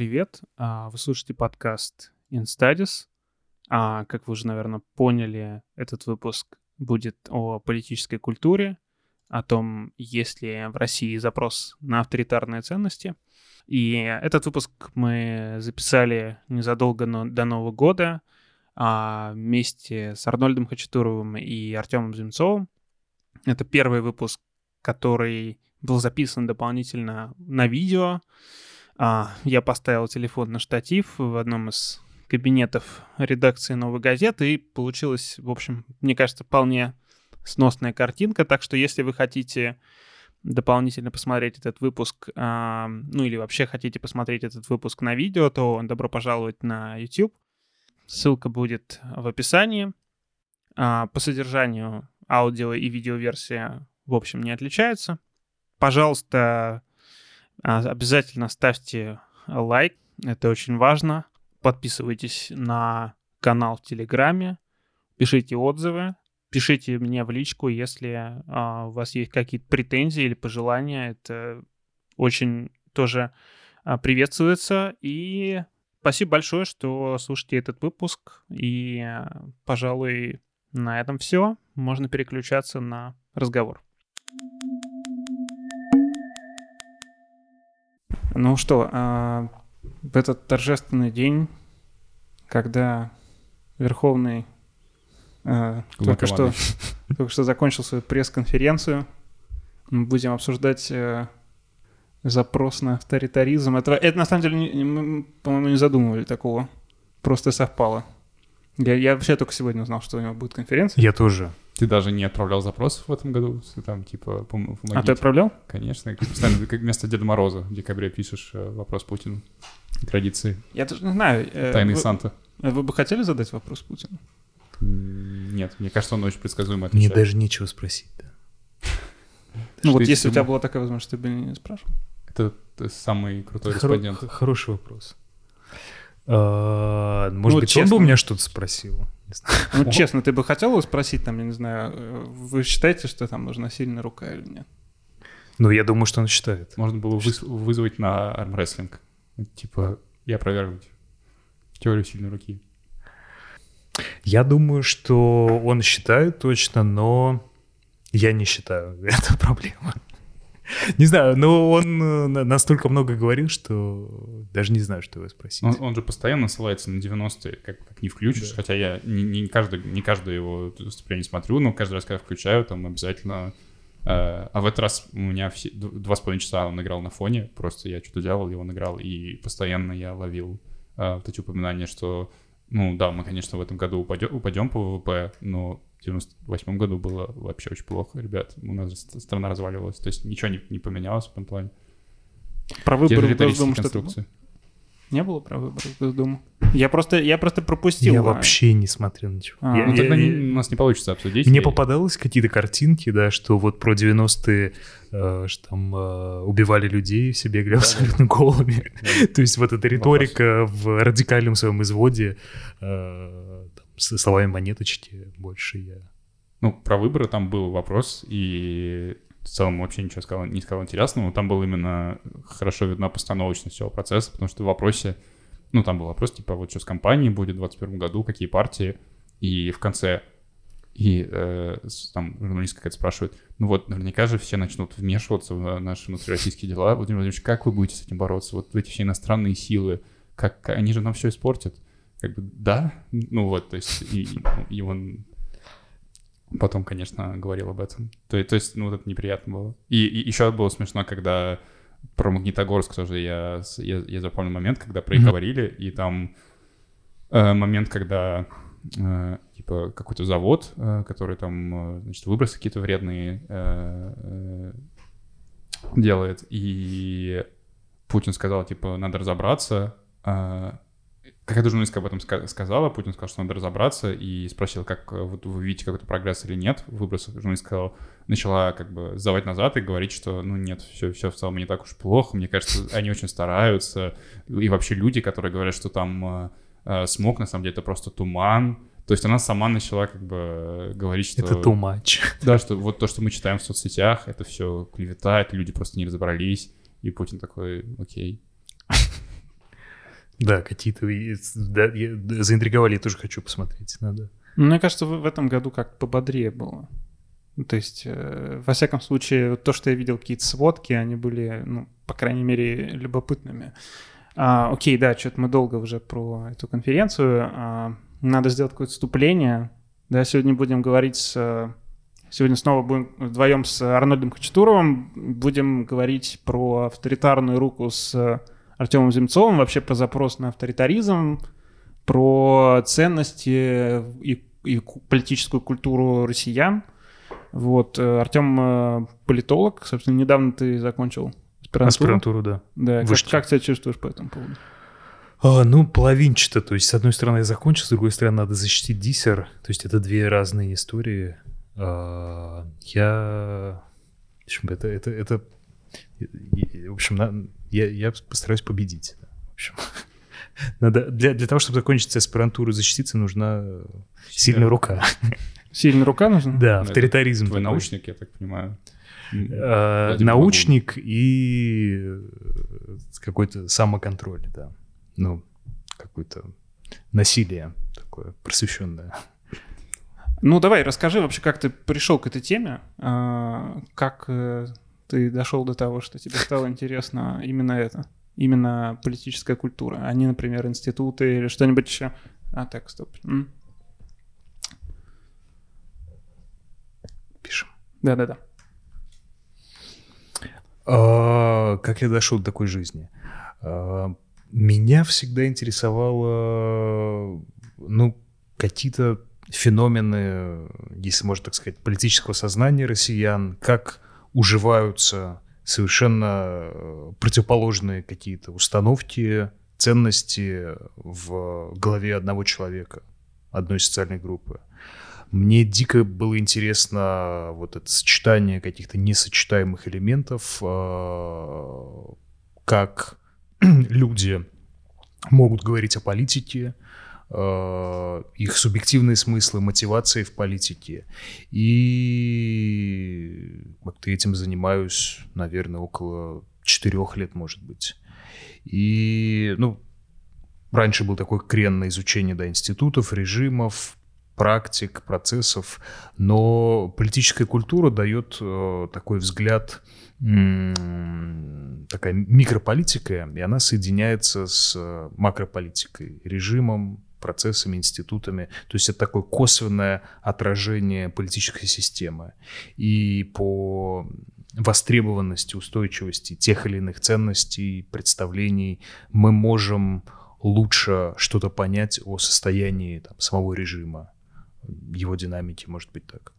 привет. А, Вы слушаете подкаст InStudies. А, Как вы уже, наверное, поняли, этот выпуск будет о политической культуре, о том, есть ли в России запрос на авторитарные ценности. И этот выпуск мы записали незадолго до Нового года а, вместе с Арнольдом Хачатуровым и Артемом Земцовым. Это первый выпуск, который был записан дополнительно на видео. Я поставил телефон на штатив в одном из кабинетов редакции «Новой газеты», и получилась, в общем, мне кажется, вполне сносная картинка. Так что если вы хотите дополнительно посмотреть этот выпуск, а, ну или вообще хотите посмотреть этот выпуск на видео, то добро пожаловать на YouTube. Ссылка будет в описании. А, По содержанию аудио и видеоверсия, в общем, не отличаются. Пожалуйста, а, обязательно ставьте лайк, это очень важно. Подписывайтесь на канал в Телеграме, пишите отзывы, пишите мне в личку, если а, у вас есть какие-то претензии или пожелания. Это очень тоже а, приветствуется. И спасибо большое, что слушаете этот выпуск. И, а, пожалуй, на этом все. Можно переключаться на разговор. Ну что, а, в этот торжественный день, когда Верховный а, только что, только что закончил свою пресс-конференцию, мы будем обсуждать э, запрос на авторитаризм. Это, это на самом деле, не- мы, по-моему, не задумывали такого. Просто совпало. Я, я вообще только сегодня узнал, что у него будет конференция. Я тоже. Ты даже не отправлял запросов в этом году? Там, типа, пом- помогите. А ты отправлял? Конечно, как постоянно, как вместо Деда Мороза в декабре пишешь э, вопрос Путину. Традиции. Я даже не знаю. э, Тайный вы, Санта. вы бы хотели задать вопрос Путину? Нет, мне кажется, он очень предсказуемо Мне отвечает. даже нечего спросить. да. Ну вот если у тебя была такая возможность, ты бы не спрашивал. Это ты самый крутой респондент. Хороший вопрос. А, Может Ну, быть, он бы у меня что-то спросил. Ну, честно, ты бы хотел его спросить, там, я не знаю, вы считаете, что там нужна сильная рука или нет? Ну, я думаю, что он считает. Можно было вызвать на армрестлинг. Типа, и опровергнуть теорию сильной руки. Я думаю, что он считает точно, но я не считаю. Это проблема. Не знаю, но он э, на- настолько много говорил, что даже не знаю, что его спросить. Он, он же постоянно ссылается на 90-е, как, как не включишь, Да. хотя я не, не, каждый, не каждое его выступление смотрю, но каждый раз, когда включаю, там обязательно... э, а в этот раз у меня все, два с половиной часа он играл на фоне, просто я что-то делал, и он играл, и постоянно я ловил э, вот эти упоминания, что, ну да, мы, конечно, в этом году упадем, упадем по ВВП, но в 98 году было вообще очень плохо, ребят, у нас ст- страна разваливалась, то есть ничего не, не поменялось в этом плане. Про выборы в Госдуму что-то. Не было про выборы в Госдуму? Я просто, я просто пропустил. Я а, вообще не смотрел ничего. А, Я- Ну, я- тогда я- не- у нас не получится обсудить. Мне И- попадалось какие-то картинки, да, что вот про 90-е, э, что там э, убивали людей, все бегали Да, абсолютно голыми. Да. То есть вот эта риторика в радикальном своем изводе э, с словами монеточки больше я... Ну, про выборы там был вопрос, и в целом вообще ничего сказал, не сказал интересного. но Там было именно хорошо видна постановочность всего процесса, потому что в вопросе, ну, там был вопрос, типа, вот что с компанией будет в 2021 году, какие партии, и в конце и э, там журналист какая-то спрашивает, ну вот наверняка же все начнут вмешиваться в наши внутрироссийские дела. Владимир Владимирович, как вы будете с этим бороться? Вот эти все иностранные силы, как они же нам все испортят. Как бы да, ну вот, то есть и, и- и он потом, конечно, говорил об этом. То, то есть, ну, вот это неприятно было. И, еще было смешно, когда про Магнитогорск тоже я, я, я запомнил момент, когда про их говорили, и там э, момент, когда э, типа какой-то завод, э, который там, э, значит, выбросы какие-то вредные э, э, делает, и Путин сказал, типа, надо разобраться. э, Какая-то журналистка об этом ска- сказала, Путин сказал, что надо разобраться, и спросил, как э, вот вы видите какой-то прогресс или нет в выбросах. Журналист сказал, начала как бы сдавать назад и говорить, что ну нет, все, все в целом не так уж плохо, мне кажется, они очень стараются, и вообще люди, которые говорят, что там э, э, смог, на самом деле это просто туман, то есть она сама начала как бы э, говорить, что... Это too much. Да, что вот то, что мы читаем в соцсетях, это все клевета, это люди просто не разобрались, и Путин такой, окей. Да, какие-то да, заинтриговали, я тоже хочу посмотреть. Надо. Мне кажется, в, этом году как пободрее было. Ну, то есть, э, во всяком случае, то, что я видел, какие-то сводки, они были, ну, по крайней мере, любопытными. А, окей, да, что-то мы долго уже про эту конференцию. А, надо сделать какое-то вступление. Да, сегодня будем говорить с... Сегодня снова будем вдвоем с Арнольдом Хачатуровым. Будем говорить про авторитарную руку с Артемом Земцовым, вообще про запрос на авторитаризм, про ценности и, и политическую культуру россиян. Вот, э, Артем э, политолог, собственно, недавно ты закончил аспирантуру. Аспирантуру, да. Да, как, как себя чувствуешь по этому поводу? А, ну, половинчато. То есть, с одной стороны, я закончил, с другой стороны, надо защитить диссер. То есть, это две разные истории. А, я... В общем, это... это, это в общем, я, я постараюсь победить. В общем, надо, для, для того, чтобы закончить аспирантуру и защититься, нужна сильная рука. Сильная рука нужна? Да, авторитаризм. Твой научник, я так понимаю. Э, научник и э, какой-то самоконтроль, да. Ну, какое-то насилие такое просвещенное. Ну, давай, расскажи вообще, как ты пришел к этой теме, а, как э, ты дошел до того, что тебе стало интересно именно это, именно политическая культура, а не, например, институты или что-нибудь еще. А, так, стоп. Пишем. Да-да-да. А, как я дошел до такой жизни? А, меня всегда интересовало, ну, какие-то феномены, если можно так сказать, политического сознания россиян, как уживаются совершенно противоположные какие-то установки, ценности в голове одного человека, одной социальной группы. Мне дико было интересно вот это сочетание каких-то несочетаемых элементов, а, как люди могут говорить о политике, их субъективные смыслы, мотивации в политике. И как-то этим занимаюсь, наверное, около четырех лет, может быть. И, ну, раньше был такой крен на изучение да, институтов, режимов, практик, процессов, но политическая культура дает э, такой взгляд, такая микрополитика, и она соединяется с макрополитикой, режимом, процессами, институтами. То есть это такое косвенное отражение политической системы. И по востребованности, устойчивости тех или иных ценностей, представлений мы можем лучше что-то понять о состоянии там, самого режима его динамики, может быть так.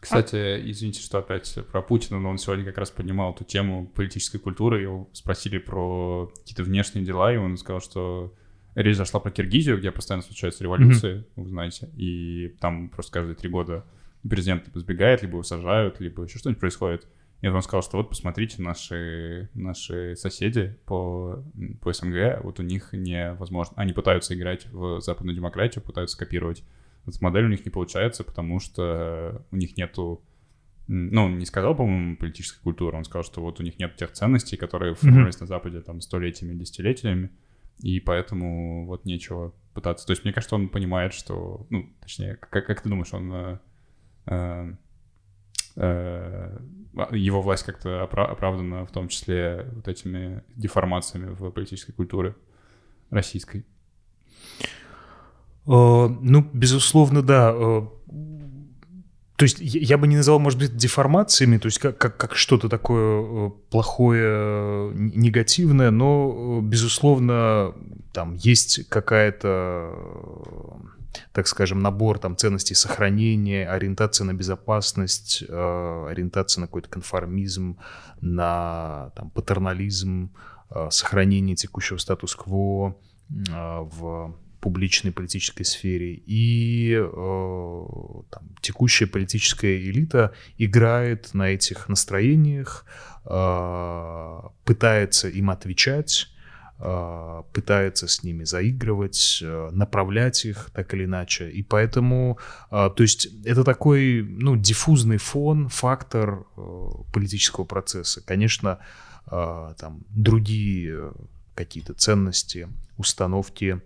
Кстати, извините, что опять про Путина, но он сегодня как раз поднимал эту тему политической культуры. Его спросили про какие-то внешние дела, и он сказал, что речь зашла про Киргизию, где постоянно случаются революции, mm-hmm. вы знаете, и там просто каждые три года президент либо сбегает, либо его сажают, либо еще что-нибудь происходит. И он сказал, что вот посмотрите, наши, наши соседи по, по СНГ, вот у них невозможно... Они пытаются играть в западную демократию, пытаются копировать эта модель у них не получается, потому что у них нету ну, он не сказал, по-моему, политической культуры, он сказал, что вот у них нет тех ценностей, которые формировались mm-hmm. на Западе там столетиями, десятилетиями, и поэтому вот нечего пытаться. То есть мне кажется, он понимает, что, ну, точнее, как, как ты думаешь, он э, э, э его власть как-то оправдана в том числе вот этими деформациями в политической культуре российской? Э, ну, безусловно, да. Э, то есть я бы не назвал, может быть, деформациями, то есть как, как, как что-то такое э, плохое, негативное, но, безусловно, там есть какая-то, так скажем, набор там ценностей сохранения, ориентация на безопасность, ориентация на какой-то конформизм, на там, патернализм, сохранение текущего статус-кво в публичной политической сфере, и э, там, текущая политическая элита играет на этих настроениях, э, пытается им отвечать, э, пытается с ними заигрывать, э, направлять их так или иначе. И поэтому, э, то есть это такой, ну, диффузный фон, фактор э, политического процесса. Конечно, э, там другие какие-то ценности установки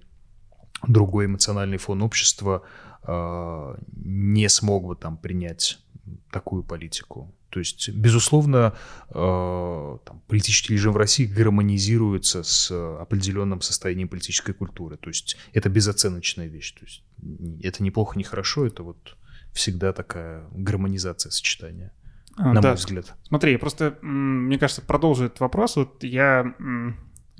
другой эмоциональный фон общества э, не смог бы там принять такую политику. То есть, безусловно, э, там, политический режим в России гармонизируется с определенным состоянием политической культуры. То есть это безоценочная вещь. То есть это неплохо, не хорошо, это вот всегда такая гармонизация сочетания, а, на да. мой взгляд. Смотри, просто, мне кажется, продолжу этот вопрос. Вот я,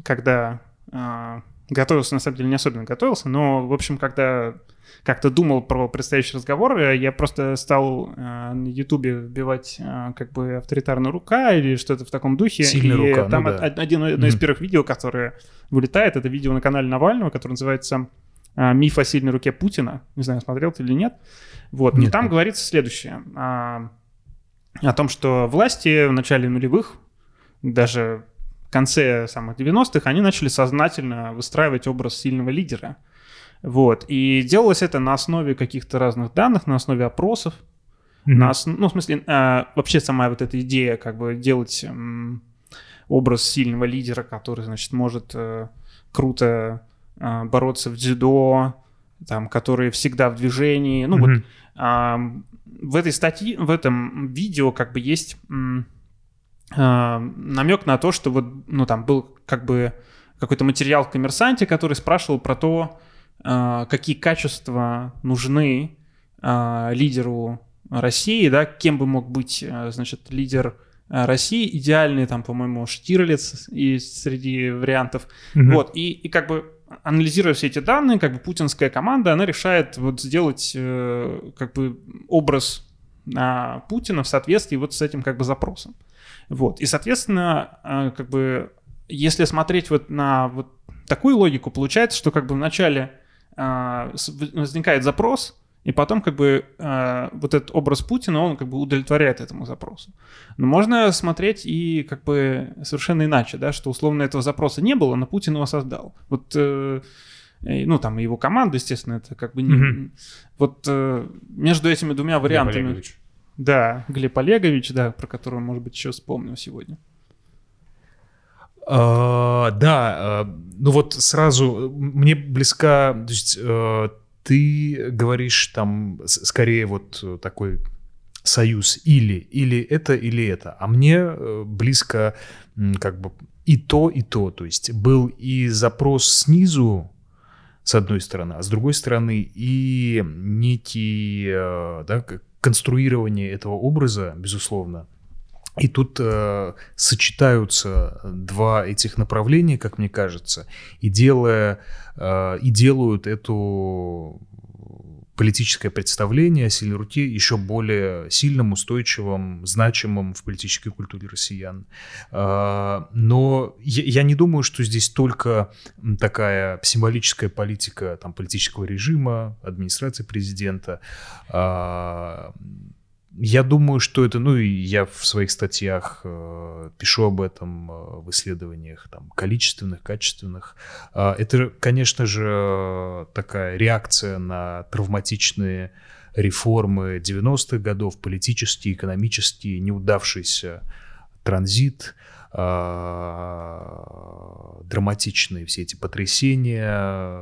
когда а, готовился, на самом деле, не особенно готовился, но, в общем, когда как-то думал про предстоящий разговор, э, я просто стал э, на Ютубе вбивать э, как бы авторитарная рука или что-то в таком духе. Сильная и рука, там ну, да. один, одно из первых видео, которое вылетает, это видео на канале Навального, которое называется «Миф о сильной руке Путина». Не знаю, смотрел ты или нет. Вот, нет, но там нет. говорится следующее. О, о том, что власти в начале нулевых, даже конце самых 90-х, они начали сознательно выстраивать образ сильного лидера – вот. И делалось это на основе каких-то разных данных, на основе опросов. Mm-hmm. На ос... Ну, в смысле, э, вообще сама вот эта идея, как бы делать э, образ сильного лидера, который, значит, может э, круто э, бороться в дзюдо, там, который всегда в движении. Ну, mm-hmm. вот э, в этой статье, в этом видео как бы есть э, намек на то, что вот, ну, там был как бы какой-то материал в «Коммерсанте», который спрашивал про то, а, какие качества нужны а, лидеру России, да, кем бы мог быть, а, значит, лидер России, идеальный там, по-моему, Штирлиц и среди вариантов. Mm-hmm. Вот, и, и как бы анализируя все эти данные, как бы путинская команда, она решает вот сделать э, как бы образ Путина в соответствии вот с этим как бы запросом. Вот, и, соответственно, э, как бы если смотреть вот на вот такую логику, получается, что как бы в начале а, возникает запрос, и потом как бы э, вот этот образ Путина, он как бы удовлетворяет этому запросу. Но можно смотреть и как бы совершенно иначе, да, что условно этого запроса не было, но Путин его создал. Вот, э, ну там его команда, естественно, это как бы не... Mm-hmm. Вот э, между этими двумя вариантами... Глеб Олегович. Да, Глеб Олегович, да, про которого, может быть, еще вспомню сегодня. А, да, а, ну вот сразу мне близка, то есть э, ты говоришь там скорее вот такой союз или или это или это, а мне э, близко как бы и то и то, то есть был и запрос снизу с одной стороны, а с другой стороны и некий э, да, конструирование этого образа, безусловно, и тут э, сочетаются два этих направления, как мне кажется, и, делая, э, и делают эту политическое представление о силе руки еще более сильным, устойчивым, значимым в политической культуре россиян. Э, но я, я не думаю, что здесь только такая символическая политика там, политического режима, администрации президента. Э, я думаю, что это, ну я в своих статьях э, пишу об этом э, в исследованиях там количественных, качественных. Э, это, конечно же, такая реакция на травматичные реформы 90-х годов, политические, экономические, неудавшийся транзит, а, драматичные все эти потрясения.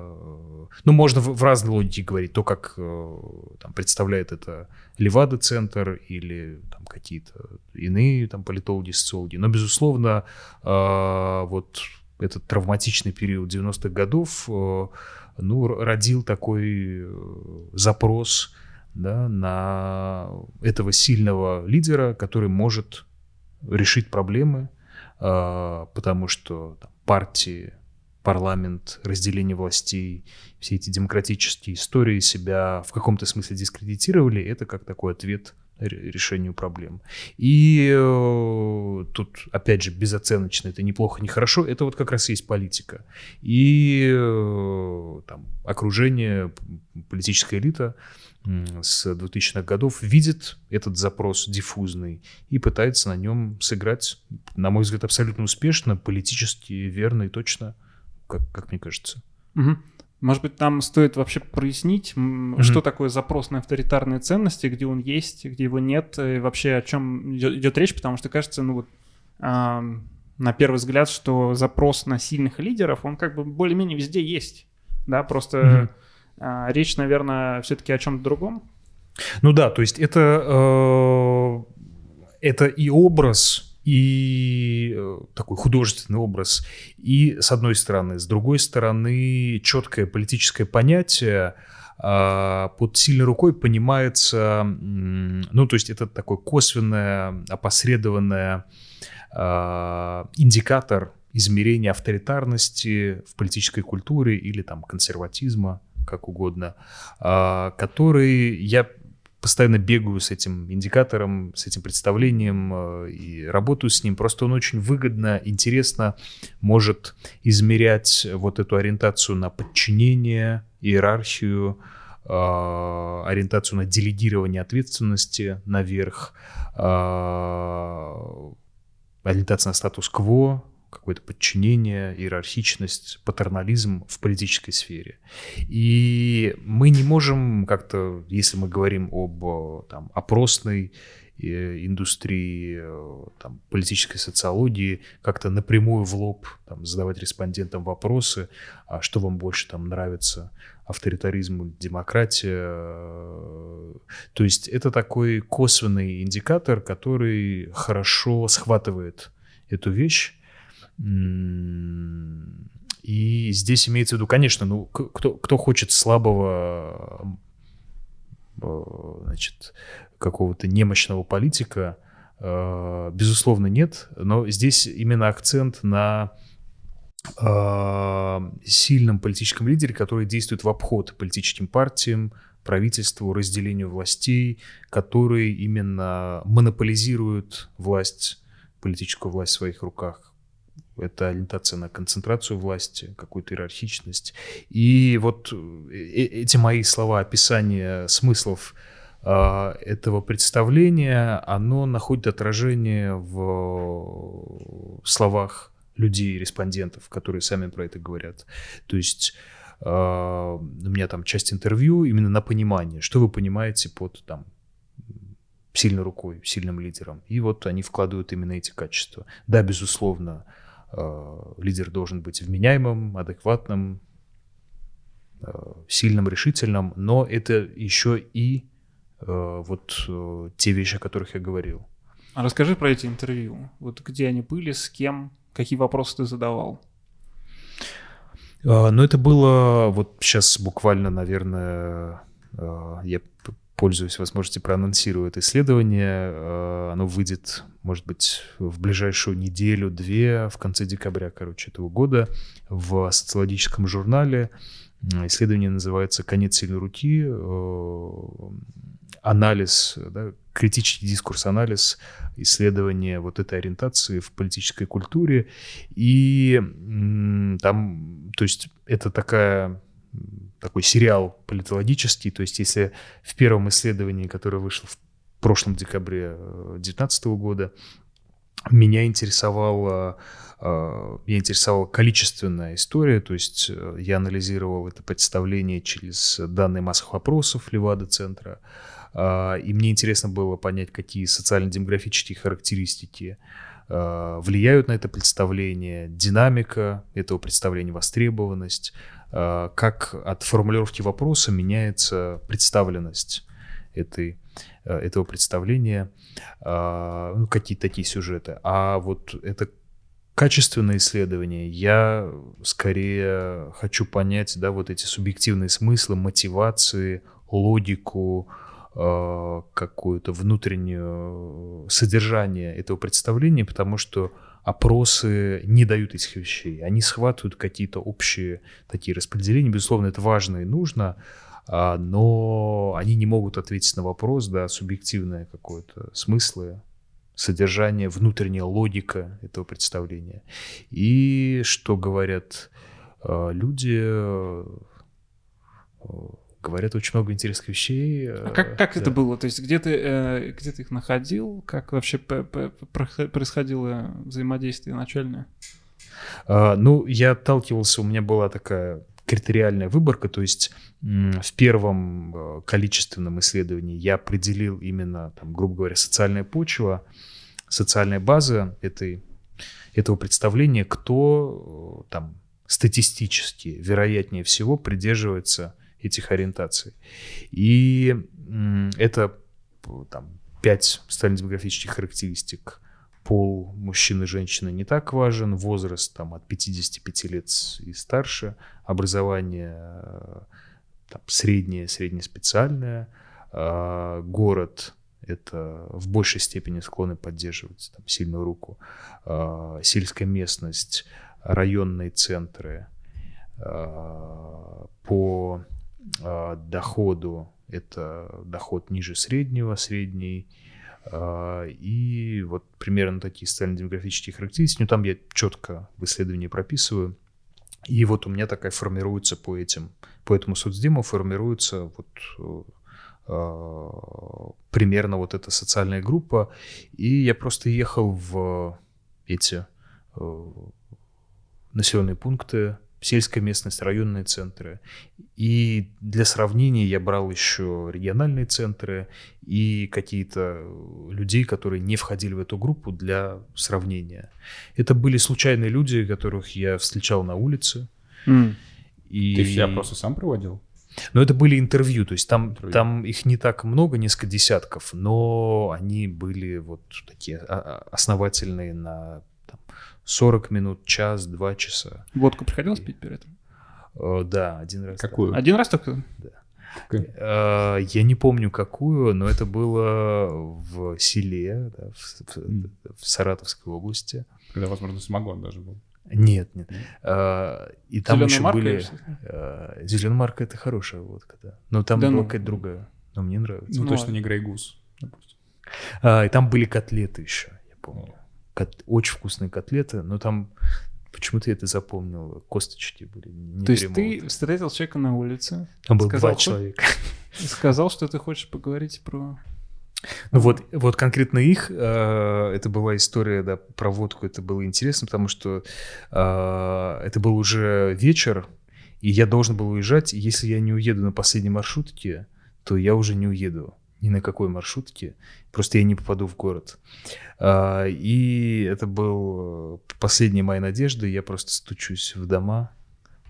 Ну, можно в, в разной логике говорить. То, как э, там, представляет это Левада-центр или там, какие-то иные там, политологи, социологи. Но, безусловно, э, вот этот травматичный период 90-х годов э, ну, родил такой запрос да, на этого сильного лидера, который может решить проблемы, а, потому что там, партии, парламент, разделение властей, все эти демократические истории себя в каком-то смысле дискредитировали, это как такой ответ решению проблем. И э, тут, опять же, безоценочно, это неплохо, не хорошо, это вот как раз есть политика. И э, там, окружение, политическая элита с 2000-х годов видит этот запрос диффузный и пытается на нем сыграть, на мой взгляд, абсолютно успешно, политически верно и точно, как, как мне кажется. Угу. Может быть, нам стоит вообще прояснить, mm-hmm. что такое запрос на авторитарные ценности, где он есть, где его нет, и вообще о чем идет, речь, потому что кажется, ну вот, а, на первый взгляд, что запрос на сильных лидеров, он как бы более-менее везде есть. Да, просто mm-hmm. А, речь, наверное, все-таки о чем-то другом. Ну да, то есть это, э, это и образ, и э, такой художественный образ, и с одной стороны, с другой стороны, четкое политическое понятие, э, под сильной рукой понимается, ну, то есть это такой косвенное, опосредованное э, индикатор измерения авторитарности в политической культуре или там консерватизма, как угодно, э, который я постоянно бегаю с этим индикатором, с этим представлением э, и работаю с ним. Просто он очень выгодно, интересно может измерять вот эту ориентацию на подчинение, иерархию, э, ориентацию на делегирование ответственности наверх, ориентация на статус-кво, какое-то подчинение, иерархичность, патернализм в политической сфере. И мы не можем как-то, если мы говорим об там, опросной э, индустрии, э, там, политической социологии, как-то напрямую в лоб там, задавать респондентам вопросы, а что вам больше там нравится, авторитаризм, демократия. То есть это такой косвенный индикатор, который хорошо схватывает эту вещь и здесь имеется в виду, конечно, ну, кто, кто хочет слабого, э, значит, какого-то немощного политика, э, безусловно, нет, но здесь именно акцент на э, сильном политическом лидере, который действует в обход политическим партиям, правительству, разделению властей, который именно монополизирует власть, политическую власть в своих руках, это ориентация на концентрацию власти, какую-то иерархичность. И вот э, эти мои слова описания смыслов а, этого представления, оно находит отражение в словах людей, респондентов, которые сами про это говорят. То есть у меня там часть интервью именно на понимание, что вы понимаете под там сильной рукой, сильным лидером. И вот они вкладывают именно эти качества. Да, безусловно, Э, лидер должен быть вменяемым, адекватным, э, сильным, решительным, но это еще и э, вот те вещи, о которых я говорил. А расскажи про эти интервью. Вот где они были, с кем, какие вопросы ты задавал? Ну, это было вот сейчас буквально, наверное, я пользуюсь возможностью, проанонсирую это исследование. Э, оно выйдет, может быть, в ближайшую неделю-две, в конце декабря, короче, этого года в социологическом журнале. Исследование называется «Конец сильной руки», э, анализ, да, критический дискурс, анализ исследования вот этой ориентации в политической культуре. И там, то есть это такая такой сериал политологический. То есть если в первом исследовании, которое вышло в прошлом декабре 2019 э, года, меня интересовала, э, меня интересовала количественная история, то есть э, я анализировал это представление через данные массовых вопросов Левада-центра, и мне интересно было понять, какие социально-демографические характеристики влияют на это представление, динамика этого представления, востребованность, как от формулировки вопроса меняется представленность этой, э, этого представления, э, ну, какие такие сюжеты. А вот это качественное исследование, я скорее хочу понять, да, вот эти субъективные смыслы, мотивации, логику, какое-то внутреннее содержание этого представления, потому что опросы не дают этих вещей. Они схватывают какие-то общие такие распределения. Безусловно, это важно и нужно, а, но они не могут ответить на вопрос, да, субъективное какое-то смыслы, содержание, внутренняя логика этого представления. И что говорят а, люди, э, говорят очень много интересных вещей. А как, как да. это было? То есть где ты, э, где ты их находил? Как вообще происходило взаимодействие начальное? А, ну, я отталкивался, у меня была такая критериальная выборка, то есть в первом э, количественном исследовании я определил именно, там, грубо говоря, социальная почва, социальная база этой этого представления, кто э, там статистически, вероятнее всего, придерживается этих ориентаций. И это там, пять социально-демографических характеристик. Пол мужчины и женщины не так важен, возраст там, от 55 лет и старше, образование там, среднее, среднеспециальное, э, город это в большей степени склонны поддерживать там, сильную руку, э, сельская местность, районные центры э, по э, доходу это доход ниже среднего, средний, э, и вот примерно такие социально-демографические характеристики, ну там я четко в исследовании прописываю, и вот у меня такая формируется по этим, по этому соцдему формируется вот э, примерно вот эта социальная группа, и я просто ехал в эти э, населенные пункты, сельская местность, районные центры. И для сравнения я брал еще региональные центры и какие-то людей, которые не входили в эту группу для сравнения. Это были случайные люди, которых я встречал на улице. Mm. И... Ты все опросы сам проводил? Но это были интервью, то есть там, там их не так много, несколько десятков, но они были вот такие а, а, основательные на 40 минут, час, два часа. Водку приходилось пить перед этим? О, да, один раз. Какую? Один раз только? Да. Какую? Я не помню какую, но это было в селе, да, в, в, в Саратовской области. Когда, возможно, самогон даже был. Нет, нет. А, и там Зеленая еще марка, были... Зеленая марка — это хорошая водка, да. Но там да, была ну... какая-то другая. Но мне нравится. Ну, ну точно не Грей Гус, допустим. И там были котлеты еще, я помню кот, очень вкусные котлеты, но там почему-то я это запомнил, косточки были. Не То есть ты встретил человека на улице? Там было сказал, два человека. Сказал, что ты хочешь поговорить про... Ну вот, вот конкретно их, э, это была история, да, про водку, это было интересно, потому что э, это был уже вечер, и я должен был уезжать, и если я не уеду на последней маршрутке, то я уже не уеду ни на какой маршрутке, просто я не попаду в город. А, и это был э, последняя моя надежда, я просто стучусь в дома,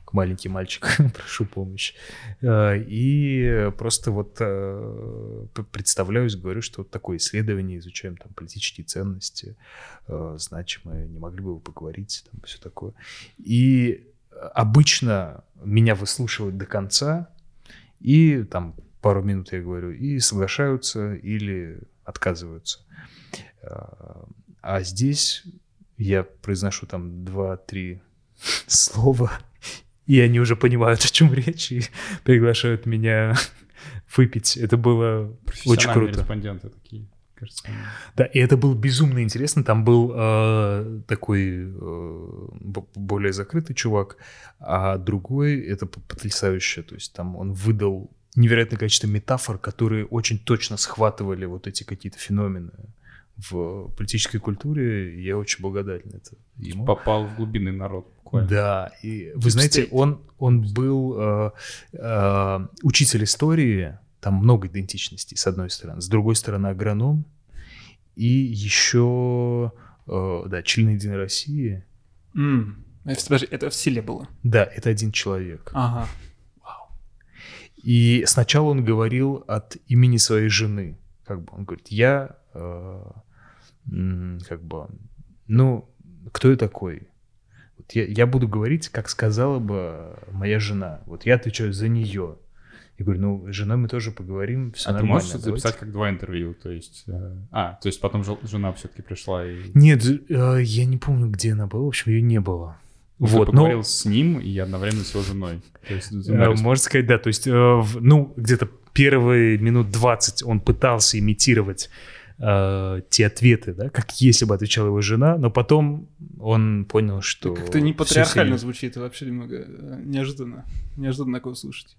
к маленьким мальчикам, прошу помощи. А, и просто вот э, представляюсь, говорю, что вот такое исследование, изучаем там политические ценности, э, значимые, не могли бы вы поговорить, там все такое. И обычно меня выслушивают до конца, и там пару минут я говорю, и соглашаются или отказываются. А, а здесь я произношу там два-три слова, и они уже понимают, о чем речь, и приглашают меня выпить. Это было очень круто. респонденты такие. Кажется. Да, и это было безумно интересно. Там был э, такой э, более закрытый чувак, а другой это потрясающе. То есть там он выдал невероятное количество метафор, которые очень точно схватывали вот эти какие-то феномены в политической культуре. Я очень благодарен это ему. Попал в глубинный народ буквально. Да, и вы знаете, он, он был э, э, учитель истории, там много идентичностей, с одной стороны. С другой стороны, агроном. И еще, э, да, член Единой России. Mm. Это, это в селе было? Да, это один человек. Ага. И сначала он говорил от имени своей жены. Как бы он говорит, я э, как бы, ну, кто я такой? Вот я, я буду говорить, как сказала бы моя жена. Вот я отвечаю за нее. Я говорю, ну, с женой мы тоже поговорим, все а нормально. ты можешь давайте. записать как два интервью, то есть... Э, а, то есть потом жена все-таки пришла и... Нет, э, я не помню, где она была, в общем, ее не было. Ну, вот, ты поговорил но... с ним и одновременно с его женой. То есть, э, можно сказать, да. То есть, э, ну, где-то первые минут 20 он пытался имитировать э, те ответы, да, как если бы отвечала его жена, но потом он понял, что... Как-то не патриархально звучит, вообще немного э, неожиданно. Неожиданно такое слушать.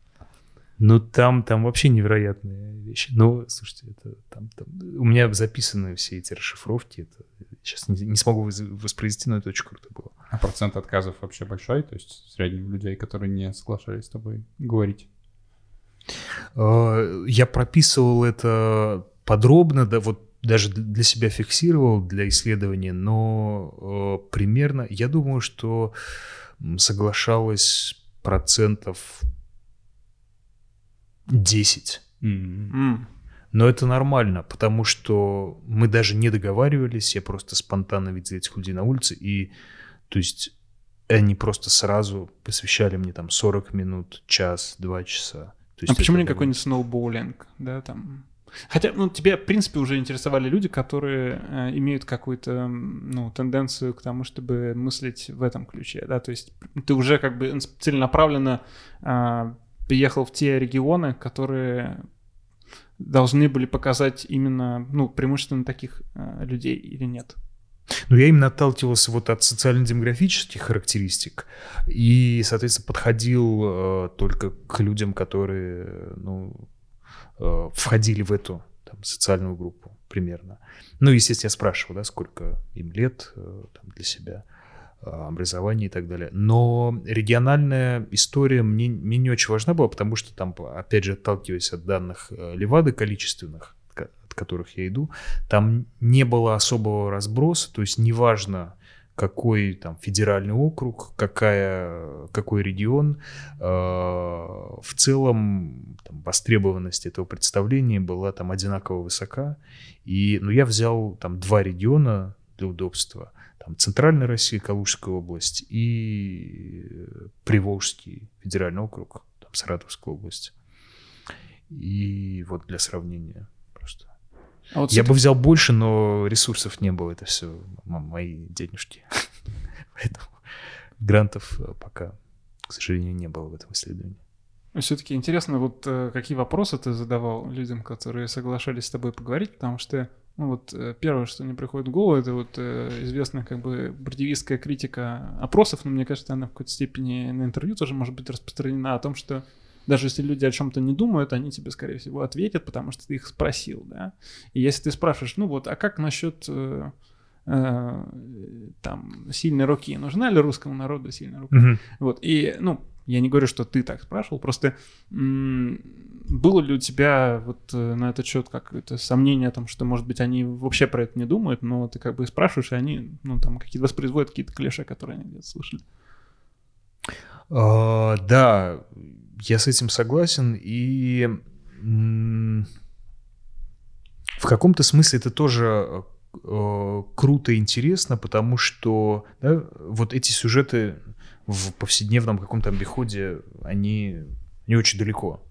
Ну, там, там вообще невероятные вещи. Ну, слушайте, это там, там... у меня записаны все эти расшифровки. Это... Сейчас не, не смогу воспроизвести, но это очень круто было. А процент отказов вообще большой? То есть среднем людей, которые не соглашались с тобой говорить? А, я прописывал это подробно, да, вот даже для себя фиксировал для исследования, но э, примерно, я думаю, что соглашалось процентов 10. Mm. Но это нормально, потому что мы даже не договаривались, я просто спонтанно видел этих людей на улице, и то есть они просто сразу посвящали мне там 40 минут, час, два часа. То есть а почему не было... какой-нибудь сноубоулинг, да, там? Хотя, ну, тебя, в принципе, уже интересовали люди, которые э, имеют какую-то, ну, тенденцию к тому, чтобы мыслить в этом ключе, да, то есть ты уже как бы целенаправленно э, приехал в те регионы, которые должны были показать именно, ну, преимущественно таких э, людей или нет? Но я именно отталкивался вот от социально-демографических характеристик и, соответственно, подходил э, только к людям, которые, ну, э, входили в эту там, социальную группу примерно. Ну, естественно, я спрашивал, да, сколько им лет э, там, для себя, образование и так далее. Но региональная история мне, мне не очень важна была, потому что там, опять же, отталкиваясь от данных э, Левады количественных, от которых я иду, там не было особого разброса, то есть неважно, какой там федеральный округ, какая, какой регион, э, в целом там, востребованность этого представления была там одинаково высока. И, ну, я взял там два региона для удобства. Там Центральная Россия, Калужская область и Приволжский федеральный округ, там Саратовская область. И вот для сравнения просто. А вот я бы взял больше, но ресурсов не было. Это все мои денежки. Поэтому грантов э, пока, к сожалению, не было в этом исследовании. Все-таки интересно, вот э, какие вопросы ты задавал людям, которые соглашались с тобой поговорить, потому что ну вот э, первое, что мне приходит в голову, это вот известная как бы бродевистская критика опросов, но мне кажется, она в какой-то степени на интервью тоже может быть распространена о том, что даже если люди о чем-то не думают, они тебе, скорее всего, ответят, потому что ты их спросил, да. И если ты спрашиваешь, ну вот, а как насчет э, э, там сильной руки? Нужна ли русскому народу сильная рука? Mm-hmm. Вот, и, ну, я не говорю, что ты так спрашивал, просто было ли у тебя вот э, на этот счет какое-то сомнение о том, что, может быть, они вообще про это не думают, но ты как бы спрашиваешь, и они, ну, там, какие-то воспроизводят какие-то клише, которые они где-то слышали? Uh, да, я с этим согласен, и в каком-то смысле это тоже э, круто и интересно, потому что да, вот эти сюжеты в повседневном каком-то обиходе, они не очень далеко.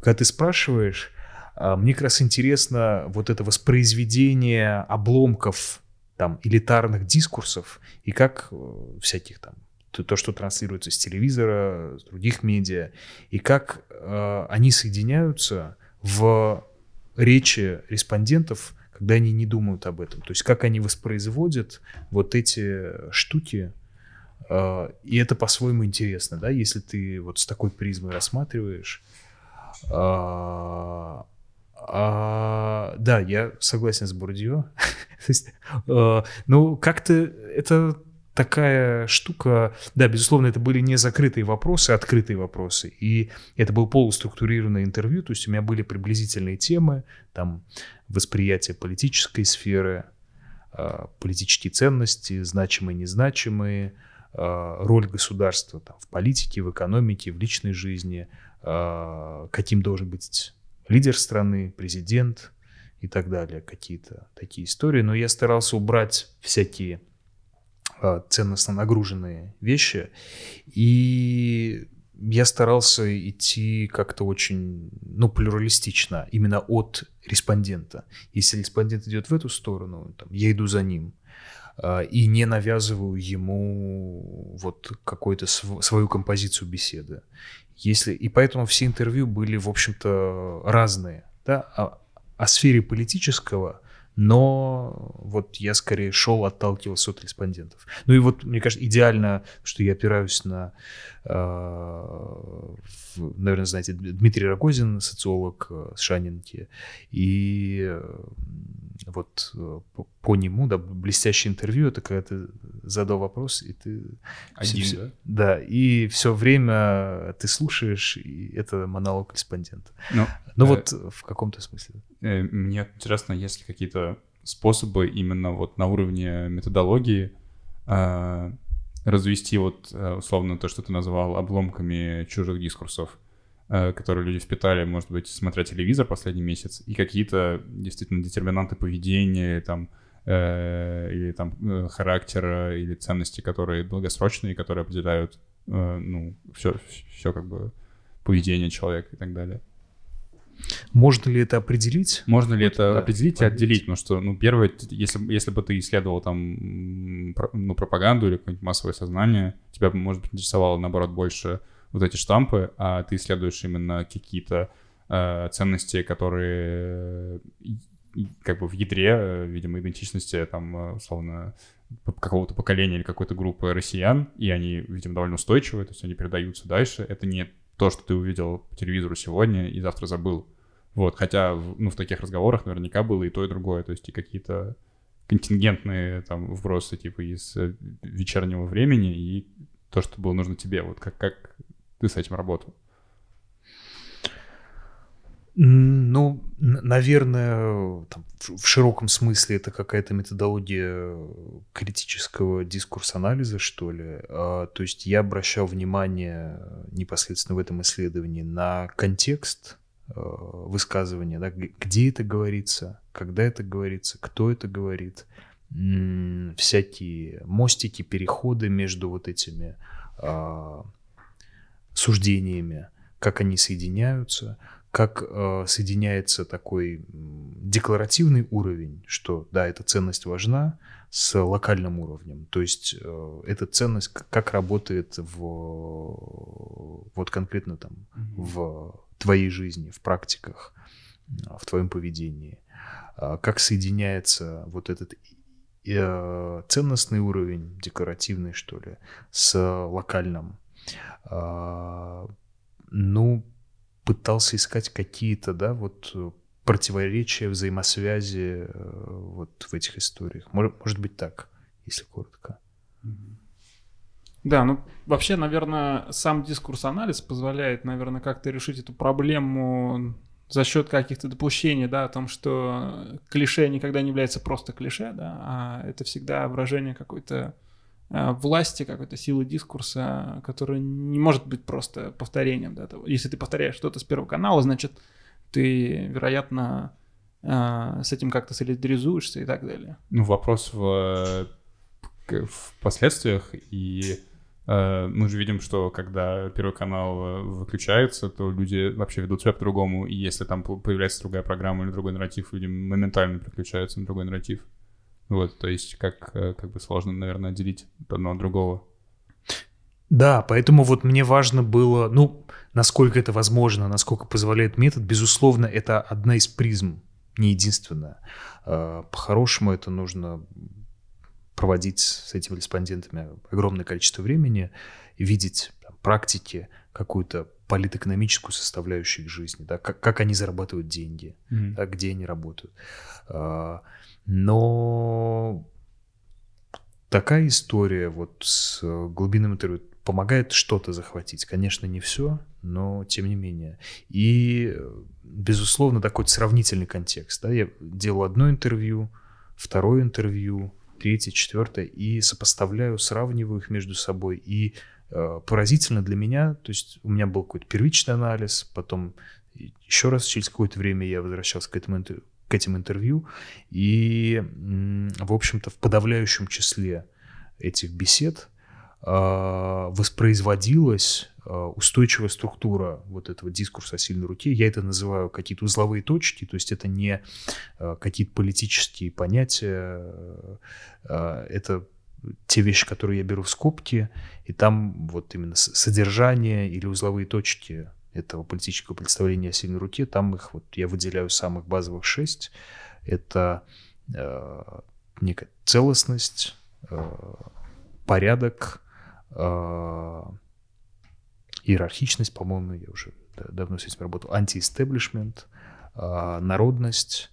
Когда ты спрашиваешь, а, мне как раз интересно вот это воспроизведение обломков там элитарных дискурсов и как э, всяких там то, что транслируется с телевизора, с других медиа, и как э, они соединяются в речи респондентов, когда они не думают об этом. То есть как они воспроизводят вот эти штуки, и это по-своему интересно, да, если ты вот с такой призмой рассматриваешь. Э, а, да, я согласен с Бурдио. Э, ну, как-то это такая штука, да, безусловно, это были не закрытые вопросы, а открытые вопросы. И это было полуструктурированное интервью, то есть у меня были приблизительные темы, там восприятие политической сферы, а, политические ценности, значимые, незначимые, а, роль государства там, в политике, в экономике, в личной жизни, а, каким должен быть лидер страны, президент и так далее, какие-то такие истории. Но я старался убрать всякие а, ценностно нагруженные вещи. И я старался идти как-то очень, ну, плюралистично, именно от респондента. Если респондент идет в эту сторону, там, я иду за ним. А, и не навязываю ему вот какую-то св- свою композицию беседы. Если... И поэтому все интервью были, в общем-то, разные. Да? О, о сфере политического но вот я скорее шел, отталкивался от респондентов. Ну и вот, мне кажется, идеально, что я опираюсь на, э, наверное, знаете, Дмитрий Рогозин, социолог э, Шанинки, и э, вот по, по нему, да, блестящее интервью, это когда ты задал вопрос, и ты... Один, все, да? Да, и все время ты слушаешь, и это монолог респондента. Ну, ну э, вот в каком-то смысле. Э, мне интересно, есть ли какие-то способы именно вот на уровне методологии э, развести вот э, условно то, что ты назвал обломками чужих дискурсов, э, которые люди впитали, может быть, смотря телевизор последний месяц, и какие-то действительно детерминанты поведения, там, э, или там э, характера, или ценности, которые долгосрочные, которые определяют, э, ну, все, все как бы поведение человека и так далее. Можно ли это определить? Можно ли это да, определить и отделить? Потому что, ну, первое, если, если бы ты исследовал там, ну, пропаганду или какое-нибудь массовое сознание, тебя, может быть, интересовало, наоборот, больше вот эти штампы, а ты исследуешь именно какие-то э, ценности, которые как бы в ядре, видимо, идентичности, там, условно, какого-то поколения или какой-то группы россиян, и они, видимо, довольно устойчивые, то есть они передаются дальше. Это не то, что ты увидел по телевизору сегодня и завтра забыл. Вот, хотя, ну, в таких разговорах наверняка было и то, и другое, то есть и какие-то контингентные там вбросы типа из э, вечернего времени и то, что было нужно тебе. Вот как, как ты с этим работал? Ну, наверное, там, в широком смысле это какая-то методология критического дискурс-анализа, что ли. А, то есть я обращал внимание непосредственно в этом исследовании на контекст а, высказывания, да, где это говорится, когда это говорится, кто это говорит, всякие мостики, переходы между вот этими а, суждениями, как они соединяются – как э, соединяется такой декларативный уровень, что да, эта ценность важна, с локальным уровнем. То есть э, эта ценность как работает в вот конкретно там mm-hmm. в твоей жизни, в практиках, в твоем поведении, э, как соединяется вот этот э, ценностный уровень, декоративный что ли, с локальным. Э, ну пытался искать какие-то, да, вот э, противоречия, взаимосвязи э, вот в этих историях. Может, может быть так, если коротко. Да, ну вообще, наверное, сам дискурс-анализ позволяет, наверное, как-то решить эту проблему за счет каких-то допущений, да, о том, что клише никогда не является просто клише, да, а это всегда выражение какой-то власти, какой-то силы дискурса, которая не может быть просто повторением. Да, того. Если ты повторяешь что-то с первого канала, значит, ты, вероятно, э, с этим как-то солидаризуешься и так далее. Ну, вопрос в, в последствиях, и э, мы же видим, что когда Первый канал выключается, то люди вообще ведут себя по-другому, и если там появляется другая программа или другой нарратив, люди моментально переключаются на другой нарратив. Вот, то есть как, э, как бы сложно, наверное, отделить одно от другого. Да, поэтому вот мне важно было, ну, насколько это возможно, насколько позволяет метод. Безусловно, это одна из призм, не единственная. А, по-хорошему это нужно проводить с этими респондентами огромное количество времени, видеть там, практики, какую-то политэкономическую составляющую их жизни, да, как, как они зарабатывают деньги, mm-hmm. да, где они работают. Но такая история вот с глубинным интервью помогает что-то захватить. Конечно, не все, но тем не менее. И, безусловно, такой сравнительный контекст. Да? Я делал одно интервью, второе интервью, третье, четвертое, и сопоставляю, сравниваю их между собой. И э, поразительно для меня, то есть у меня был какой-то первичный анализ, потом еще раз через какое-то время я возвращался к этому интервью, к этим интервью. И, в общем-то, в подавляющем числе этих бесед а, воспроизводилась а, устойчивая структура вот этого дискурса о сильной руке. Я это называю какие-то узловые точки, то есть это не а, какие-то политические понятия, это те вещи, которые я беру в скобки, и там вот именно содержание или узловые точки этого политического представления о сильной руке, там их вот я выделяю самых базовых шесть. Это э, некая целостность, э, порядок, э, иерархичность, по-моему, я уже давно с этим работал, антиэстеблишмент, э, народность,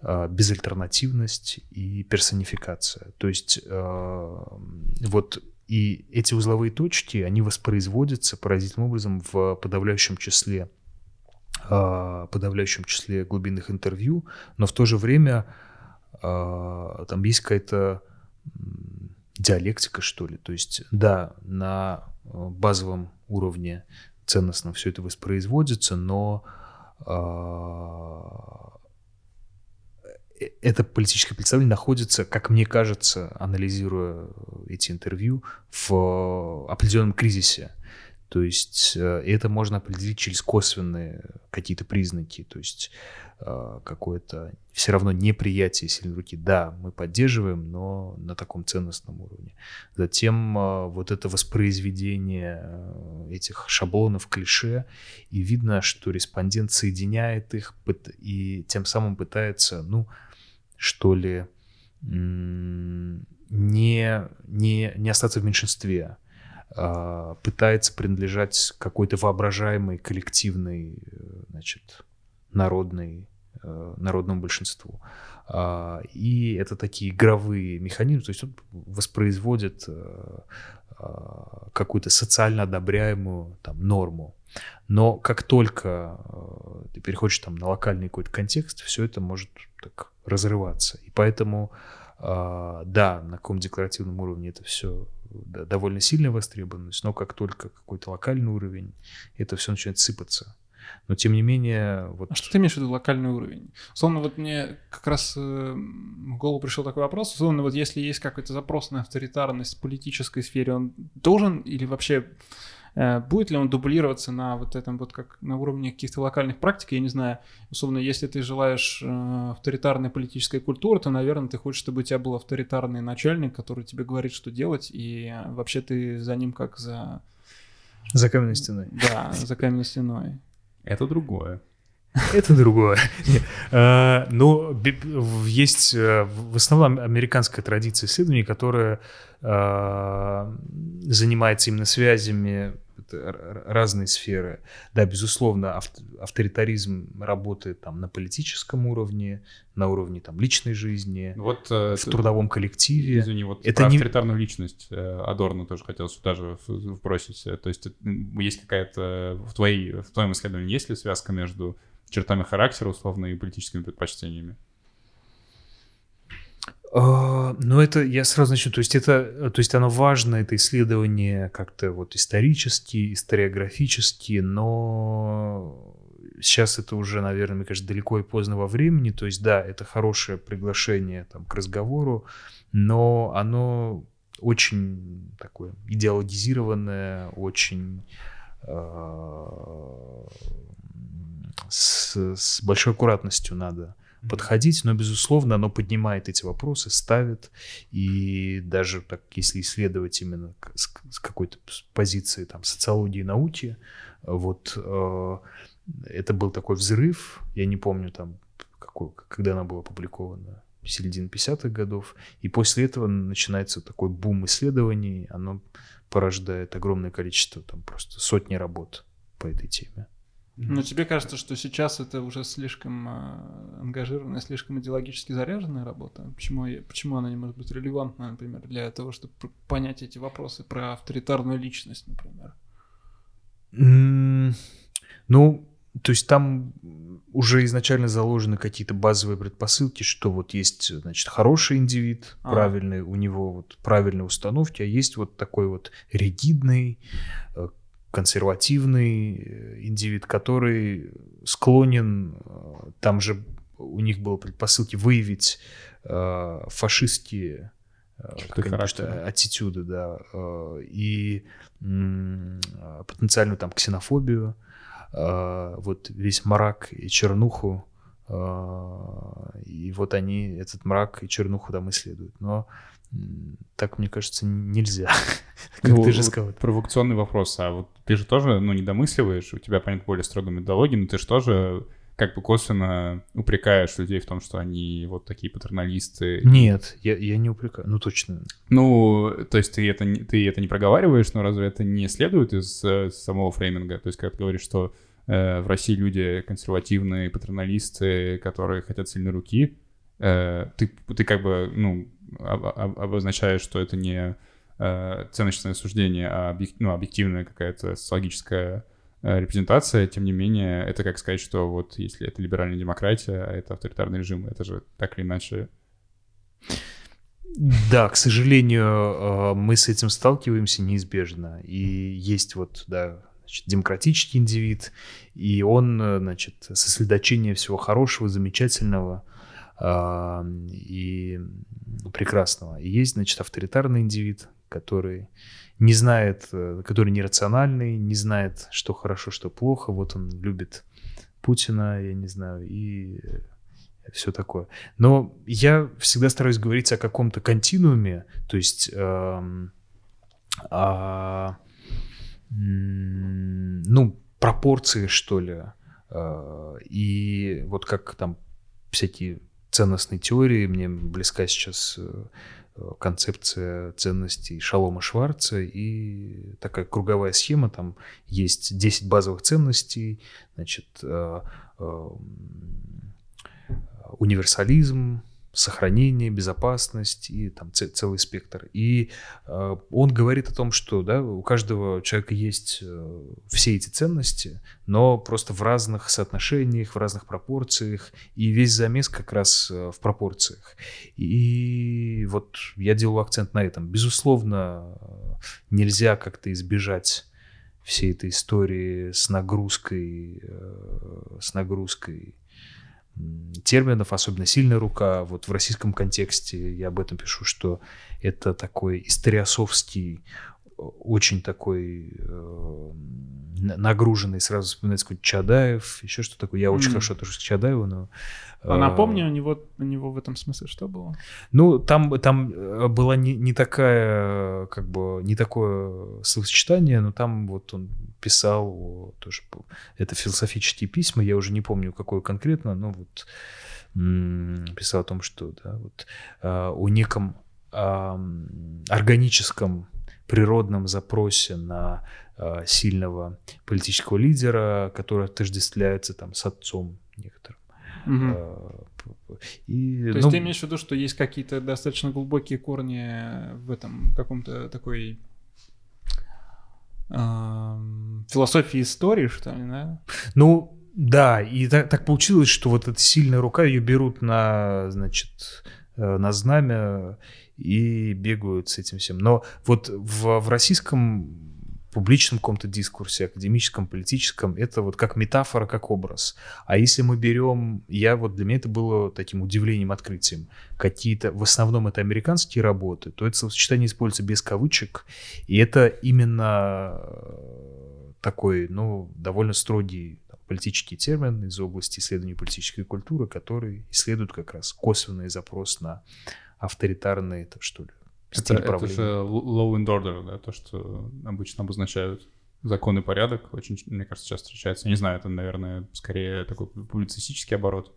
э, безальтернативность и персонификация. То есть э, вот и эти узловые точки, они воспроизводятся поразительным образом в подавляющем числе а, подавляющем числе глубинных интервью, но в то же время э, там есть какая-то диалектика, что ли. То есть, да, на э, базовом уровне ценностно все это воспроизводится, но это политическое представление находится, как мне кажется, анализируя эти интервью, в определенном кризисе. То есть э, это можно определить через косвенные какие-то признаки. То есть э, какое-то все равно неприятие сильной руки. Да, мы поддерживаем, но на таком ценностном уровне. Затем э, вот это воспроизведение этих шаблонов, клише, и видно, что респондент соединяет их и тем самым пытается, ну, что ли, не, не, не остаться в меньшинстве а, пытается принадлежать какой-то воображаемой коллективной, э, значит, народной, э, народному большинству. А, и это такие игровые механизмы, то есть он воспроизводит э, а, какую-то социально одобряемую там, норму. Но как только ты переходишь там на локальный какой-то контекст, все это может так разрываться. И поэтому, да, на каком декларативном уровне это все да, довольно сильная востребованность, но как только какой-то локальный уровень, это все начинает сыпаться. Но тем не менее... Вот... А что ты имеешь в виду локальный уровень? Условно, вот мне как раз э, в голову пришел такой вопрос. Условно, вот если есть какой-то запрос на авторитарность в политической сфере, он должен или вообще будет ли он дублироваться на вот этом вот как на уровне каких-то локальных практик, я не знаю. Условно, если ты желаешь э, авторитарной политической культуры, то, наверное, ты хочешь, чтобы у тебя был авторитарный начальник, который тебе говорит, что делать, и вообще ты за ним как за... За каменной стеной. Да, за каменной стеной. Это другое. Это другое. А, Но ну, есть э, в основном американская традиция исследований, которая а, занимается именно связями разные сферы. Да, безусловно, авторитаризм работает там на политическом уровне, на уровне там личной жизни, вот, э, в трудовом коллективе. Извини, вот это про не... авторитарную личность э, Адорно тоже хотел сюда же вбросить. То есть есть какая-то в, твоей, в твоем исследовании есть ли связка между чертами характера, условно, и политическими предпочтениями? Uh, ну, это я сразу начну. То есть, это, то есть оно важно, это исследование как-то вот исторически, историографически, но сейчас это уже, наверное, мне кажется, далеко и поздно во времени. То есть, да, это хорошее приглашение там, к разговору, но оно очень такое идеологизированное, очень uh, с, с большой аккуратностью надо подходить, но, безусловно, оно поднимает эти вопросы, ставит, и даже так, если исследовать именно с, какой-то позиции там, социологии науки, вот э, это был такой взрыв, я не помню там, какой, когда она была опубликована, середины 50-х годов, и после этого начинается такой бум исследований, оно порождает огромное количество, там просто сотни работ по этой теме. Но тебе кажется, что сейчас это уже слишком э, ангажированная, слишком идеологически заряженная работа? Почему, почему она не может быть релевантна, например, для того, чтобы понять эти вопросы про авторитарную личность, например? Mm, ну, то есть там уже изначально заложены какие-то базовые предпосылки, что вот есть, значит, хороший индивид, а. правильный, у него вот правильные установки, а есть вот такой вот ригидный, э, консервативный э, индивид, который склонен, э, там же у них было предпосылки выявить э, фашистские э, аттитюды, да, и потенциальную там ксенофобию, вот весь мрак и чернуху, и вот они этот мрак и чернуху там исследуют. Но так, мне кажется, нельзя. как ну, ты же сказал. Провокационный вопрос. А вот ты же тоже, ну, не домысливаешь, у тебя, понятно, более строгая методология, но ты же тоже как бы косвенно упрекаешь людей в том, что они вот такие патерналисты. Нет, я, я не упрекаю, ну точно. Ну, то есть ты это, ты это не проговариваешь, но разве это не следует из э, самого фрейминга? То есть когда ты говоришь, что э, в России люди консервативные, патерналисты, которые хотят сильной руки, э, ты, ты как бы, ну, обозначает, что это не э, ценностное суждение, а объек, ну, объективная какая-то социологическая э, репрезентация, тем не менее, это как сказать, что вот если это либеральная демократия, а это авторитарный режим, это же так или иначе Да, к сожалению, э, мы с этим сталкиваемся неизбежно. И есть вот, да, значит, демократический индивид, и он, значит, сосредоточение всего хорошего, замечательного и прекрасного. И есть, значит, авторитарный индивид, который не знает, который нерациональный, не знает, что хорошо, что плохо. Вот он любит Путина, я не знаю, и все такое. Но я всегда стараюсь говорить о каком-то континууме, то есть эм, о, ну, пропорции, что ли. Э, и вот как там всякие ценностные теории, мне близка сейчас э, концепция ценностей Шалома Шварца. И такая круговая схема, там есть 10 базовых ценностей, значит, э, универсализм, сохранение, безопасность и там целый спектр. И э, он говорит о том, что да, у каждого человека есть э, все эти ценности, но просто в разных соотношениях, в разных пропорциях, и весь замес как раз э, в пропорциях. И вот я делаю акцент на этом. Безусловно, нельзя как-то избежать всей этой истории с нагрузкой, с нагрузкой терминов, особенно сильная рука. Вот в российском контексте я об этом пишу, что это такой историосовский, очень такой э, нагруженный, сразу вспоминается какой-то Чадаев, еще что такое. Я очень mm. хорошо отношусь к Чадаеву, но... А напомни, у него, у него в этом смысле что было? Ну, там, там э, была не, не такая, как бы, не такое словосочетание, но там вот он писал тоже, это философические письма, я уже не помню, какое конкретно, но вот писал о том, что да, вот, а, о неком а, органическом природном запросе на а, сильного политического лидера, который отождествляется там с отцом некоторым. Угу. И, То есть ну, ты имеешь в виду, что есть какие-то достаточно глубокие корни в этом каком-то такой э, философии истории, что ли, да? Ну, да, и так, так получилось, что вот эта сильная рука, ее берут на, значит, э, на знамя и бегают с этим всем. Но вот в, в российском публичном каком-то дискурсе, академическом, политическом, это вот как метафора, как образ. А если мы берем, я вот для меня это было таким удивлением, открытием, какие-то, в основном это американские работы, то это сочетание используется без кавычек, и это именно э, такой, ну, довольно строгий политический термин из области исследования политической культуры, который исследует как раз косвенный запрос на авторитарные, это что ли, стиль это, правления. Это же law and order, да, то, что обычно обозначают закон и порядок, очень, мне кажется, часто встречается. Я не знаю, это, наверное, скорее такой публицистический оборот,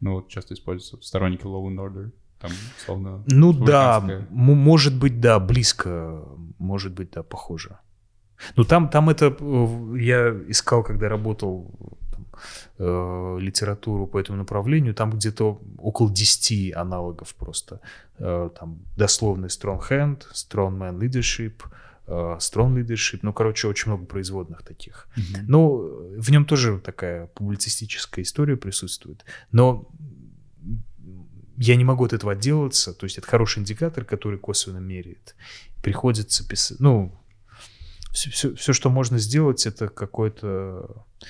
но вот часто используются сторонники law and order. Там, словно ну да, может быть, да, близко, может быть, да, похоже. Ну там, там это э, я искал, когда работал э, литературу по этому направлению, там где-то около 10 аналогов просто. Э, там дословный strong hand, strong man leadership, э, strong leadership, ну, короче, очень много производных таких. Mm-hmm. Ну, в нем тоже такая публицистическая история присутствует. Но я не могу от этого отделаться, то есть это хороший индикатор, который косвенно меряет. Приходится писать, ну, все, все, все, что можно сделать, это какой-то э,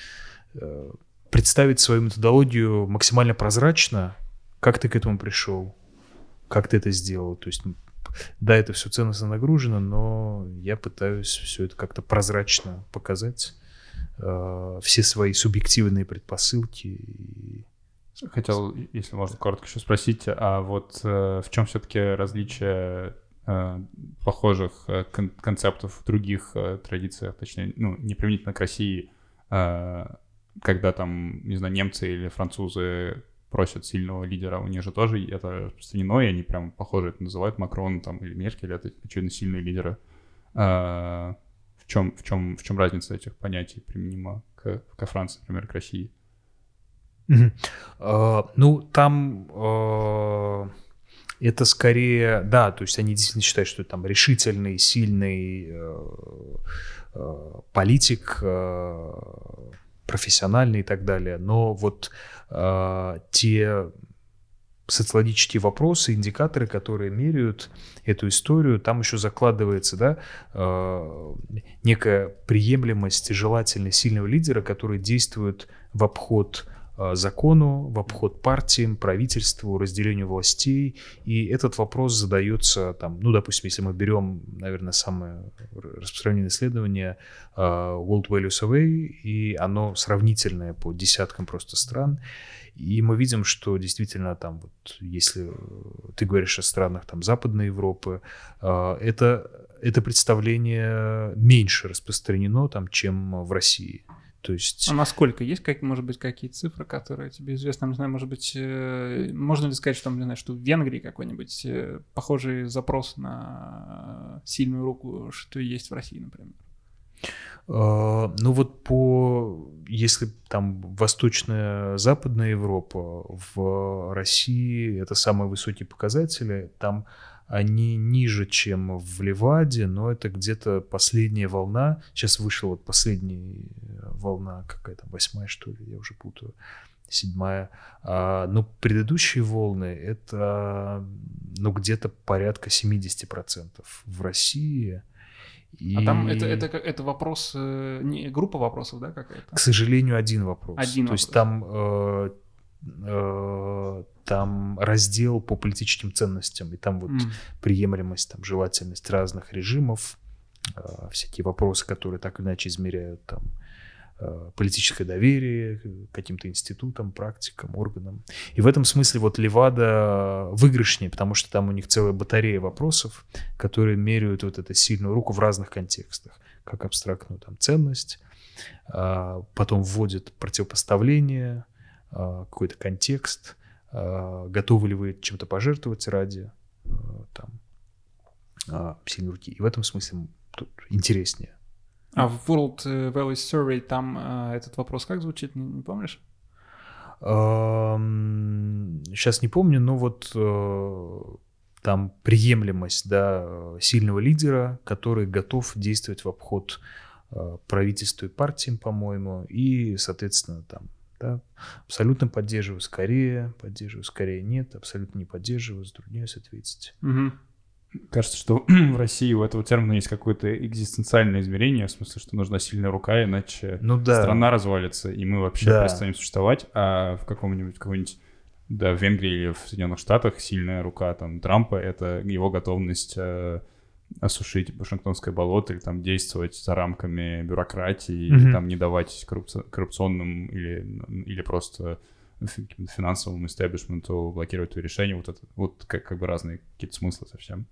представить свою методологию максимально прозрачно, как ты к этому пришел, как ты это сделал. То есть, да, это все ценностно нагружено, но я пытаюсь все это как-то прозрачно показать, э, все свои субъективные предпосылки. Хотел, если можно коротко еще спросить, а вот э, в чем все-таки различие э, похожих э, кон- концептов в других э, традициях, точнее, ну, не применительно к России, э, когда там, не знаю, немцы или французы просят сильного лидера, у них же тоже это распространено, и они прям похоже это называют, Макрон там или Меркель, это, очевидно, сильные лидеры. А, в, чем, в, чем, в чем разница этих понятий применима к, ко Франции, например, к России? Uh, ну, там uh, это скорее, да, то есть они действительно считают, что там решительный, сильный политик, профессиональный и так далее. Но вот э, те социологические вопросы, индикаторы, которые меряют эту историю, там еще закладывается да, э, некая приемлемость желательно сильного лидера, который действует в обход закону, в обход партиям, правительству, разделению властей. И этот вопрос задается, там, ну, допустим, если мы берем, наверное, самое распространенное исследование э, World Value Survey, и оно сравнительное по десяткам просто стран, и мы видим, что действительно там, вот, если ты говоришь о странах там, Западной Европы, э, это, это представление меньше распространено, там, чем в России. То есть... А насколько? Есть, как, может быть, какие цифры, которые тебе известны? Не знаю, может быть, э, можно ли сказать, что, не знаю, что в Венгрии какой-нибудь э, похожий запрос на сильную руку, что есть в России, например? Uh, ну вот по, если там восточная, западная Европа, в России это самые высокие показатели, там они ниже, чем в Ливаде, но это где-то последняя волна. Сейчас вышла вот последняя волна, какая-то восьмая, что ли, я уже путаю, седьмая. А, но предыдущие волны это ну, где-то порядка 70% в России. И... А там это, это, это вопрос, э, не, группа вопросов, да, какая-то? К сожалению, один вопрос. Один То вопрос. есть там э, Э, там раздел по политическим ценностям, и там вот mm. приемлемость, там желательность разных режимов, э, всякие вопросы, которые так или иначе измеряют там э, политическое доверие каким-то институтам, практикам, органам. И в этом смысле вот Левада выигрышнее, потому что там у них целая батарея вопросов, которые меряют вот эту сильную руку в разных контекстах, как абстрактную там ценность, потом вводят противопоставление, а, какой-то контекст, готовы ли вы чем-то пожертвовать ради а, там, сильной руки. И в этом смысле тут интереснее. А в World Values Survey там этот вопрос как звучит, не, не помнишь? Сейчас не помню, но вот э, там приемлемость да, сильного лидера, который готов действовать в обход э, правительству и партиям, по-моему, и, соответственно, там да? Абсолютно поддерживаю, скорее поддерживаю, скорее нет, абсолютно не поддерживаю, затрудняюсь ответить. Угу. Кажется, что в России у этого термина есть какое-то экзистенциальное измерение, в смысле, что нужна сильная рука, иначе ну, да. страна развалится, и мы вообще да. перестанем существовать, а в каком-нибудь какой-нибудь да, в Венгрии или в Соединенных Штатах сильная рука там Трампа — это его готовность э, осушить Вашингтонское болото или там действовать за рамками бюрократии, mm-hmm. или там не давать коррупци- коррупционным или, или просто финансовому истеблишменту блокировать твои решения. Вот это вот как, как бы разные какие-то смыслы совсем.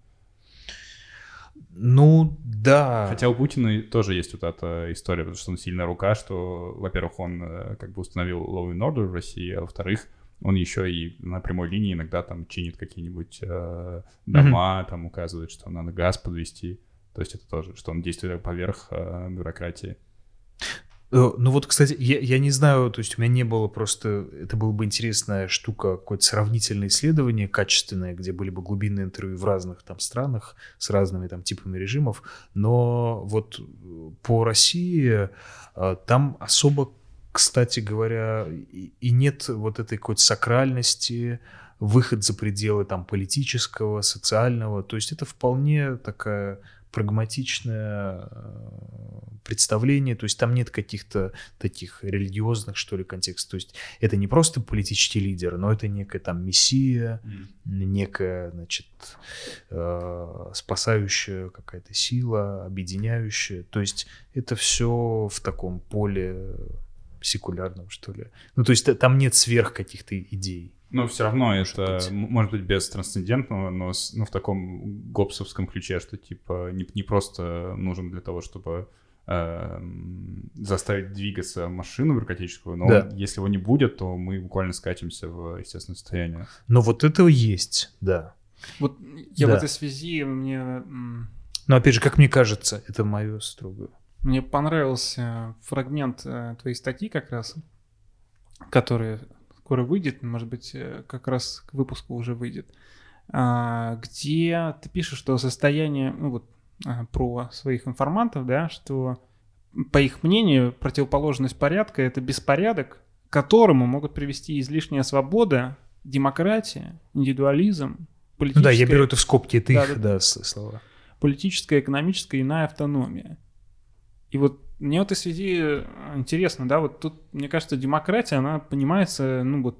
Ну, да. Хотя у Путина тоже есть вот эта история, потому что он сильная рука, что, во-первых, он э, как бы установил law and order в России, а во-вторых, он еще и на прямой линии иногда там чинит какие-нибудь э, дома, mm-hmm. там указывает, что надо газ подвести. То есть это тоже, что он действует поверх э, бюрократии. Э, ну вот, кстати, я, я не знаю, то есть у меня не было просто, это была бы интересная штука, какое-то сравнительное исследование качественное, где были бы глубинные интервью в разных там странах с разными там типами режимов, но вот по России э, там особо кстати говоря, и нет вот этой какой-то сакральности, выход за пределы там политического, социального. То есть это вполне такая прагматичное э, представление, то есть там нет каких-то таких религиозных, что ли, контекстов. То есть это не просто политический лидер, но это некая там мессия, mm. некая, значит, э, спасающая какая-то сила, объединяющая. То есть это все в таком поле секулярном, что ли. Ну, то есть там нет сверх каких-то идей. Но все равно может это быть. может быть без трансцендентного, но, но в таком гопсовском ключе, что типа не, не просто нужен для того, чтобы э, заставить двигаться машину бюрократическую, но да. он, если его не будет, то мы буквально скатимся в естественное состояние. Но вот этого есть, да. Вот я да. в этой связи мне... Но опять же, как мне кажется, это мое строгое мне понравился фрагмент э, твоей статьи как раз, который скоро выйдет, может быть, э, как раз к выпуску уже выйдет, а, где ты пишешь, что состояние, ну вот, а, про своих информантов, да, что по их мнению противоположность порядка — это беспорядок, к которому могут привести излишняя свобода, демократия, индивидуализм, Ну политическая, да, я беру это в скобки, это Да, их, да. да, слова. политическая, экономическая, иная автономия. И вот мне в этой связи интересно, да, вот тут, мне кажется, демократия, она понимается, ну вот,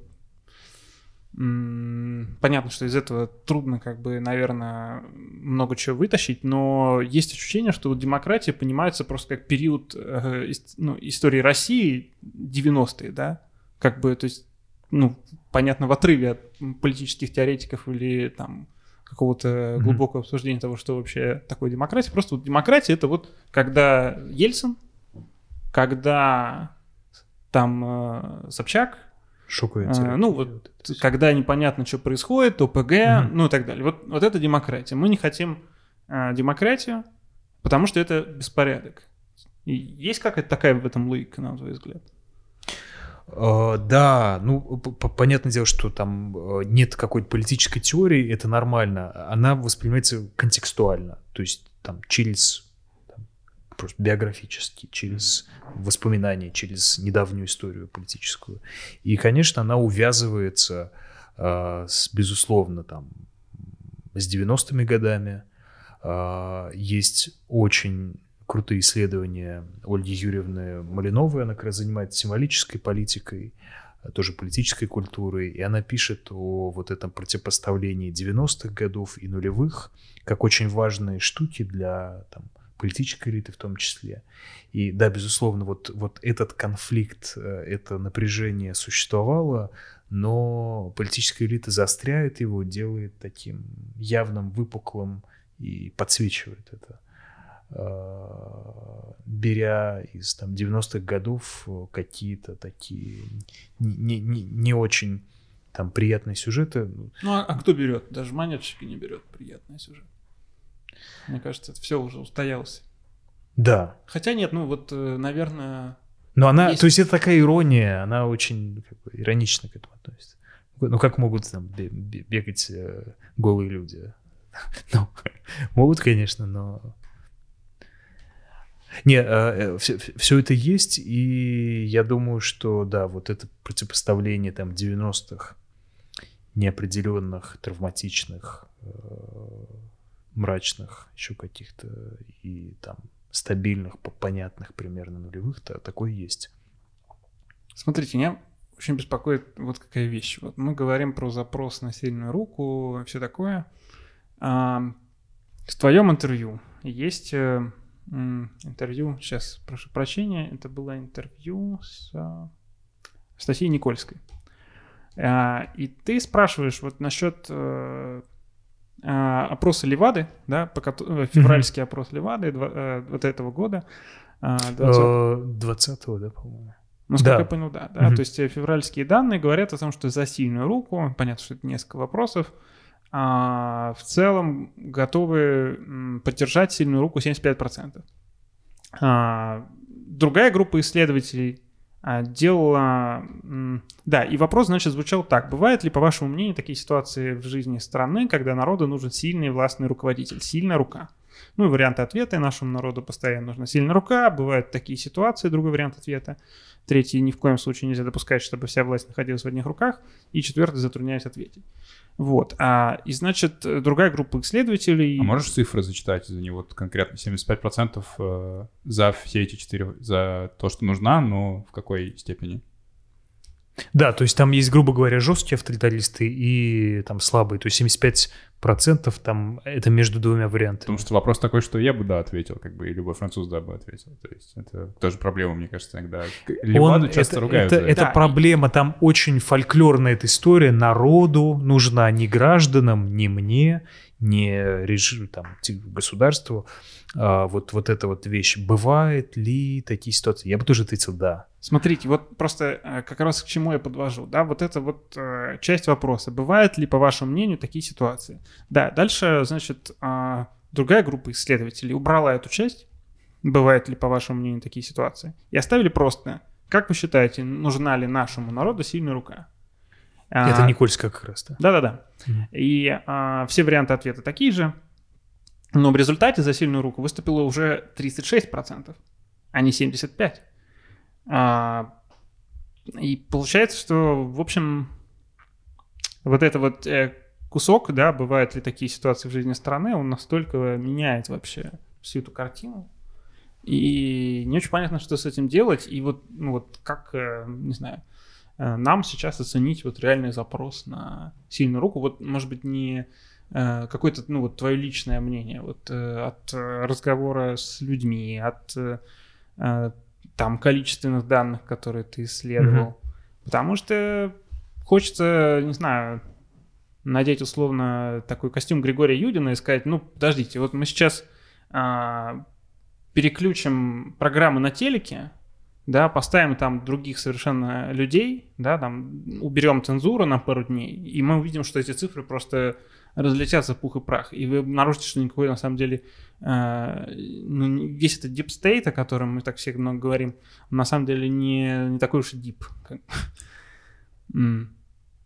понятно, что из этого трудно, как бы, наверное, много чего вытащить, но есть ощущение, что вот демократия понимается просто как период э, ну, истории России 90-е, да, как бы, то есть, ну, понятно, в отрыве от политических теоретиков или там какого-то глубокого обсуждения того, что вообще такое демократия. Просто вот демократия это вот когда Ельцин, когда там э, Собчак, А, терапия, ну, вот когда непонятно, что происходит, ОПГ, Мгм. ну и так далее. Вот, вот это демократия. Мы не хотим э, демократию, потому что это беспорядок. И есть какая-то такая в этом логика, на твой взгляд? Э, Да, ну, понятное дело, что там э, нет какой-то политической теории, это нормально. Она воспринимается контекстуально, то есть там через там, просто биографически, через воспоминания, через недавнюю историю политическую. И, конечно, она увязывается э, с, безусловно, там, с 90-ми годами. Есть очень крутые исследования Ольги Юрьевны Малиновой. Она как раз занимается символической политикой, а, тоже политической культурой. И она пишет о вот этом противопоставлении 90-х годов и нулевых, как очень важные штуки для там, политической элиты в том числе. И да, безусловно, вот, вот этот конфликт, э, это напряжение существовало, но политическая элита заостряет его, делает таким явным, выпуклым и подсвечивает это беря из там 90-х годов э, какие-то такие не, не, не очень там приятные сюжеты. Ну, а, а кто берет? Даже монетчики не берет приятный сюжет. Мне кажется, это все уже устоялось. Да. Хотя нет, ну вот, э, наверное, Но она, Есть- то есть это такая ирония, она очень как бы, иронично к этому относится. Ну как могут там бе- бе- бегать э, голые люди? Ну, могут, конечно, но... Не, все, это есть, и я думаю, что, да, вот это противопоставление там 90-х, неопределенных, травматичных, э, мрачных, еще каких-то, и там стабильных, по- понятных примерно нулевых, та- такое есть. Смотрите, меня очень беспокоит вот какая вещь. Вот мы говорим про запрос на сильную руку, все такое. А, в твоем интервью есть э, интервью, сейчас прошу прощения, это было интервью с а, Стасией Никольской. А, и ты спрашиваешь вот насчет э, а, опроса Левады, да, по кото- э, февральский опрос Левады э, вот этого года. а, 20 Э, 20-го, да, по-моему. Насколько Да. я понял, да. да. Мгм. То есть февральские данные говорят о том, что за сильную руку, понятно, что это несколько вопросов, а, в целом готовы поддержать сильную руку 75%. А, другая группа исследователей а, делала... Да, и вопрос, значит, звучал так. Бывают ли, по вашему мнению, такие ситуации в жизни страны, когда народу нужен сильный властный руководитель, сильная рука? Ну и варианты ответа. Нашему народу постоянно нужна сильная рука. Бывают такие ситуации, другой вариант ответа. Третий, ни в коем случае нельзя допускать, чтобы вся власть находилась в одних руках. И четвертый, затрудняюсь ответить. Вот. А, и, значит, другая группа исследователей... А можешь цифры зачитать за него? Вот конкретно 75% э, за все эти четыре, за то, что нужна, но в какой степени? Да, то есть там есть, грубо говоря, жесткие авторитаристы и там слабые. То есть 75% там это между двумя вариантами. Потому что вопрос такой, что я бы да ответил, как бы и любой француз да бы ответил. То есть это тоже проблема, мне кажется, иногда. Леваду Он- часто это, ругают это, за это Да, проблема, там очень фольклорная эта история. Народу нужна не гражданам, не мне, не режим, там, государству. А, вот, вот эта вот вещь. Бывает ли такие ситуации? Я бы тоже ответил да. Смотрите, вот просто э, как раз к чему я подвожу, да, вот это вот э, часть вопроса. Бывают ли, по вашему мнению, такие ситуации? Да, дальше, значит, а, другая группа исследователей убрала эту часть. Бывают ли, по вашему мнению, такие ситуации? И оставили просто, как вы считаете, нужна ли нашему народу сильная рука? А, Это Никольская как раз, да. Да-да-да. И а, все варианты ответа такие же. Но в результате за сильную руку выступило уже 36%, а не 75%. А, и получается, что, в общем, вот это вот э, кусок, да, бывают ли такие ситуации в жизни страны, он настолько меняет вообще всю эту картину. И не очень понятно, что с этим делать. И вот, ну вот как, э, не знаю, нам сейчас оценить вот реальный запрос на сильную руку. Вот, может быть, не э, какое-то, ну вот, твое личное мнение вот от разговора с людьми, от там количественных данных, которые ты исследовал. Mm-hmm. Потому что хочется, не знаю, надеть условно такой костюм Григория Юдина и сказать, ну, подождите, вот мы сейчас а, переключим программы на телеке, да, поставим там других совершенно людей, да, там уберем цензуру на пару дней, и мы увидим, что эти цифры просто разлетятся в пух и прах, и вы обнаружите, что никакой на самом деле э, ну, весь этот deep state, о котором мы так все много говорим, на самом деле не, не такой уж и deep.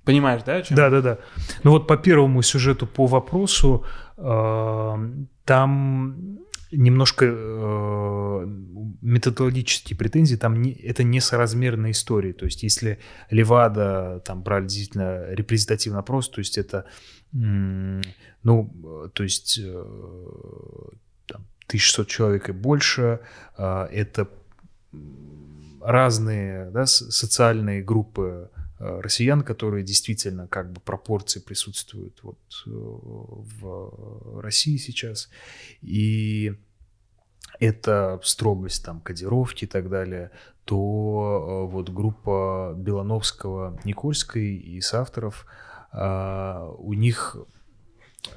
Понимаешь, да? Да, да, да. Ну вот по первому сюжету по вопросу э, там немножко э, методологические претензии, там не, это несоразмерная история. То есть если Левада там брали действительно репрезентативный опрос, то есть это, ну, то есть э, там, 1600 человек и больше, э, это разные да, социальные группы россиян, которые действительно как бы пропорции присутствуют вот э, в России сейчас. И это строгость там кодировки и так далее, то э, вот группа Белановского, Никольской и авторов, у них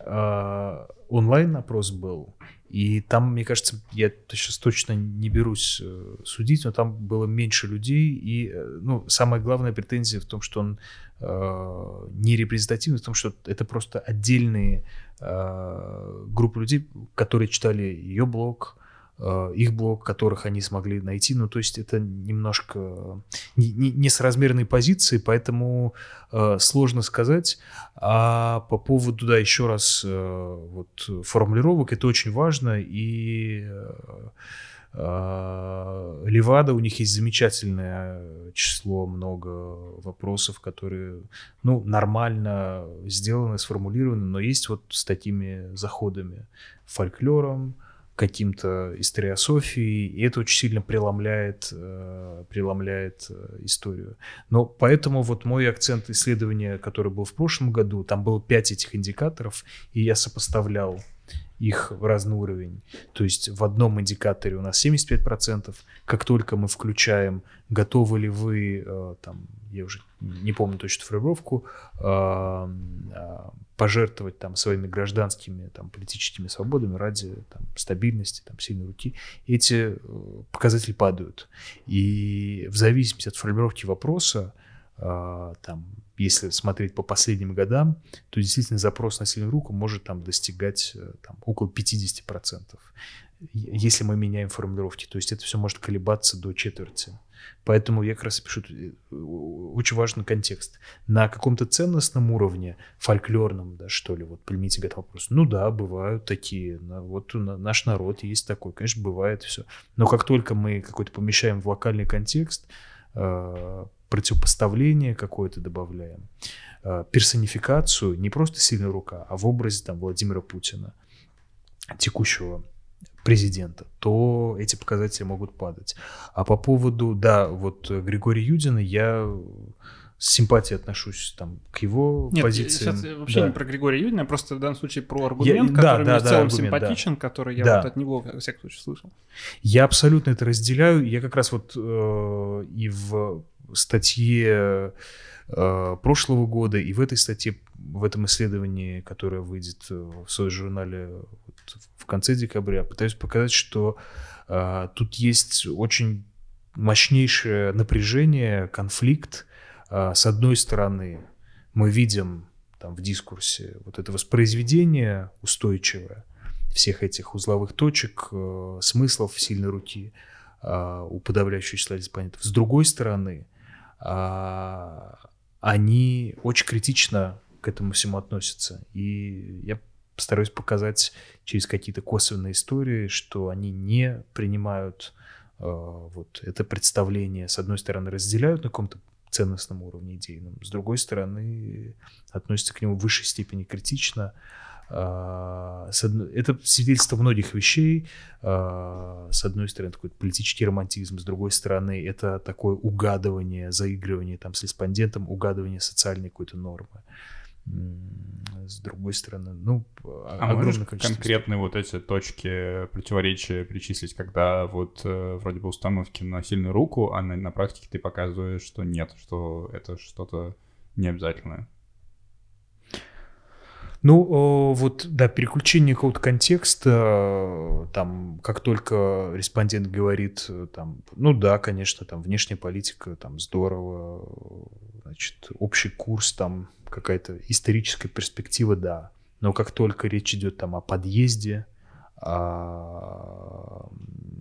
онлайн-опрос был, и там, мне кажется, я сейчас точно не берусь э, судить, но там было меньше людей. И э, ну, самая главная претензия в том, что он э, не репрезентативный, в том, что это просто отдельные э, группы людей, которые читали ее блог, их блог, которых они смогли найти. Ну, то есть это немножко несоразмерные позиции, поэтому э, сложно сказать. А по поводу, да, еще раз, э, вот формулировок, это очень важно, и Левада, у них есть замечательное число, много вопросов, которые, ну, нормально сделаны, сформулированы, но есть вот с такими заходами, фольклором, каким-то историософией, и это очень сильно преломляет, э, преломляет э, историю. Но поэтому вот мой акцент исследования, который был в прошлом году, там было пять этих индикаторов, и я сопоставлял их в разный уровень. То есть в одном индикаторе у нас 75%. Как только мы включаем, готовы ли вы, э, там, я уже не помню точно формулировку, э, э, пожертвовать там своими гражданскими, там, политическими свободами ради там, стабильности, там, сильной руки, эти показатели падают. И в зависимости от формулировки вопроса, там, если смотреть по последним годам, то действительно запрос на сильную руку может там достигать э, там, около 50%, если мы меняем формулировки. То есть это все может колебаться до четверти. Поэтому я как раз пишу, э, очень важный контекст. На каком-то ценностном уровне, фольклорном, да, что ли, вот примите этот вопрос. Ну да, бывают такие. Вот наш народ есть такой. Конечно, бывает все. Но как только мы какой-то помещаем в локальный контекст, э, противопоставление какое-то добавляем, э, персонификацию, не просто сильная рука, а в образе там Владимира Путина, текущего президента, то эти показатели могут падать. А по поводу, да, вот Григория Юдина, я с симпатией отношусь там к его Нет, позициям. Сейчас вообще да. не про Григория Юдина, а просто в данном случае про аргумент, я, который да, мне да, в целом да, аргумент, симпатичен, да. который я да. вот от него, во всяком случае, слышал. Я абсолютно это разделяю. Я как раз вот э, и в статье э, прошлого года и в этой статье, в этом исследовании, которое выйдет в своем журнале вот, в конце декабря, пытаюсь показать, что э, тут есть очень мощнейшее напряжение, конфликт. Э, с одной стороны, мы видим там в дискурсе вот это воспроизведение устойчивое всех этих узловых точек, э, смыслов сильной руки э, у подавляющего числа респондентов. С другой стороны, а, они очень критично к этому всему относятся. И я стараюсь показать через какие-то косвенные истории, что они не принимают э, вот это представление, с одной стороны, разделяют на каком-то ценностном уровне идейном. С другой стороны, относится к нему в высшей степени критично. А, это свидетельство многих вещей. А, с одной стороны, такой политический романтизм, с другой стороны, это такое угадывание, заигрывание там с респондентом, угадывание социальной какой-то нормы с другой стороны, ну, а можешь конкретные вот эти точки противоречия перечислить, когда вот э, вроде бы установки на сильную руку, а на, на практике ты показываешь, что нет, что это что-то необязательное? Ну, вот, да, переключение какого-то контекста, там, как только респондент говорит, там, ну да, конечно, там, внешняя политика, там, здорово, значит, общий курс, там, какая-то историческая перспектива, да. Но как только речь идет там о подъезде, о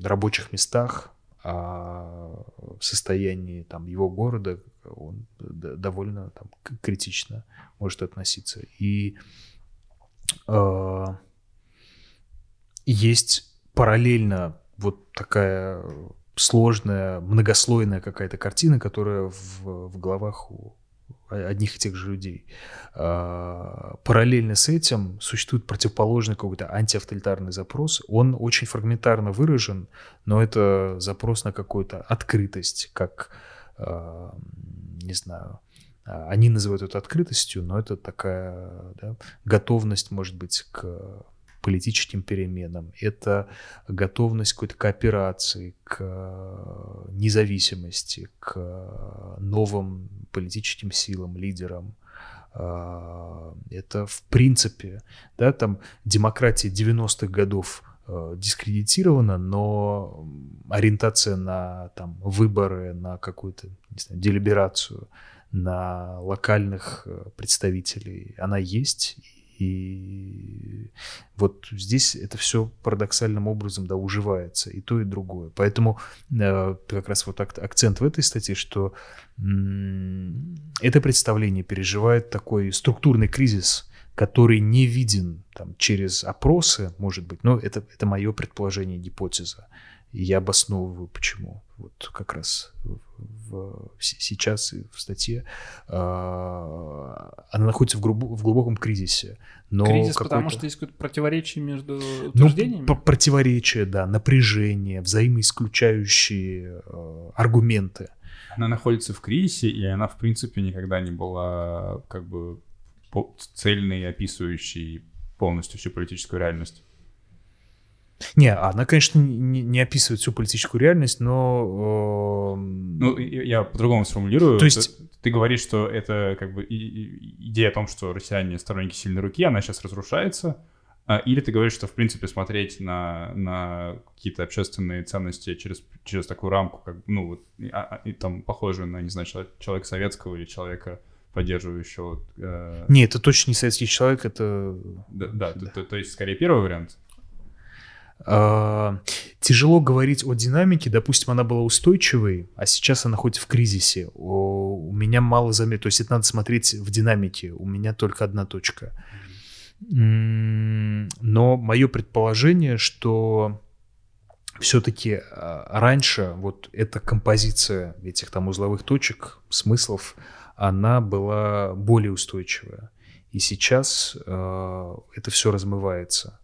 рабочих местах, о состоянии там его города, он довольно там, критично может относиться. И э, есть параллельно вот такая сложная, многослойная какая-то картина, которая в, в головах у одних и тех же людей. А, параллельно с этим существует противоположный какой-то антиавторитарный запрос. Он очень фрагментарно выражен, но это запрос на какую-то открытость, как, а, не знаю, а, они называют это открытостью, но это такая да, готовность, может быть, к политическим переменам, это готовность к какой-то кооперации, к э, независимости, к новым политическим силам, лидерам. А, это в принципе, да, там демократия 90-х годов э, дискредитирована, но ориентация на там, выборы, на какую-то знаю, делиберацию, на локальных э, представителей, она есть, и вот здесь это все парадоксальным образом да, уживается, и то, и другое. Поэтому э, как раз вот акцент в этой статье, что это представление переживает такой структурный кризис, который не виден там, через опросы, может быть, но это, это мое предположение, гипотеза. И я обосновываю, почему. Вот как раз в, в, сейчас и в статье э, она находится в, грубо, в глубоком кризисе. Но Кризис, потому что есть какое-то противоречие между ну, утверждениями? Ну, противоречие, да, напряжение, взаимоисключающие э, аргументы. Она находится в кризисе, и она, в принципе, никогда не была как бы цельной, описывающей полностью всю политическую реальность. Не, она, конечно, не, не описывает всю политическую реальность, но... Э, ну, я по-другому сформулирую. То есть... Ты, ты говоришь, что это как бы идея о том, что россияне сторонники сильной руки, она сейчас разрушается, а, или ты говоришь, что, в принципе, смотреть на, на какие-то общественные ценности через, через такую рамку, как, ну, вот, и, а, и, там, похожую на, не знаю, человек, человека советского или человека поддерживающего... Э... Не, это точно не советский человек, это... Да, да, да. То, то есть, скорее, первый вариант? А, тяжело говорить о динамике. Допустим, она была устойчивой, а сейчас она хоть в кризисе. У меня мало замет. То есть это надо смотреть в динамике. У меня только одна точка. Но мое предположение, что все-таки а, раньше вот эта композиция этих там узловых точек, смыслов, она была более устойчивая. И сейчас э, это все размывается.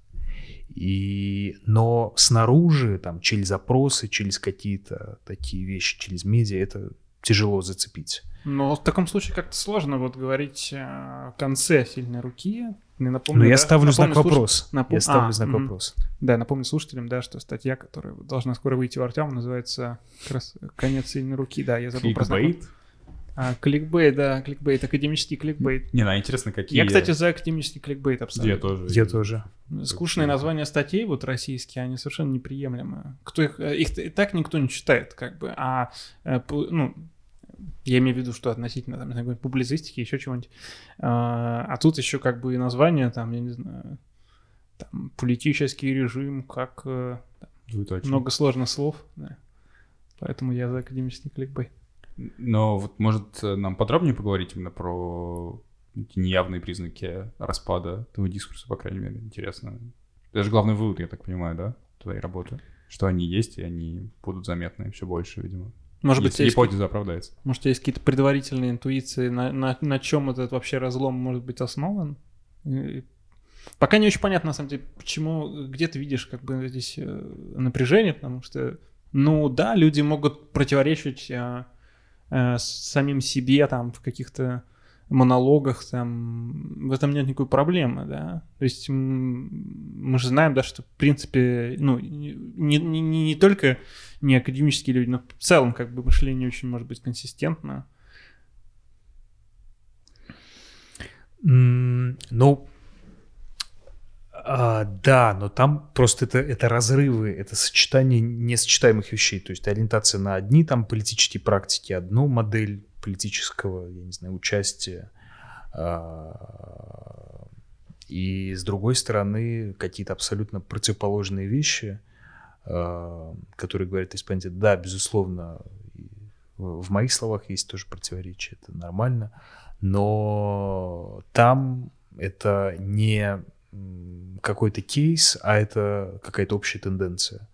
И, но снаружи, там, через запросы, через какие-то такие вещи, через медиа, это тяжело зацепить. Но в таком случае как-то сложно вот говорить о конце сильной руки. Не напомню, Но ну, я да, ставлю знак слуш... вопрос. Напом... Я ставлю а, знак угу. вопрос. Да, напомню слушателям, да, что статья, которая должна скоро выйти в Артем, называется как раз «Конец сильной руки». Да, я забыл про знак. А, кликбейт, да, кликбейт, академический кликбейт. Не, ну интересно, какие... Я, кстати, за академический кликбейт абсолютно. Я тоже. Я тоже. Скучные названия статей вот российские, они совершенно неприемлемые. Кто их, э, их и так никто не читает, как бы, а, э, ну, я имею в виду, что относительно там, знаю, публицистики, еще чего-нибудь. А, а тут еще как бы и название, там, я не знаю, там, политический режим, как э, там, много сложных слов, да. Поэтому я за академический кликбейт. Но вот, может, нам подробнее поговорить именно про эти неявные признаки распада этого дискурса, по крайней мере, интересно. Это же главный вывод, я так понимаю, да, твоей работы? Что они есть, и они будут заметны все больше, видимо. Может быть, есть, гипотеза оправдается. может, есть какие-то предварительные интуиции, на, на, на чем этот вообще разлом может быть основан? Пока не очень понятно, на самом деле, почему, где ты видишь как бы здесь э, напряжение, потому что, ну да, люди могут противоречить э, э, самим себе там в каких-то монологах, там, в этом нет никакой проблемы, да. То есть мы же знаем, да, что, в принципе, ну, не, не, не, не только не академические люди, но в целом, как бы, мышление очень может быть консистентно. М, Ну, а, да, но там просто это, это разрывы, это сочетание несочетаемых вещей. То есть ориентация на одни там политические практики, одну модель политического, я не знаю, участия. а, И с другой стороны, какие-то абсолютно противоположные вещи, а, которые говорят исполнитель, да, безусловно, в моих словах есть тоже противоречие, это нормально, но там это не какой-то кейс, а это какая-то общая тенденция.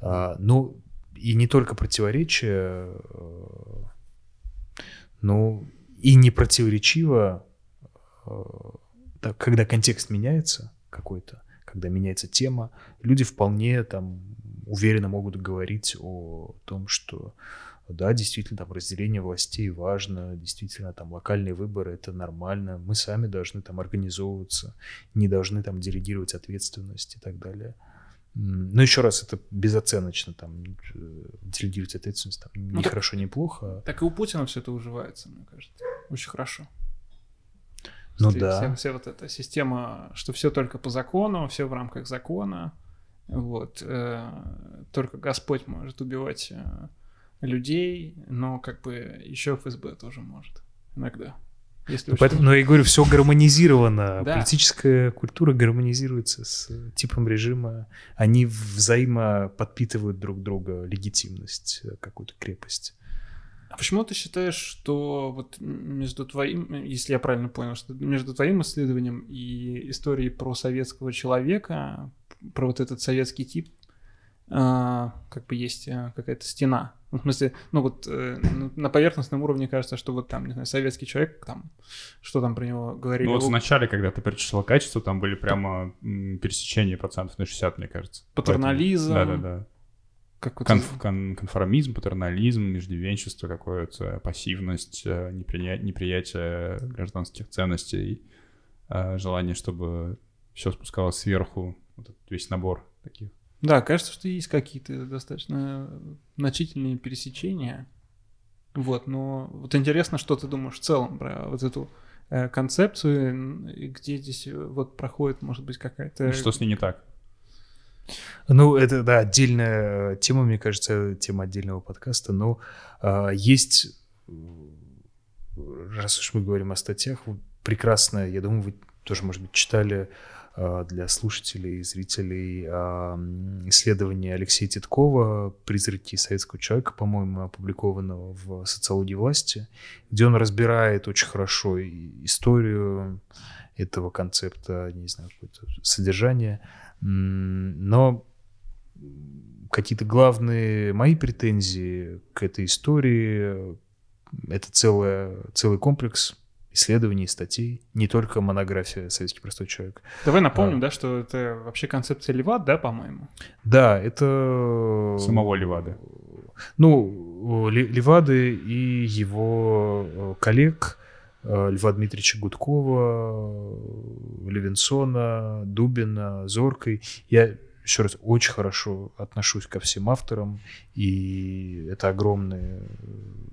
А, Ну, и не только противоречие, э, ну, и не противоречиво, э, когда контекст меняется какой-то, когда меняется тема, люди вполне там уверенно могут говорить о том, что да, действительно, там разделение властей важно, действительно, там локальные выборы это нормально, мы сами должны там организовываться, не должны там делегировать ответственность и так далее. Но еще раз, это безоценочно, там, э, делегировать ответственность, там, не Ну, так- хорошо, не плохо. Так и у Путина все это уживается, мне кажется. Очень хорошо. Ну Вся- да. Вся, вся вот эта система, что все только по закону, все в рамках закона. Вот. э, только Господь может убивать э, людей, но как бы еще ФСБ тоже может иногда. Если Ну, Поэтому, ну, я говорю, все гармонизировано. Да. Политическая культура гармонизируется с типом режима. Они взаимо подпитывают друг друга легитимность, э, какую-то крепость. А почему ты считаешь, что вот между твоим, если я правильно понял, что между твоим исследованием и историей про советского человека, про вот этот советский тип, как бы есть а, какая-то стена? Ну, в смысле, ну вот э, ну, на поверхностном уровне кажется, что вот там, не знаю, советский человек, там, что там про него говорили? Ну вот вначале, когда ты перечислял качество, там были прямо м, пересечения процентов на 60, мне кажется. Патернализм. Да-да-да. Конф- кон- конформизм, патернализм, иждивенчество какое-то, пассивность, э, неприя- неприятие гражданских ценностей, э, желание, чтобы все спускалось сверху, вот этот весь набор таких. Да, кажется, что есть какие-то достаточно значительные пересечения. Вот, но вот интересно, что ты думаешь в целом про вот эту э, концепцию, где здесь э, вот проходит, может быть, какая-то... Что с ней не так? Ну, это, да, отдельная э, тема, мне кажется, тема отдельного подкаста, но а, есть, э, раз уж мы говорим о статьях, вот прекрасно, я думаю, вы тоже, может быть, читали а, для слушателей и зрителей м, исследование Алексея Титкова «Призраки советского человека», по-моему, опубликованного в «Социологии власти», где он разбирает очень хорошо историю этого концепта, не знаю, какое-то содержание, но какие-то главные мои претензии к этой истории — это целое, целый комплекс исследований, статей, не только монография «Советский простой человек». Давай напомним, А. да, что это вообще концепция Леват, да, по-моему? Да, это... Самого Левады. Ну, Ле- Левады и его э, коллег э, Льва Дмитриевича Гудкова, э, Левинсона, Дубина, Зоркой. Я еще раз очень хорошо отношусь ко всем авторам, и это огромные...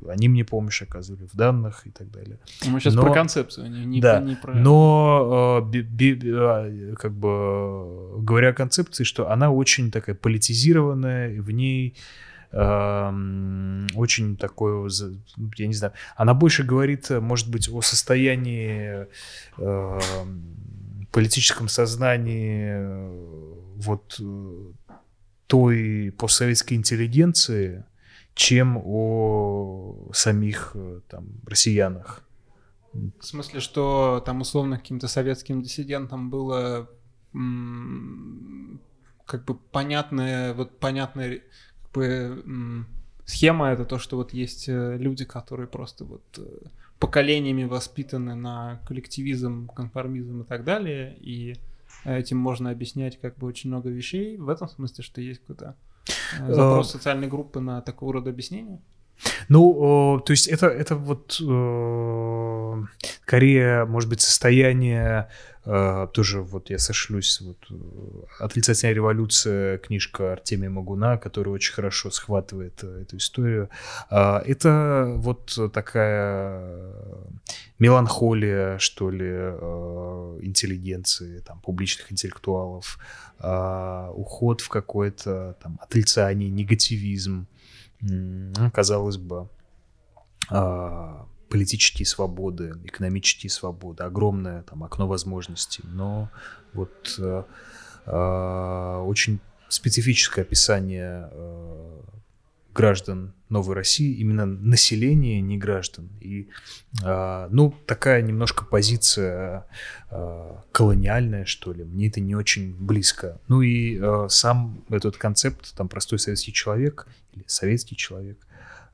э, Они мне помощь оказывали в данных и так далее. Мы сейчас Но- про концепцию, не, не Да, не про... Но э, би- би- а, как бы э, говоря о концепции, что она очень такая политизированная, и в ней эм, очень такое, я не знаю, она больше говорит, э, может быть, о состоянии эм, политическом сознании э, вот э, той постсоветской интеллигенции, чем о самих э, там россиянах. В смысле, что там условно каким-то советским диссидентам было как бы понятное, вот понятное, как бы схема это то, что вот есть э, люди, которые просто вот поколениями воспитаны на коллективизм, конформизм и так далее, и этим можно объяснять как бы очень много вещей в этом смысле, что есть какой-то э, запрос социальной группы на такого рода объяснение. Ну, то есть это, это вот э, скорее, может быть, состояние, э, тоже вот я сошлюсь, вот «Отрицательная революция», книжка Артемия Магуна, которая очень хорошо схватывает э, эту историю. Э, это вот такая меланхолия, что ли, э, интеллигенции, там, публичных интеллектуалов, э, уход в какое-то там отрицание, негативизм, казалось бы, а, политические свободы, экономические свободы, огромное там окно возможностей, но вот э, а, очень специфическое описание э, граждан Новой России, именно население, не граждан. И, э, ну, такая немножко позиция э, колониальная, что ли, мне это не очень близко. Ну и э, сам этот концепт, там, простой советский человек или советский человек,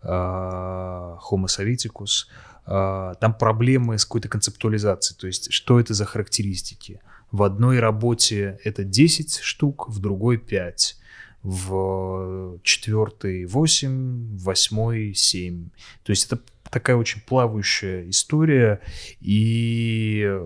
э, Homo советикус, э, там проблемы с какой-то концептуализацией, то есть что это за характеристики. В одной работе это 10 штук, в другой 5 в четвертый 8, в восьмой 7. То есть это такая очень плавающая история, и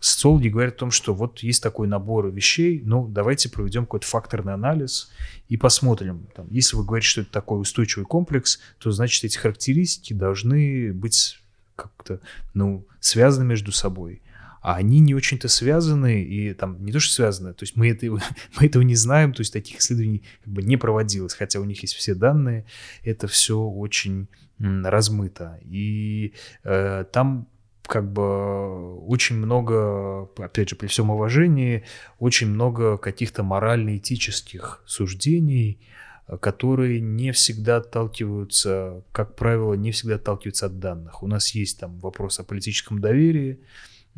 социологи говорят о том, что вот есть такой набор вещей, ну, давайте проведем какой-то факторный анализ и посмотрим. Там, если вы говорите, что это такой устойчивый комплекс, то значит эти характеристики должны быть как-то, ну, связаны между собой а они не очень-то связаны, и там не то, что связаны, то есть мы, это, мы этого не знаем, то есть таких исследований как бы не проводилось, хотя у них есть все данные, это все очень размыто. И э, там как бы очень много, опять же, при всем уважении, очень много каких-то морально-этических суждений, которые не всегда отталкиваются, как правило, не всегда отталкиваются от данных. У нас есть там вопрос о политическом доверии,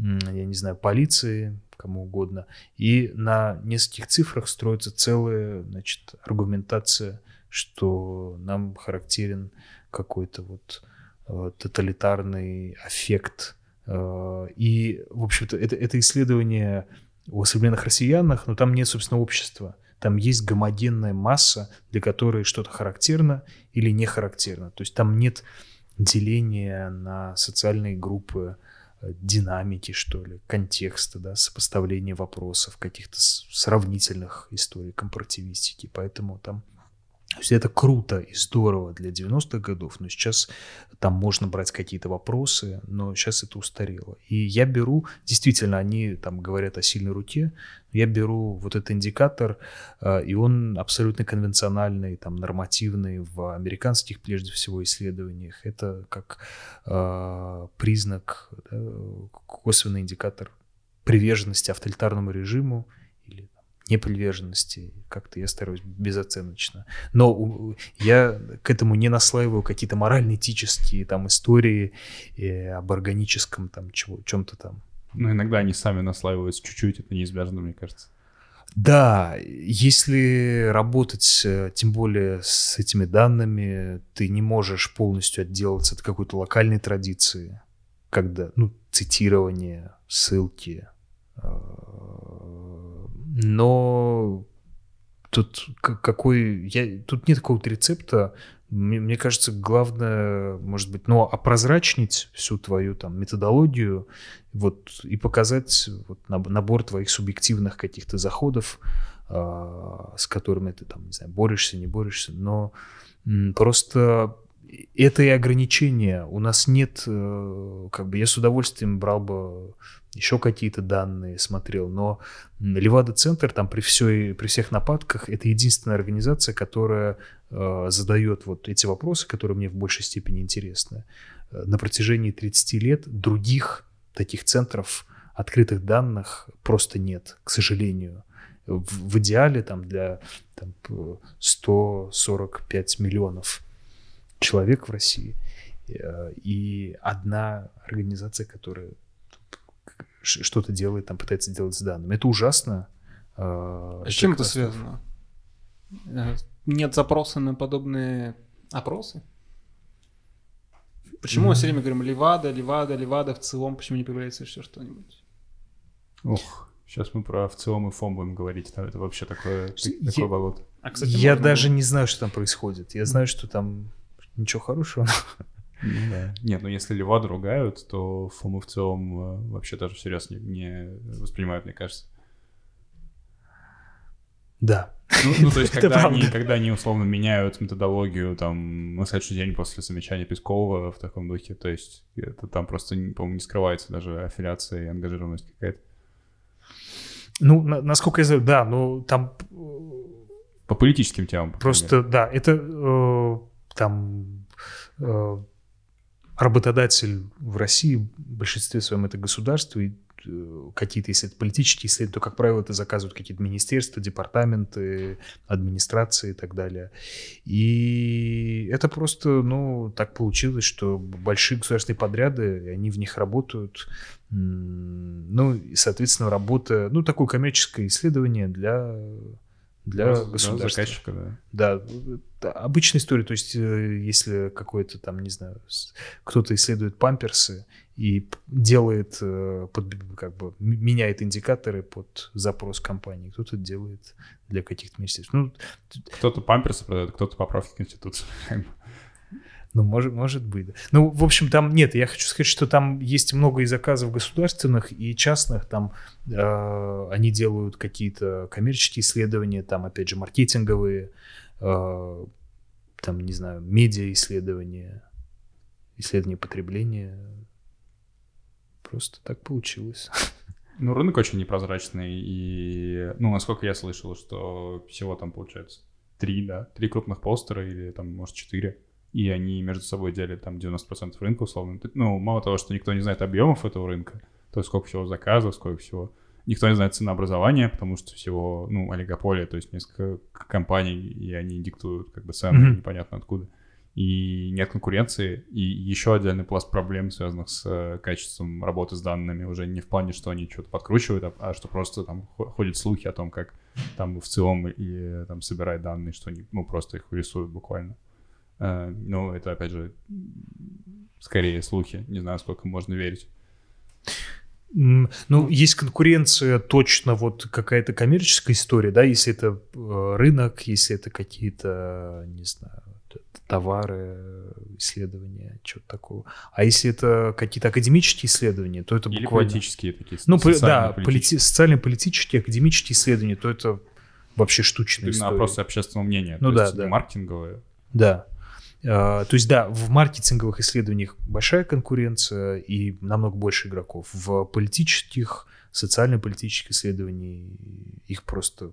я не знаю, полиции, кому угодно. И на нескольких цифрах строится целая, значит, аргументация, что нам характерен какой-то вот э, тоталитарный аффект. Э, и, в общем-то, это, это исследование о современных россиянах, но там нет, собственно, общества. Там есть гомогенная масса, для которой что-то характерно или не характерно. То есть там нет деления на социальные группы, динамики, что ли, контекста, да, сопоставления вопросов, каких-то сравнительных историй компаративистики. Поэтому там то есть это круто и здорово для 90-х годов, но сейчас там можно брать какие-то вопросы, но сейчас это устарело. И я беру, действительно, они там говорят о сильной руке, я беру вот этот индикатор, э, и он абсолютно конвенциональный, там, нормативный в американских, прежде всего, исследованиях. Это как э, признак, да, косвенный индикатор приверженности авторитарному режиму неприверженности. Как-то я стараюсь безоценочно. Но я к этому не наслаиваю какие-то морально-этические там истории э, об органическом там чего, чем-то там. Ну, иногда они сами наслаиваются чуть-чуть, это неизбежно, мне кажется. Да, если работать, э, тем более с этими данными, ты не можешь полностью отделаться от какой-то локальной традиции, когда, ну, цитирование, ссылки, э, но тут какой... Я, тут нет какого-то рецепта. Мне, мне кажется, главное, может быть, ну, опрозрачнить всю твою там методологию вот, и показать вот, набор твоих субъективных каких-то заходов, э, с которыми ты там, не знаю, борешься, не борешься, но просто это и ограничение. У нас нет, э, как бы я с удовольствием брал бы еще какие-то данные смотрел, но Левада-центр там при, всей, при всех нападках это единственная организация, которая э, задает вот эти вопросы, которые мне в большей степени интересны. Э, на протяжении 30 лет других таких центров открытых данных просто нет, к сожалению. В, в идеале там для там, 145 миллионов человек в России э, и одна организация, которая что-то делает, там пытается делать с данными. Это ужасно. А с чем это связано? Э, нет запроса на подобные Опросы? Почему мы все время говорим Левада, Левада, Левада в целом? Почему не появляется еще что-нибудь? Ох, сейчас мы про в целом и фом будем говорить. Там это вообще такое, Я- такое болото. А, кстати, Я даже было. не знаю, что там происходит. Я знаю, что там ничего хорошего. Ну да. Нет, ну если Леваду ругают, то фомы в целом э, вообще даже всерьез не, не воспринимают, мне кажется. Да. Ну, ну, то есть, когда они, когда они условно меняют методологию там на следующий день после замечания Пескова в таком духе, то есть это там просто, по-моему, не скрывается даже аффилиация и ангажированность какая-то. Ну, на- насколько я знаю, да, но там э, По политическим темам. по просто, да, это э, там э, работодатель в России в большинстве своем это государство, и э, какие-то, если это политические исследования, то, как правило, это заказывают какие-то министерства, департаменты, администрации и так далее. И это просто, ну, так получилось, что большие государственные подряды, они в них работают. Ну, и, соответственно, работа, ну, такое коммерческое исследование для, для Да, да, государства. заказчика, да. Да, обычная история. То есть, э, если какой-то там, не знаю, кто-то исследует памперсы и делает, э, под, как бы меняет индикаторы под запрос компании, кто-то делает для каких-то министерств. Ну, Кто-то памперсы продает, кто-то поправки к Конституции. Ну может, может быть. Ну, в общем, там нет, я хочу сказать, что там есть много и заказов государственных, и частных. Там э, они делают какие-то коммерческие исследования, там, опять же, маркетинговые, э, там, не знаю, медиа-исследования, исследования потребления. Просто так получилось. Ну, рынок очень непрозрачный, и, ну, насколько я слышал, что всего там, получается, три, да, три крупных постера или там, может, четыре, и они между собой делят там 90% рынка, условно. Ну, мало того, что никто не знает объемов этого рынка, то есть сколько всего заказов, сколько всего. Никто не знает ценообразования, потому что всего, ну, олигополия, то есть несколько компаний, и они диктуют как бы цены Мгм. непонятно откуда. И нет конкуренции, и еще отдельный пласт проблем, связанных с э, качеством работы с данными, уже не в плане, что они что-то подкручивают, а, а что просто там хо- ходят слухи о том, как там в целом и там собирать данные, что они, ну, просто их рисуют буквально. Э, ну, это, опять же, скорее слухи, не знаю, сколько можно верить. Ну, есть конкуренция точно вот какая-то коммерческая история, да, если это э, рынок, если это какие-то, не знаю, товары, исследования, что-то такого. А если это какие-то академические исследования, то это Или буквально... политические такие, Ну, да, социально-политические. полити- социально-политические, академические исследования, то это вообще штучная история. опросы общественного мнения, Ну то да, есть да. маркетинговые. Да. А, То есть, да, в маркетинговых исследованиях большая конкуренция и намного больше игроков. В политических, социально-политических исследованиях их просто,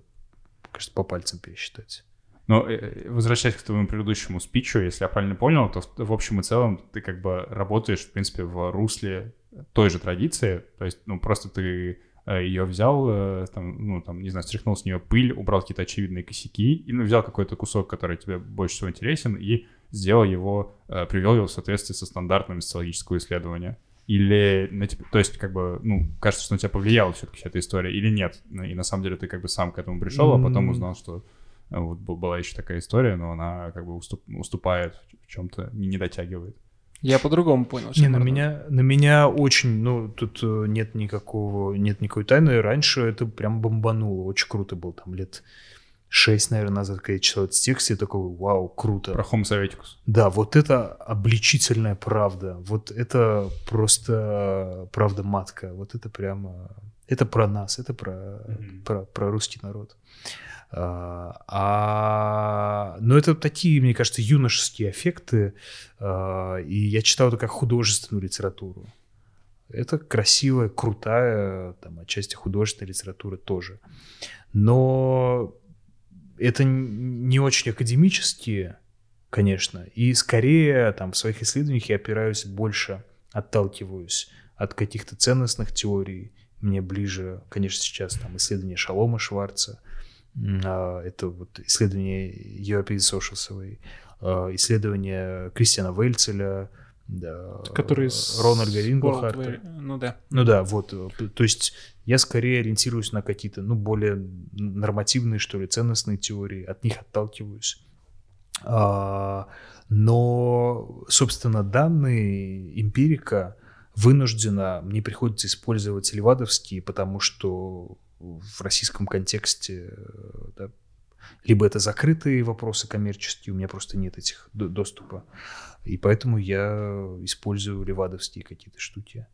кажется, по пальцам пересчитать. Но э, возвращаясь к твоему предыдущему спичу, если я правильно понял, то в, общем и целом ты как бы работаешь, в принципе, в русле той же традиции, то есть, ну, просто ты ее взял, э, там, ну, там, не знаю, стряхнул с нее пыль, убрал какие-то очевидные косяки, и ну, взял какой-то кусок, который тебе больше всего интересен, и сделал его, э, привел его в соответствии со стандартами социологического исследования. Или, на тебя- то есть, как бы, ну, кажется, что на тебя повлияла все-таки вся эта история, или нет. Ну, И на самом деле ты как бы сам к этому пришел, а потом узнал, что э, вот была еще такая история, но она как бы уступ- уступает в чем-то, не, не дотягивает. Я по-другому понял. Не, на можно. меня, на меня очень, ну, тут э, нет никакого, нет никакой тайны. Раньше это прям бомбануло. Очень круто было. Там лет шесть, наверное, назад, когда я читал этот текст, я такой, вау, круто. Про Homo Советикус. Да, вот это обличительная правда. Вот это просто правда матка. Вот это прямо... Это про нас, это про, Мгм. про, про русский народ. А, а- но это такие, мне кажется, юношеские аффекты. а, и я читал это как художественную литературу. Это красивая, крутая, там, отчасти художественная литература тоже. Но это не очень академические, конечно. И скорее там в своих исследованиях я опираюсь больше, отталкиваюсь от каких-то ценностных теорий. Мне ближе, конечно, сейчас там исследование Шалома Шварца, а, это вот исследование European Social а, исследование Кристиана Вельцеля, да, Который с Рональда Ринглхарта. Ну да. Ну да, вот. э, То есть я скорее ориентируюсь на какие-то, ну, более нормативные, что ли, ценностные теории, от них отталкиваюсь. А, Но, собственно, данные эмпирика вынуждена, мне приходится использовать левадовские, потому что в российском контексте да, либо это закрытые вопросы коммерческие, у меня просто нет этих доступа, и поэтому я использую левадовские какие-то штуки.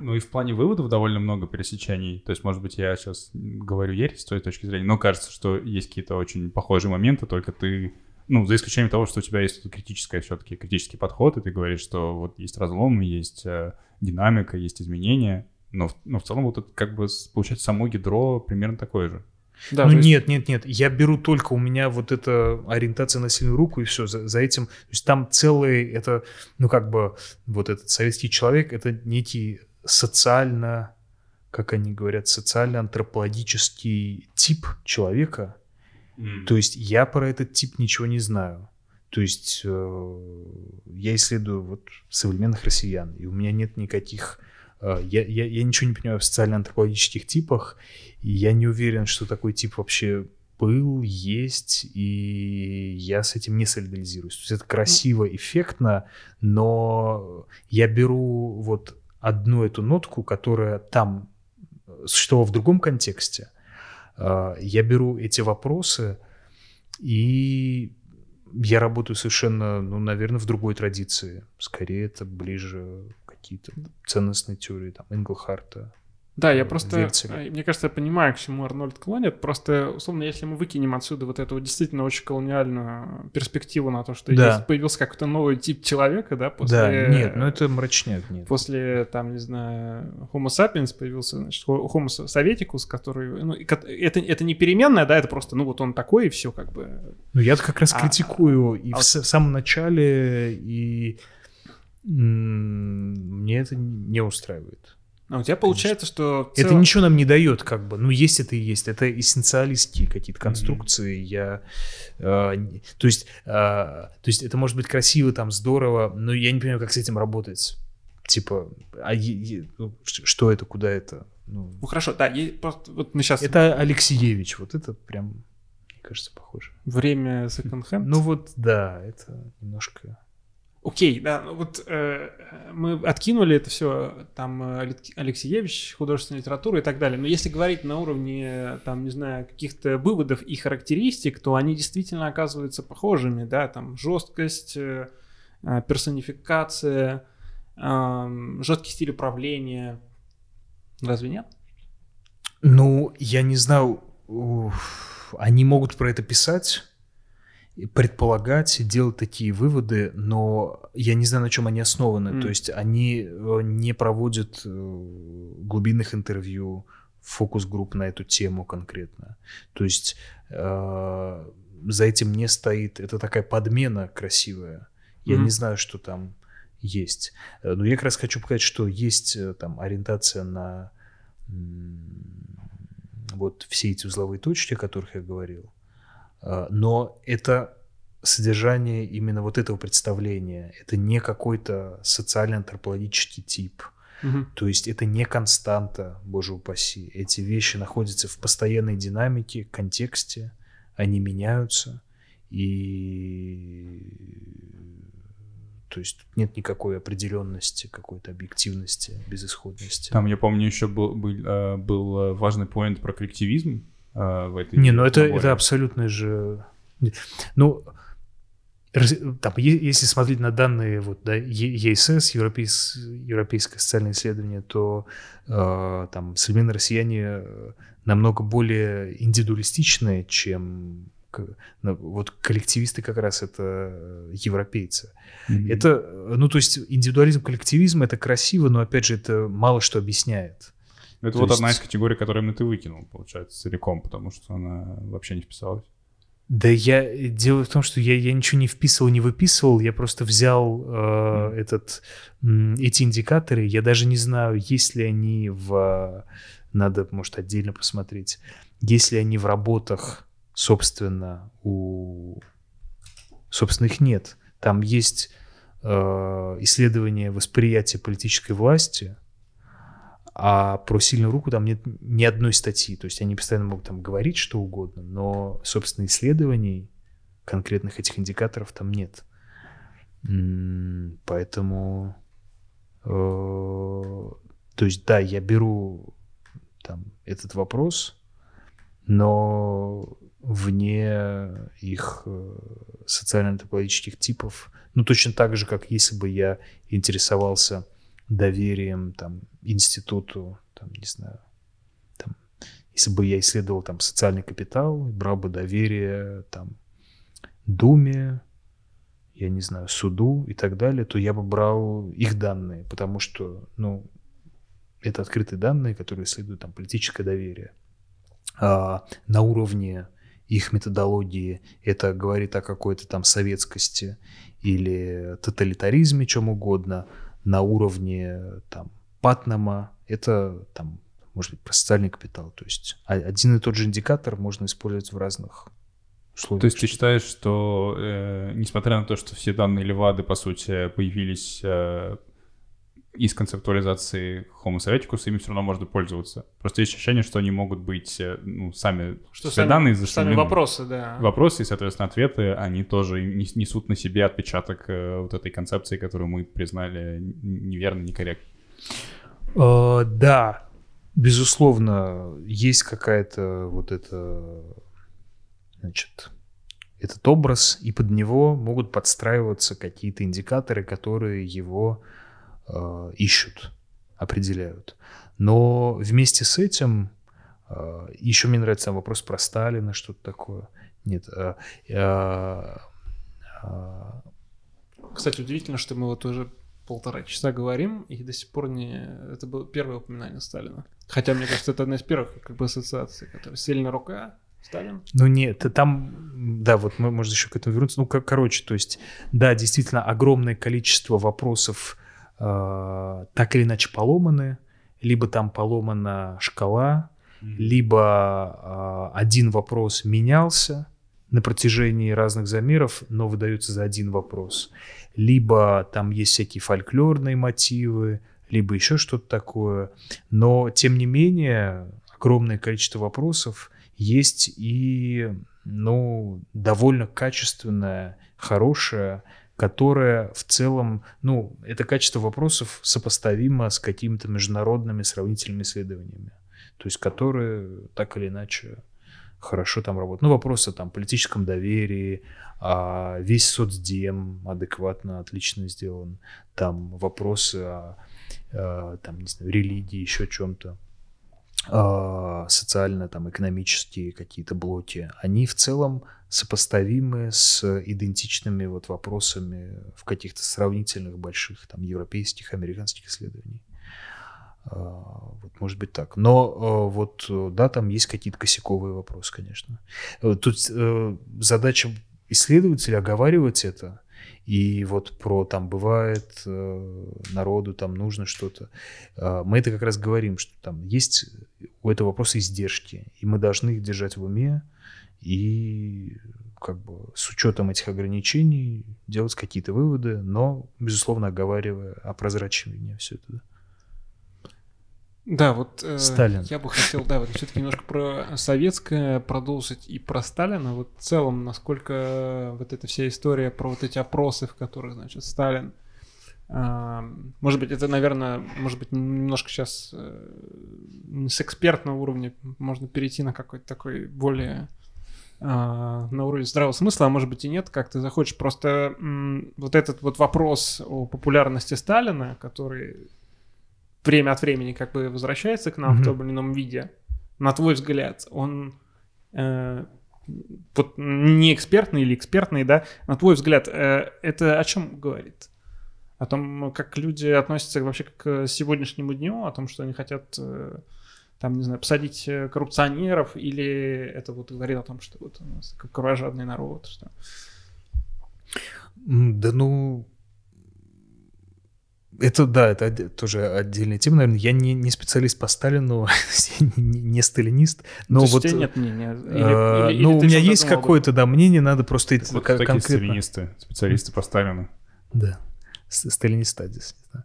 Ну и в плане выводов довольно много пересечений. То есть, может быть, я сейчас говорю ересь с твоей точки зрения, но кажется, что есть какие-то очень похожие моменты, только ты ну, за исключением того, что у тебя есть критическое все-таки, критический подход, и ты говоришь, что вот есть разломы, есть э, динамика, есть изменения, но, но в целом вот это как бы получается само ядро примерно такое же. Да, ну есть... нет, нет, нет, я беру только у меня вот эта ориентация на сильную руку и все, за, за этим, то есть там целый, это, ну как бы вот этот советский человек, это некий социально, как они говорят, социально-антропологический тип человека. Mm. То есть я про этот тип ничего не знаю. То есть э, я исследую вот современных россиян, и у меня нет никаких... Э, я, я, я ничего не понимаю в социально-антропологических типах, и я не уверен, что такой тип вообще был, есть, и я с этим не солидаризируюсь. То есть это красиво, эффектно, но я беру вот одну эту нотку, которая там существовала в другом контексте, а, я беру эти вопросы и я работаю совершенно, ну, наверное, в другой традиции. Скорее, это ближе какие-то ценностные теории, там, Инглхарта, да, я просто, версии. Э, мне кажется, я понимаю, к чему Арнольд клонит. Просто, условно, если мы выкинем отсюда вот эту действительно очень колониальную перспективу на то, что да. есть, появился какой-то новый тип человека, да, после... Да, нет, ну это мрачняк, нет. После, там, не знаю, Homo sapiens появился, значит, Homo советикус, который... Ну, это, это не переменная, да, это просто, ну, вот он такой, и все как бы... Ну, я как раз а, критикую и а, в, в самом начале, и мне это не устраивает. А у тебя получается, что... Целом... Это ничего нам не дает, как бы. Ну, есть это и есть. Это эссенциалистские какие-то конструкции. Mm-hmm. Я... Э, то есть... Э, то есть это может быть красиво, там, здорово, но я не понимаю, как с этим работать. Типа, а е, ну, что это, куда это? Ну, ну хорошо, да, е, просто, вот мы сейчас... Это Алексеевич, вот это прям, мне кажется, похоже. Время секонд-хенд? Ну вот, да, это немножко... Окей, да, ну вот э, мы откинули это все, там э, Алексеевич, художественная литература и так далее. Но если говорить на уровне, там, не знаю, каких-то выводов и характеристик, то они действительно оказываются похожими, да, там жесткость, э, э персонификация, э, жесткий стиль управления. Разве нет? Ну, я не знаю, они могут про это писать предполагать, делать такие выводы, но я не знаю, на чем они основаны. Mm. То есть они э, не проводят э, глубинных интервью, фокус-групп на эту тему конкретно. То есть э, за этим не стоит. Это такая подмена красивая. Я mm. не знаю, что там есть. Э, но я как раз хочу показать, что есть там ориентация на вот все эти узловые точки, о которых я говорил. А, но это содержание именно вот этого представления. Это не какой-то социально-антропологический тип. Угу. То есть это не константа, боже упаси. Эти вещи находятся в постоянной динамике, контексте, они меняются, и то есть нет никакой определенности, какой-то объективности, безысходности. Там, я помню, еще был, был, э, был важный поинт про коллективизм, э, в этой Не, ну это, это абсолютно же... Ну, там, если смотреть на данные вот, да, ЕСС, Европейс, Европейское социальное исследование, то э, там современные россияне э, намного более индивидуалистичные, чем вот коллективисты как раз это европейцы. Mm-hmm. Это, ну то есть индивидуализм, коллективизм это красиво, но опять же это мало что объясняет. Это То вот есть... одна из категорий, которую ты выкинул, получается, целиком, потому что она вообще не вписалась. Да я... Дело в том, что я, я ничего не вписывал, не выписывал, я просто взял э, mm. этот, эти индикаторы, я даже не знаю, есть ли они в... Надо, может, отдельно посмотреть. Есть ли они в работах, собственно, у... Собственно, их нет. Там есть э, исследование восприятия политической власти, а про сильную руку там нет ни одной статьи. То есть они постоянно могут там говорить что угодно, но, собственно, исследований конкретных этих индикаторов там нет. Поэтому, э, то есть, да, я беру там этот вопрос, но вне их э, социально-антропологических типов, ну, точно так же, как если бы я интересовался доверием там институту, там, не знаю, там, если бы я исследовал там социальный капитал, брал бы доверие там Думе, я не знаю, суду и так далее, то я бы брал их данные, потому что, ну, это открытые данные, которые исследуют там политическое доверие. А на уровне их методологии это говорит о какой-то там советскости или тоталитаризме, чем угодно. На уровне там Патнама это там может быть про социальный капитал. То есть один и тот же индикатор можно использовать в разных условиях. То есть ты считаешь, что э, несмотря на то, что все данные Левады, по сути, появились э, из концептуализации Homo Sovieticus, ими все равно можно пользоваться. Просто есть ощущение, что они могут быть, э, ну, сами, что сами, данные Сами вопросы, да. Вопросы и, соответственно, ответы, они тоже несут на себе отпечаток э, вот этой концепции, которую мы признали неверно, некорректно. Uh, да, безусловно, есть какая-то вот эта, значит, этот образ, и под него могут подстраиваться какие-то индикаторы, которые его э, ищут, определяют. Но вместе с этим э, еще мне нравится вопрос про Сталина, что-то такое. Нет. Э, э, э, Кстати, удивительно, что мы вот уже полтора часа говорим, и до сих пор не... Это было первое упоминание Сталина. Хотя, мне кажется, это одна из первых как бы ассоциаций, которая сильная рука, Сталин? Ну нет, там, да, вот мы, может, еще к этому вернуться. Ну, как, короче, то есть, да, действительно, огромное количество вопросов э, так или иначе поломаны, либо там поломана шкала, mm-hmm. либо э, один вопрос менялся на протяжении разных замеров, но выдается за один вопрос. Либо там есть всякие фольклорные мотивы, либо еще что-то такое. Но, тем не менее, огромное количество вопросов есть и, ну, довольно качественная, хорошая которая в целом, ну, это качество вопросов сопоставимо с какими-то международными сравнительными исследованиями, то есть которые так или иначе хорошо там работают. Ну, вопросы там политическом доверии, а весь соцдем адекватно, отлично сделан, там вопросы о, там, не знаю, религии, еще чем-то. А, социально, там, экономические какие-то блоки, они в целом сопоставимы с идентичными вот вопросами в каких-то сравнительных больших там европейских, американских исследований. А, вот, может быть так. Но а, вот, да, там есть какие-то косяковые вопросы, конечно. Тут э, задача исследователя оговаривать это, и вот про там бывает э, народу там нужно что-то. Э, мы это как раз говорим, что там есть у этого вопроса издержки, и мы должны их держать в уме и как бы с учетом этих ограничений делать какие-то выводы, но, безусловно, оговаривая, опрозрачивание все это. Да. Вот э, Сталин. я бы хотел, да, вот все-таки немножко про советское продолжить и про Сталина. Вот в целом, насколько вот эта вся история про вот эти опросы, в которых, значит, Сталин, э, может быть, это, наверное, может быть, немножко сейчас э, с экспертного уровня можно перейти на какой-то такой более на уровень здравого смысла, а может быть и нет, как ты захочешь. Просто вот этот вот вопрос о популярности Сталина, который время от времени как бы возвращается к нам mm-hmm. в том или ином виде, на твой взгляд, он э, вот не экспертный или экспертный, да, на твой взгляд, э, это о чем говорит? О том, как люди относятся вообще к сегодняшнему дню, о том, что они хотят, э, там, не знаю, посадить э, коррупционеров, или это вот говорит о том, что вот у нас кровожадный народ, что... Да ну, это, да, это тоже отдельная тема, наверное. Я не, не специалист по Сталину, не, не сталинист, но То вот... у тебя нет мнения? Или, э, или, ну, или у меня есть какое-то, да, мнение, надо просто... Так вот такие конкретно... сталинисты, специалисты по Сталину. Да, сталинист стадис. Да.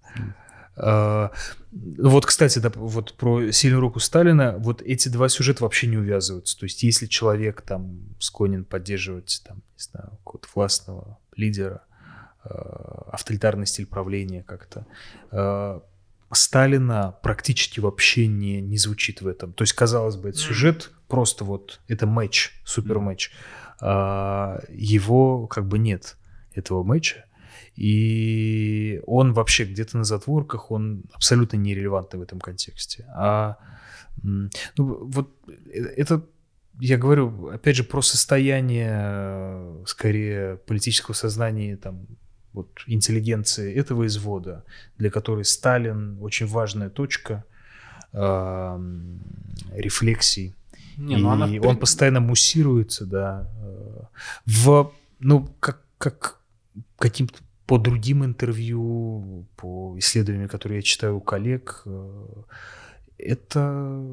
Uh, вот, кстати, да, вот про сильную руку Сталина, вот эти два сюжета вообще не увязываются. То есть, если человек там склонен поддерживать, там, не знаю, какого-то властного лидера, авторитарный стиль правления как-то. Сталина практически вообще не, не звучит в этом. То есть, казалось бы, это сюжет просто вот, это матч, супер матч. А, его как бы нет, этого матча. И он вообще где-то на затворках, он абсолютно нерелевантный в этом контексте. А ну, вот э, это, я говорю, опять же, про состояние, скорее, политического сознания там, вот, интеллигенции этого извода, для которой Сталин очень важная точка э, рефлексий. Не, ну и она... он постоянно муссируется, да, э, в, ну, как, как каким-то по другим интервью, по исследованиям, которые я читаю у коллег, э, это,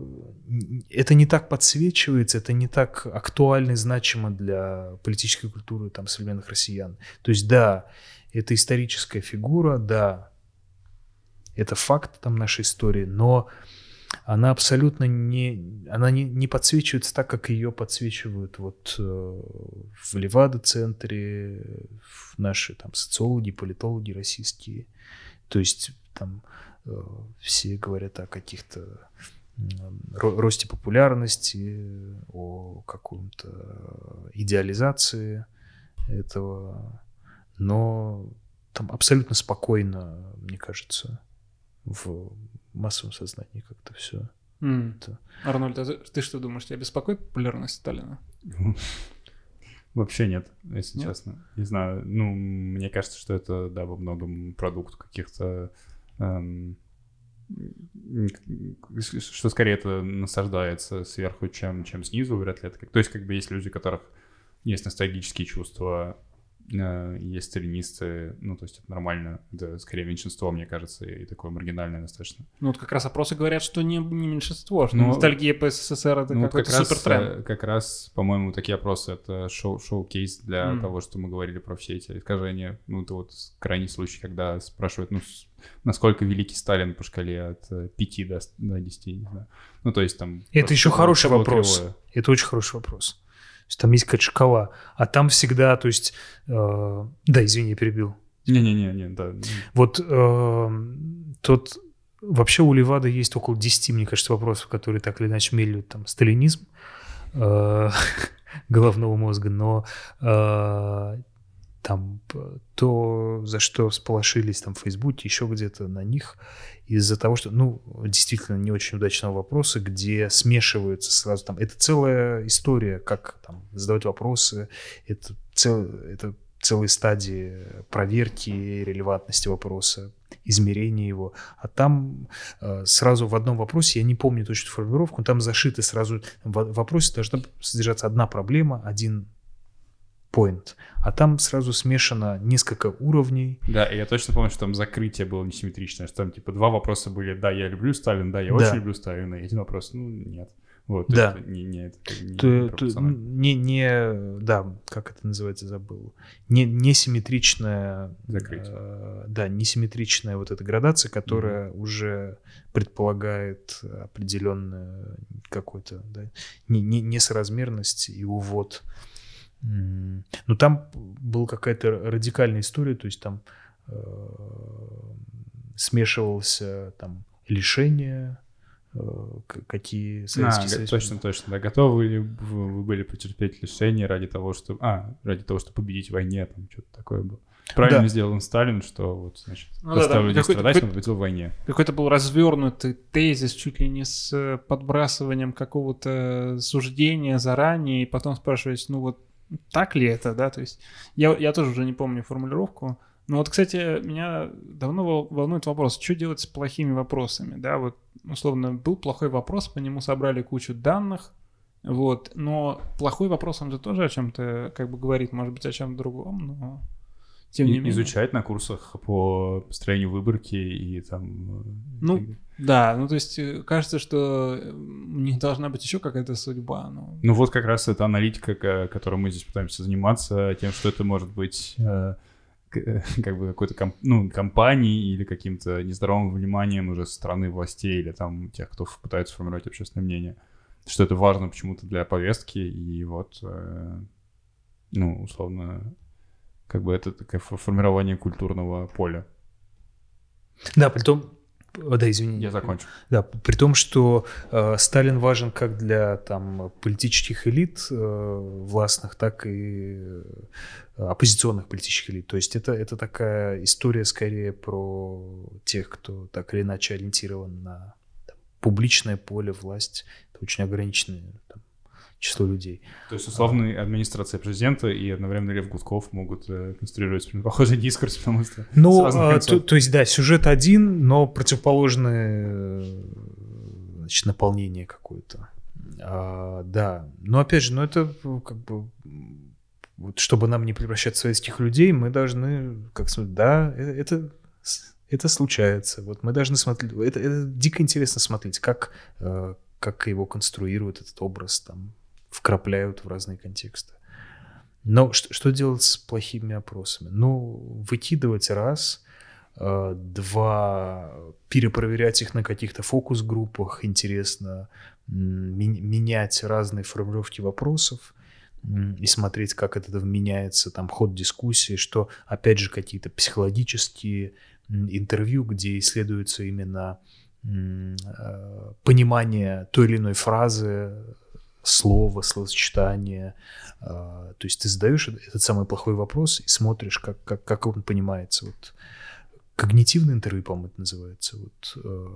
это не так подсвечивается, это не так актуально и значимо для политической культуры там, современных россиян. То есть, да, это историческая фигура, да, это факт там нашей истории, но она абсолютно не, она не, не подсвечивается так, как ее подсвечивают вот э, в Левада-центре, наши там социологи, политологи российские. То есть там э, все говорят о каких-то росте популярности, о каком-то идеализации этого но там абсолютно спокойно, мне кажется, в массовом сознании как-то все. Mm. Это... Арнольд, а ты что думаешь, тебя беспокоит популярность Сталина? Вообще нет, если нет? честно. Не знаю, ну, мне кажется, что это, да, во многом продукт каких-то... Эм, что скорее это насаждается сверху, чем, чем снизу, вряд ли это... То есть, как бы есть люди, у которых есть ностальгические чувства есть сталинисты, ну, то есть это нормально, это скорее меньшинство, мне кажется, и такое маргинальное достаточно. Ну, вот как раз опросы говорят, что не, не меньшинство, что ну, ностальгия по СССР — это ну, какой-то как супертренд. Раз, э, как раз, по-моему, такие опросы — это шоу, шоу-кейс для mm. того, что мы говорили про все эти искажения. Ну, это вот крайний случай, когда спрашивают, ну, насколько великий Сталин по шкале от 5 э, до, до 10, не знаю. Ну, то есть там... Это еще хороший вопрос. Кривое. Это очень хороший вопрос есть там есть какая-то шкала, а там всегда, то есть, э, да, извини, я перебил. Не-не-не, не, да. Вот э, тот, вообще у Левада есть около 10, мне кажется, вопросов, которые так или иначе мелют там сталинизм э, головного мозга, но э, там то, за что всполошились там в Фейсбуке, еще где-то на них, из-за того, что, ну, действительно не очень удачного вопроса, где смешиваются сразу там, это целая история, как там задавать вопросы, это, цел, это целые стадии проверки релевантности вопроса, измерения его. А там э, сразу в одном вопросе, я не помню точно формулировку, там зашиты сразу, в вопросе должна содержаться одна проблема, один point. А там сразу смешано несколько уровней. Да, и я точно помню, что там закрытие было несимметричное, что там типа два вопроса были, да, я люблю Сталина, да, я да. очень люблю Сталина, и один вопрос, ну, нет. Вот, да. Это не, не, это не, то, не, не, да, как это называется, забыл. Не, несимметричная, Закрытие. Э, да, несимметричная вот эта градация, которая mm-hmm. уже предполагает определенную какой-то, да, не, не, несоразмерность и увод ну, там была какая-то радикальная история, то есть там э, смешивался там лишение, э, какие Советский а, Союз... Точно, точно, да. Готовы ли вы были потерпеть лишение ради того, чтобы... А, ради того, чтобы победить в войне, там что-то такое было. Правильно да. сделал Сталин, что вот, значит, ну, заставили да, да. страдать, он победил в войне. Какой-то был развернутый тезис, чуть ли не с подбрасыванием какого-то суждения заранее, и потом спрашивать, ну вот так ли это, да, то есть я, я тоже уже не помню формулировку, но вот, кстати, меня давно волнует вопрос, что делать с плохими вопросами, да, вот, условно, был плохой вопрос, по нему собрали кучу данных, вот, но плохой вопрос, он же тоже о чем-то, как бы, говорит, может быть, о чем-то другом, но тем не менее. Изучать на курсах по построению выборки и там... Э, ну, да, ну то есть э, кажется, что э, у них должна быть еще какая-то судьба. Но... Ну вот как раз это аналитика, которой мы здесь пытаемся заниматься, тем, что это может быть как бы какой-то комп, ну, компании или каким-то нездоровым вниманием уже со стороны властей или там тех, кто пытается формировать общественное мнение, что это важно почему-то для повестки, и вот, ну, условно, как бы это такое фо- формирование культурного поля. Да, при том, да, извини. Я закончу. Да, при том, что э, Сталин важен как для там политических элит э, властных, так и э, оппозиционных политических элит. То есть это, это такая история скорее про тех, кто так или иначе ориентирован на там, публичное поле, власть. Это очень ограниченное там, число людей. То есть, условно, администрация президента и одновременно Лев Гудков могут э, конструировать похожий дискурс, потому что Ну, а, то, то есть, да, сюжет один, но противоположное значит, наполнение какое-то. А, да, но опять же, ну это как бы вот чтобы нам не превращать в советских людей, мы должны, как сказать, да, э- это это случается. Вот мы должны смотреть, это, это дико интересно смотреть, как э, как его конструируют этот образ, там вкрапляют в разные контексты. Но что, что делать с плохими опросами? Ну, выкидывать раз, э, два, перепроверять их на каких-то фокус-группах, интересно, менять разные формулировки вопросов и смотреть, как это меняется, там, ход дискуссии, что, опять же, какие-то психологические интервью, где исследуется именно э, понимание той или иной фразы, слова, словосочетания. э, То есть ты задаешь этот самый плохой вопрос и смотришь, как, как, как он понимается. Вот когнитивное интервью, по-моему, это называется. Вот э,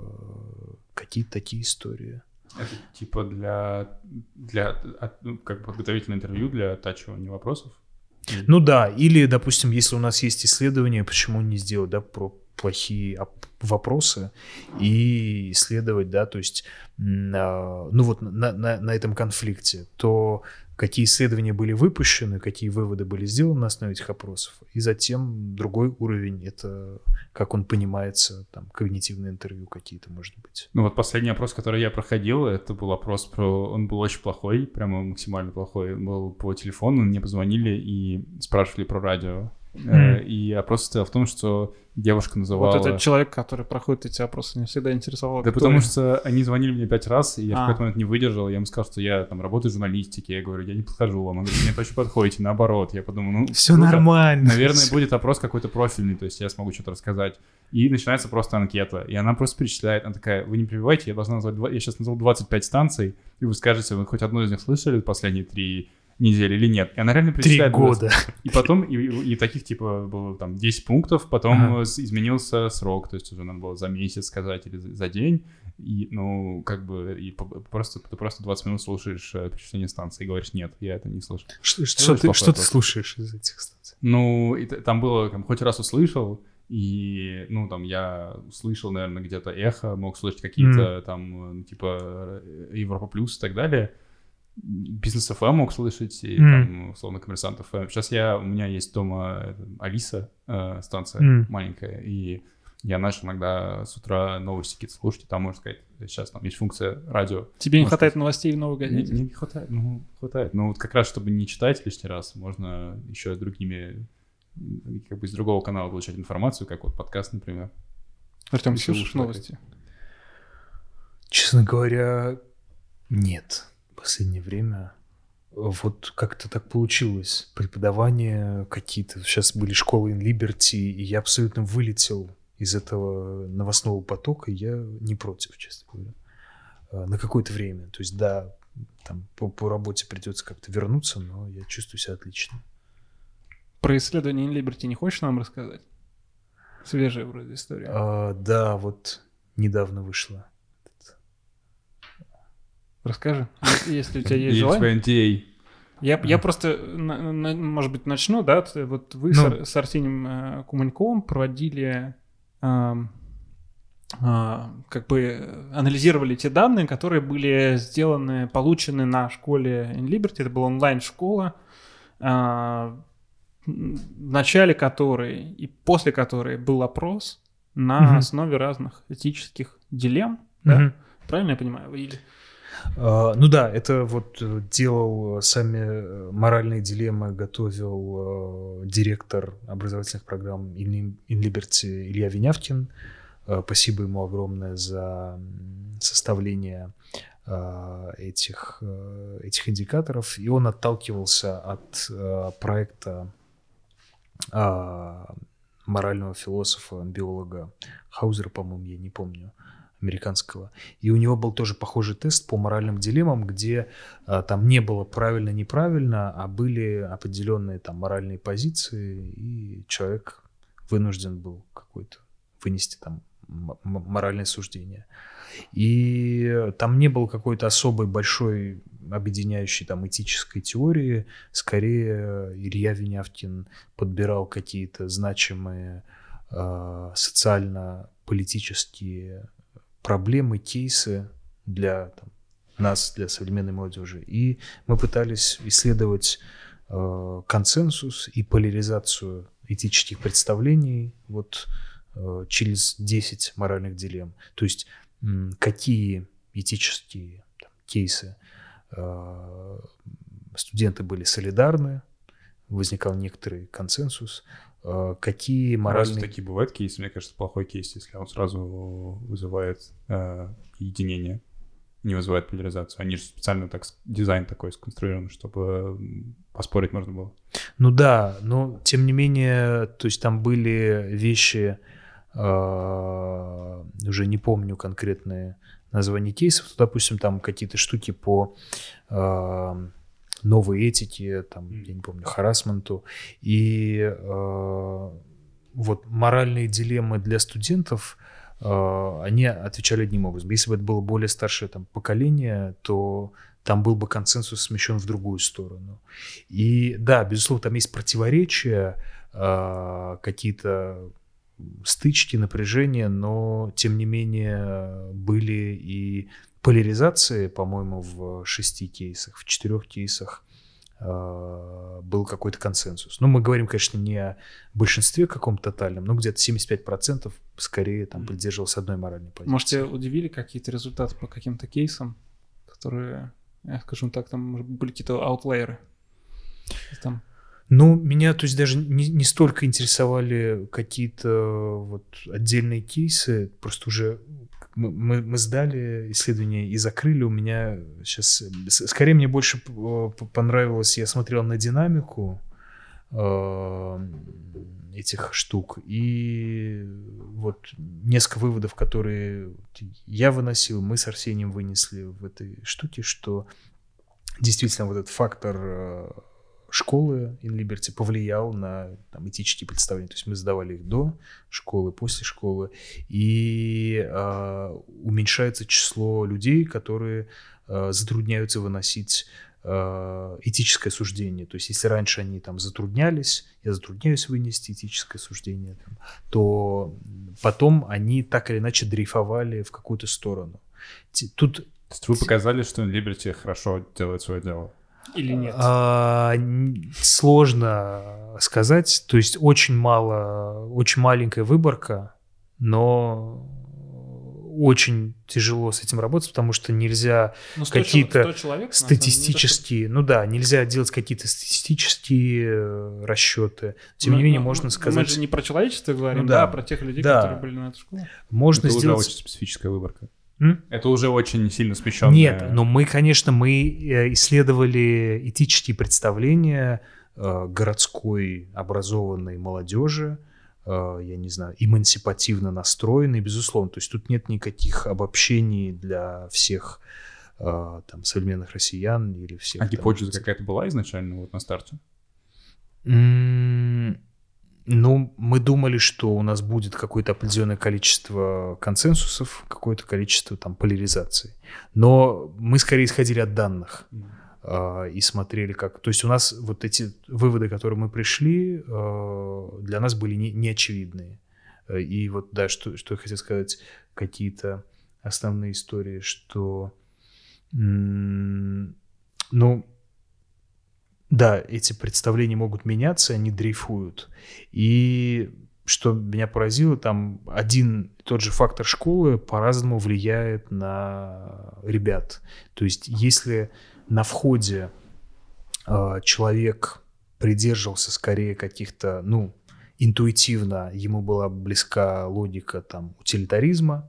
какие-то такие истории. Это типа для, для как подготовительное интервью для оттачивания вопросов. Ну да, или, допустим, если у нас есть исследование, почему не сделать, да, про плохие оп- вопросы и исследовать, да, то есть, а, ну вот на, на, на этом конфликте, то какие исследования были выпущены, какие выводы были сделаны на основе этих опросов, и затем другой уровень, это как он понимается, там, когнитивные интервью какие-то, может быть. Ну вот последний опрос, который я проходил, это был опрос про... Он был очень плохой, прямо максимально плохой. Он был по телефону, мне позвонили и спрашивали про радио. Э. И опрос состоял в том, что девушка называла... Вот этот человек, который проходит эти опросы, не всегда интересовал. Да потому что они звонили мне пять раз, и я в А. какой-то момент не выдержал. Я им сказал, что я там работаю в журналистике. Я говорю, я не подхожу вам. Они говорят, нет, очень подходите. Наоборот. Я подумал, ну, Все круто. нормально. Наверное, будет опрос какой-то профильный, то есть я смогу что-то рассказать. И начинается просто анкета. И она просто перечисляет. Она такая, вы не перебивайте, я должна назвать... Я сейчас назвал 25 станций, и вы скажете, вы хоть одну из них слышали последние три недели или нет. И она реально Три перечисляет... года. И потом, и, и таких, типа, было там 10 пунктов, потом Ага. изменился срок, то есть уже надо было за месяц сказать или за, день, и, ну, как бы, и просто, ты просто 20 минут слушаешь э, перечисление станций и говоришь, нет, я это не слышу. Что, что ты, что ты слушаешь из этих станций? Ну, и там было, там, хоть раз услышал, и, ну, там, я слышал, наверное, где-то эхо, мог слышать какие-то там, э, типа, э, Европа Плюс и так далее. Бизнес ФМ мог слышать, и Мгм. там, условно, Коммерсант ФМ. Сейчас я, у меня есть дома э, Алиса, э, станция Мгм. маленькая, и я начал иногда с утра новости какие-то слушать, и там, можно сказать, сейчас там есть функция радио. Тебе не хватает новостей в новой Не, газете? не- не хватает, ну, хватает. Но вот как раз, чтобы не читать лишний раз, можно еще другими, как бы из другого канала получать информацию, как вот подкаст, например. Артем, Если слушаешь новости? Честно говоря, нет. В последнее время вот как-то так получилось. Преподавание какие-то. Сейчас были школы in Liberty, и я абсолютно вылетел из этого новостного потока. Я не против, честно говоря. А, На какое-то время. То есть, да, там по, по работе придется как-то вернуться, но я чувствую себя отлично. Про исследование In Liberty не хочешь нам рассказать? Свежая вроде история. А, да, вот недавно вышло. Расскажи, если у тебя есть желание. NDA. Я, я просто, на- на- может быть, начну, да? Вот вы Ну. с, с Арсением э, Куманьковым проводили, ам, а, как бы э, анализировали те данные, которые были сделаны, получены на школе In Liberty. Это была онлайн-школа, а, м, в начале которой и после которой был опрос на Мгм. основе разных этических дилемм. Да? Мгм. Правильно я понимаю? Или... А, Ну да, это вот э, делал э, сами э, моральные дилеммы, готовил директор образовательных программ In Liberty Илья Винявкин. Спасибо ему огромное за составление этих, этих индикаторов. И он отталкивался от проекта а, морального философа, биолога Хаузера, по-моему, я не помню, американского. И у него был тоже похожий тест по моральным дилеммам, где а, там не было правильно-неправильно, а были определенные там моральные позиции, и человек вынужден был какой-то вынести там моральное суждение. И там не было какой-то особой большой объединяющей там этической теории. Скорее Илья Винявкин подбирал какие-то значимые э, социально-политические проблемы, кейсы для там, нас, для современной молодежи. И мы пытались исследовать э, консенсус и поляризацию этических представлений вот э, через 10 моральных дилемм. То есть какие этические там, кейсы э, студенты были солидарны, возникал некоторый консенсус, какие моральные... Разве такие бывают кейсы? Мне кажется, плохой кейс, если он сразу вызывает э, единение, не вызывает поляризацию. Они же специально так, дизайн такой сконструирован, чтобы поспорить можно было. Ну да, но тем не менее, то есть там были вещи, а, уже не помню конкретные названия кейсов, то, допустим, там какие-то штуки по а, новой этике, там, я не помню, харасменту, и а, вот моральные дилеммы для студентов, они отвечали одним образом. Если бы это было более старшее там, поколение, то там был бы консенсус смещен в другую сторону. И да, безусловно, там есть противоречия, какие-то стычки, напряжения, но тем не менее были и поляризации, по-моему, в шести кейсах, в четырех кейсах э, был какой-то консенсус. Ну, мы говорим, конечно, не о большинстве каком-то тотальном, но где-то 75% скорее там придерживался одной моральной позиции. Может, тебя удивили какие-то результаты по каким-то кейсам, которые, скажем так, там были какие-то аутлайеры? Там ну, меня, то есть, даже не, не столько интересовали какие-то вот отдельные кейсы, просто уже мы, мы, сдали исследование и закрыли. У меня сейчас... Скорее, мне больше понравилось, я смотрел на динамику э, этих штук, и вот несколько выводов, которые я выносил, мы с Арсением вынесли в этой штуке, что действительно вот этот фактор э, школы in Liberty повлиял на там, этические представления. То есть мы сдавали их до школы, после школы, и э, уменьшается число людей, которые э, затрудняются выносить э, этическое суждение. То есть если раньше они там затруднялись, я затрудняюсь вынести этическое суждение, там, то потом они так или иначе дрейфовали в какую-то сторону. Тут... То есть вы показали, что Liberty хорошо делает свое дело? Или нет? А, сложно сказать. То есть очень мало, очень маленькая выборка, но очень тяжело с этим работать, потому что нельзя ну, какие-то статистические, ну да, нельзя делать какие-то статистические э, расчеты. Тем ну, не менее, ну, можно сказать... Мы же не про человечество говорим, ну, да, да, а про тех людей, да. которые были на этой школе. Можно Это сделать... уже очень специфическая выборка. Это уже очень сильно смещенное. Нет, но мы, конечно, мы э, исследовали этические представления э, городской образованной молодежи, э, я не знаю, эмансипативно настроенной, безусловно. То есть тут нет никаких обобщений для всех там современных россиян или всех. А гипотеза какая-то была изначально вот на старте? Ну, мы думали, что у нас будет какое-то определенное количество консенсусов, какое-то количество там поляризаций. Но мы скорее исходили от данных э, и смотрели, как... То есть у нас вот эти выводы, которые мы пришли, э, для нас были не, неочевидные. И вот, да, что, что я хотел сказать, какие-то основные истории, что... Ну, да, эти представления могут меняться, они дрейфуют. И что меня поразило, там один и тот же фактор школы по-разному влияет на ребят. То есть если на входе э, человек придерживался скорее каких-то, ну, интуитивно ему была близка логика там утилитаризма,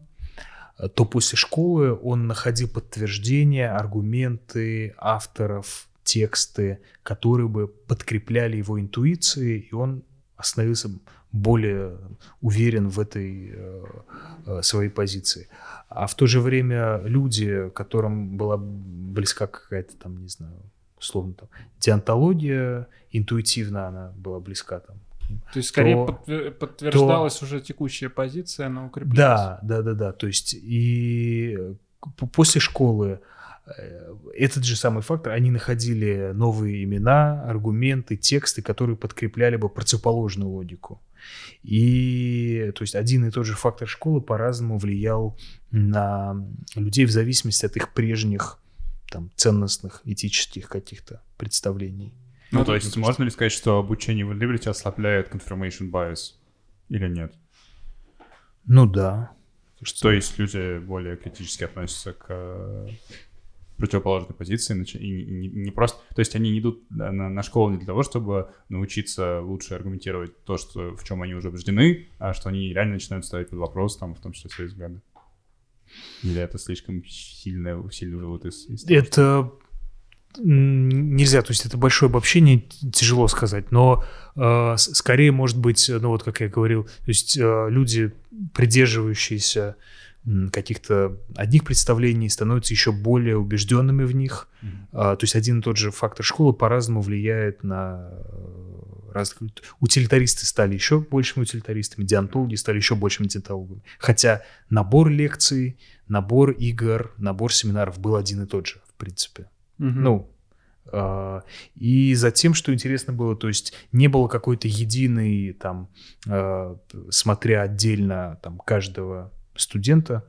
то после школы он находил подтверждения, аргументы авторов, тексты, которые бы подкрепляли его интуиции, и он остановился более уверен в этой э, э, своей позиции. А в то же время люди, которым была близка какая-то там, не знаю, условно там, диантология, интуитивно она была близка там. То есть скорее то, подтвер- подтверждалась то, уже текущая позиция, она укреплялась. Да, да, да, да. То есть и после школы Э, этот же самый фактор, они находили новые имена, аргументы, тексты, которые подкрепляли бы противоположную логику. И то есть один и тот же фактор школы по-разному влиял на людей в зависимости от их прежних там, ценностных, этических каких-то представлений. Ну, ну то есть можно ли сказать, что обучение в Liberty ослабляет confirmation bias или нет? Ну да. Что... То есть люди более критически относятся к противоположной позиции, и не, просто... То есть они не идут на, на школу не для того, чтобы научиться лучше аргументировать то, что, в чем они уже убеждены, а что они реально начинают ставить под вопрос, там, в том числе свои взгляды. Или это слишком сильно, сильно вывод из, из того, Это нельзя, то есть это большое обобщение, тяжело сказать, но э, скорее может быть, ну вот как я говорил, то есть э, люди, придерживающиеся каких-то одних представлений, становятся еще более убежденными в них. Mm-hmm. А, то есть один и тот же фактор школы по-разному влияет на э, разных... Утилитаристы стали еще большими утилитаристами, диантологи стали еще большими диантологами. Хотя набор лекций, набор игр, набор семинаров был один и тот же, в принципе. Mm-hmm. Ну, а, и затем, что интересно было, то есть не было какой-то единой, там, а, смотря отдельно там, каждого студента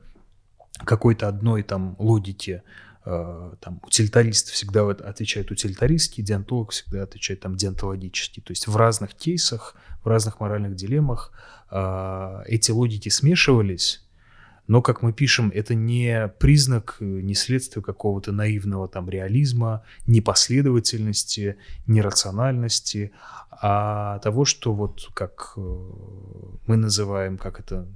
какой-то одной там логике, э, там утилитарист всегда отвечает утилитаристски, диантолог всегда отвечает там диантологически. То есть в разных кейсах, в разных моральных дилеммах э, эти логики смешивались, но, как мы пишем, это не признак, не следствие какого-то наивного там реализма, непоследовательности, нерациональности, а того, что вот как э, мы называем, как это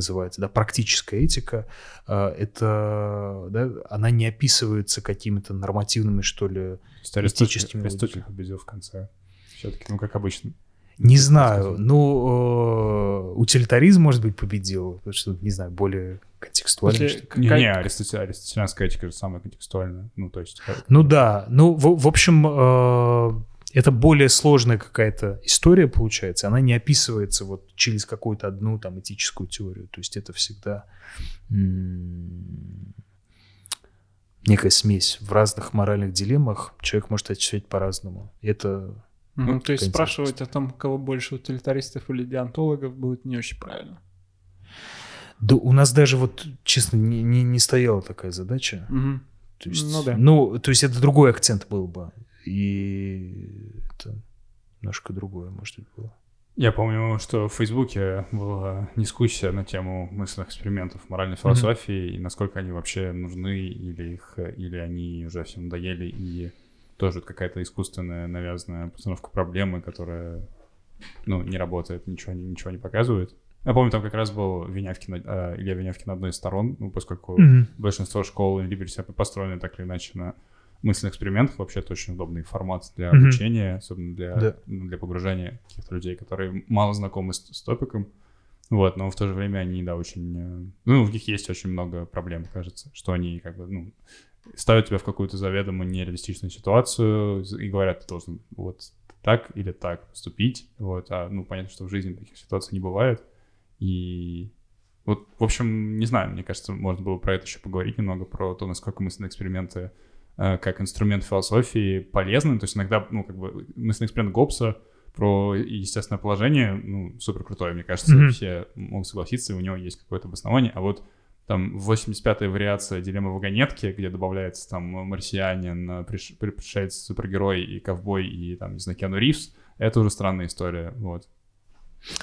называется, да, практическая этика, а, это, да, она не описывается какими-то нормативными, что ли, этическими... Аристотель победил в конце. Все-таки, ну, как обычно. Не знаю, ну, э, утилитаризм, может быть, победил, потому что, не знаю, более контекстуально. Не, не, Аристотель, аристотелианская этика же самая контекстуальная, ну, то есть... Ну да, ну, в, в общем, э, это более сложная какая-то история получается, она не описывается вот через какую-то одну там этическую теорию, то есть это всегда некая смесь в разных моральных дилеммах, человек может отвечать по-разному. Это ну, то есть спрашивать о том, кого больше утилитаристов или диантологов будет не очень правильно. Да у нас даже вот, честно, не, не, не стояла такая задача. Угу. То есть, ну, да. ну, то есть это другой акцент был бы. И это немножко другое, может быть, было. Я помню, что в Фейсбуке была дискуссия на тему мысленных экспериментов моральной философии mm-hmm. и насколько они вообще нужны, или их, или они уже всем надоели, и тоже какая-то искусственная навязанная постановка проблемы, которая, ну, не работает, ничего, ничего не показывает. Я помню, там как раз был Винявкин, э, Илья Винявкин на одной из сторон, ну, поскольку mm-hmm. большинство школ Либерти построены так или иначе на мысленных экспериментах вообще это очень удобный формат для mm-hmm. обучения, особенно для, да. Ну, для погружения каких-то людей, которые мало знакомы с, с топиком. Вот, но в то же время они, да, очень... Э, ну, в них есть очень много проблем, кажется, что они как бы, ну, ставят тебя в какую-то заведомо нереалистичную ситуацию и говорят, ты должен вот так или так поступить, вот, а, ну, понятно, что в жизни таких ситуаций не бывает, и вот, в общем, не знаю, мне кажется, можно было про это еще поговорить немного, про то, насколько мысленные эксперименты как инструмент философии полезный. То есть иногда, ну, как бы мысленный эксперимент Гоббса про естественное положение, ну, супер крутое, мне кажется, mm-hmm. все могут согласиться, и у него есть какое-то обоснование. А вот там 85-я вариация дилеммы вагонетки, где добавляется там марсианин, приш... пришельец, супергерой и ковбой, и там, не знаю, Киану Ривз, это уже странная история, вот.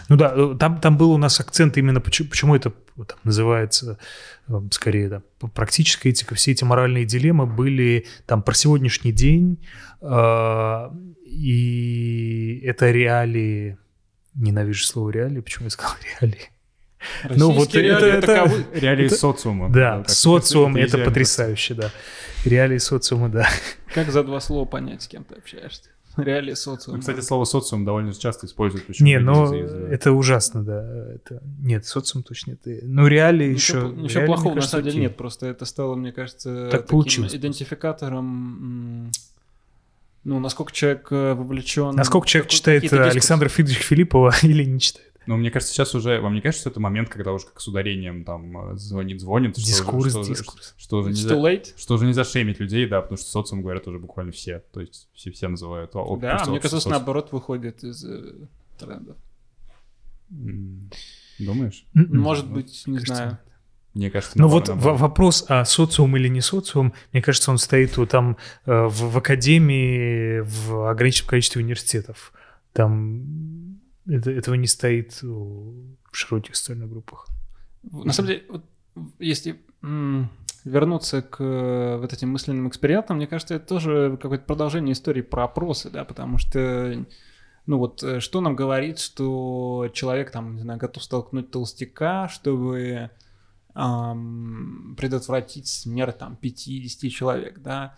Ну да, э, там, там был у нас акцент именно, почему, почему это там, называется, э, скорее, да, практическая этика, все эти моральные дилеммы были там про сегодняшний день, э, и это реалии, ненавижу слово реалии, почему я сказал реалии? ну вот это, это, это реалии это, социума. Да, да социум это, это потрясающе, да. Реалии социума, да. Как за два слова понять, с кем ты общаешься? реалии социума. Ну, Кстати, слово социум довольно часто используют. причем Не, люди ну это ужасно, да. Это... Нет, социум точно нет. Ну, реалии Ничего, еще... пл- ничего реалии, плохого мне на кажется, самом деле нет, просто это стало, мне кажется, Так таким идентификатором, ну, насколько человек э, вовлечен. Насколько человек читает. Александра Фридрих Филиппова или не читает? Но мне кажется, сейчас уже... Вам не кажется, что это момент, когда уже как с ударением там э, звонит-звонит? что Дискурс, что дискурс. Что уже It's нельзя... too late? Что уже нельзя шеймить людей, да, потому что социум говорят уже буквально все. То есть все, все называют. о- Да, просто мне общество кажется, социум. наоборот, выходит из э, трендов. Думаешь? М-м. Может быть, не кажется, знаю. Мне кажется, Ну наоборот, вот во- вопрос, а социум или не социум, мне кажется, он стоит вот там э, в, в академии в ограниченном количестве университетов. Там это- этого не стоит в широких социальных группах. На самом деле, вот, если вернуться к э, вот этим мысленным экспериментам, мне кажется, это тоже какое-то продолжение истории про опросы, да, потому что, ну вот, э, что нам говорит, что человек, там, не знаю, готов столкнуть толстяка, чтобы ам, предотвратить смерть, там, 50 человек, да,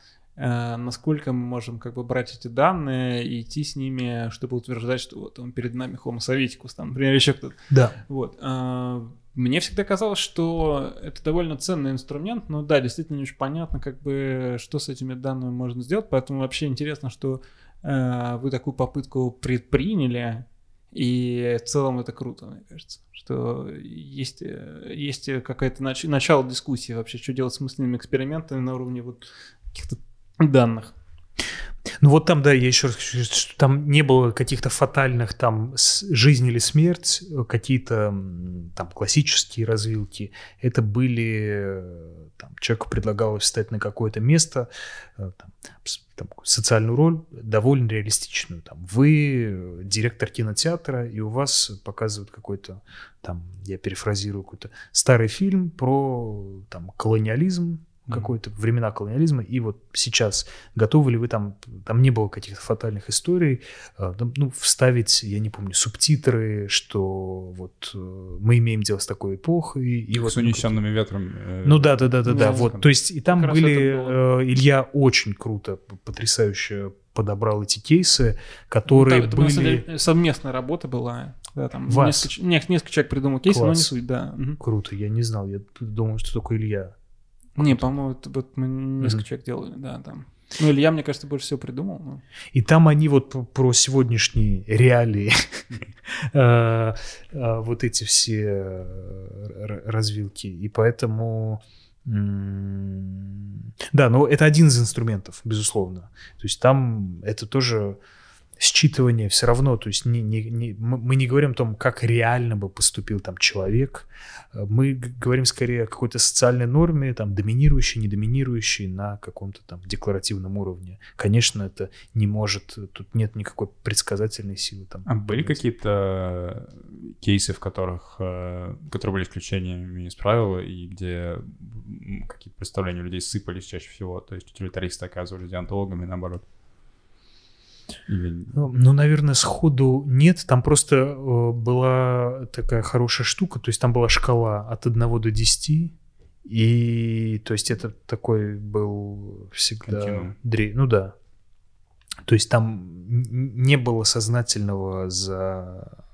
насколько мы можем как бы брать эти данные и идти с ними, чтобы утверждать, что вот он перед нами homo советикус, там, например, еще кто-то. Да. Вот. а, Мне всегда казалось, что это довольно ценный инструмент, но да, действительно не очень понятно, как бы, что с этими данными можно сделать, поэтому вообще интересно, что э, вы такую попытку предприняли, и в целом это круто, мне кажется, что есть, э, есть какое-то нач- начало дискуссии вообще, что делать с мысленными экспериментами на уровне вот каких-то данных. Ну вот там, да, я еще раз хочу сказать, что там не было каких-то фатальных там жизнь или смерть, э, какие-то там классические развилки. Это были, э, там, человеку предлагалось встать на какое-то место, э, там, там, социальную роль, довольно реалистичную. Там, вы директор кинотеатра, и у вас показывают какой-то, там, я перефразирую, какой-то старый фильм про там, колониализм, Какой-то времена колониализма, и вот сейчас готовы ли вы там, там не было каких-то фатальных историй, там, ну, вставить, я не помню, субтитры, что вот э, мы имеем дело с такой эпохой, и Как вот... с ну, унесенными ветром. э, ну да, да, да, да, да. Да. Вот, то есть и там Как были э, Илья очень круто, потрясающе подобрал эти кейсы, которые Ну, на были деле, совместная работа была. Да, там Вас. несколько, несколько человек придумал кейсы, но не Класс. суть, да. мгм. круто. Я не знал, я думал, что такое Илья. Не, по-моему, это вот мы несколько Мгм. человек делали, да, там. Ну, Илья, мне кажется, больше всего придумал. но- И там они вот п- про сегодняшние реалии, э, э, вот эти все э, развилки. И поэтому... Да, но это один из инструментов, безусловно. То есть там это тоже считывание все равно, то есть не, не, не- мы не говорим о том, как реально бы поступил там человек, Э, мы говорим скорее о какой-то социальной норме, там, доминирующей, недоминирующей на каком-то там декларативном уровне. Конечно, это не может, тут нет никакой предсказательной силы там. А были какие-то кейсы, в которых, э, которые были исключениями из правила, и где какие-то представления людей сыпались чаще всего? То есть утилитаристы оказывались диантологами, наоборот? Ну, ну, наверное, сходу нет. Там просто э, была такая хорошая штука. То есть там была шкала от 1 до 10. И то есть это такой был всегда... Дре- Ну да. То есть там не было сознательного за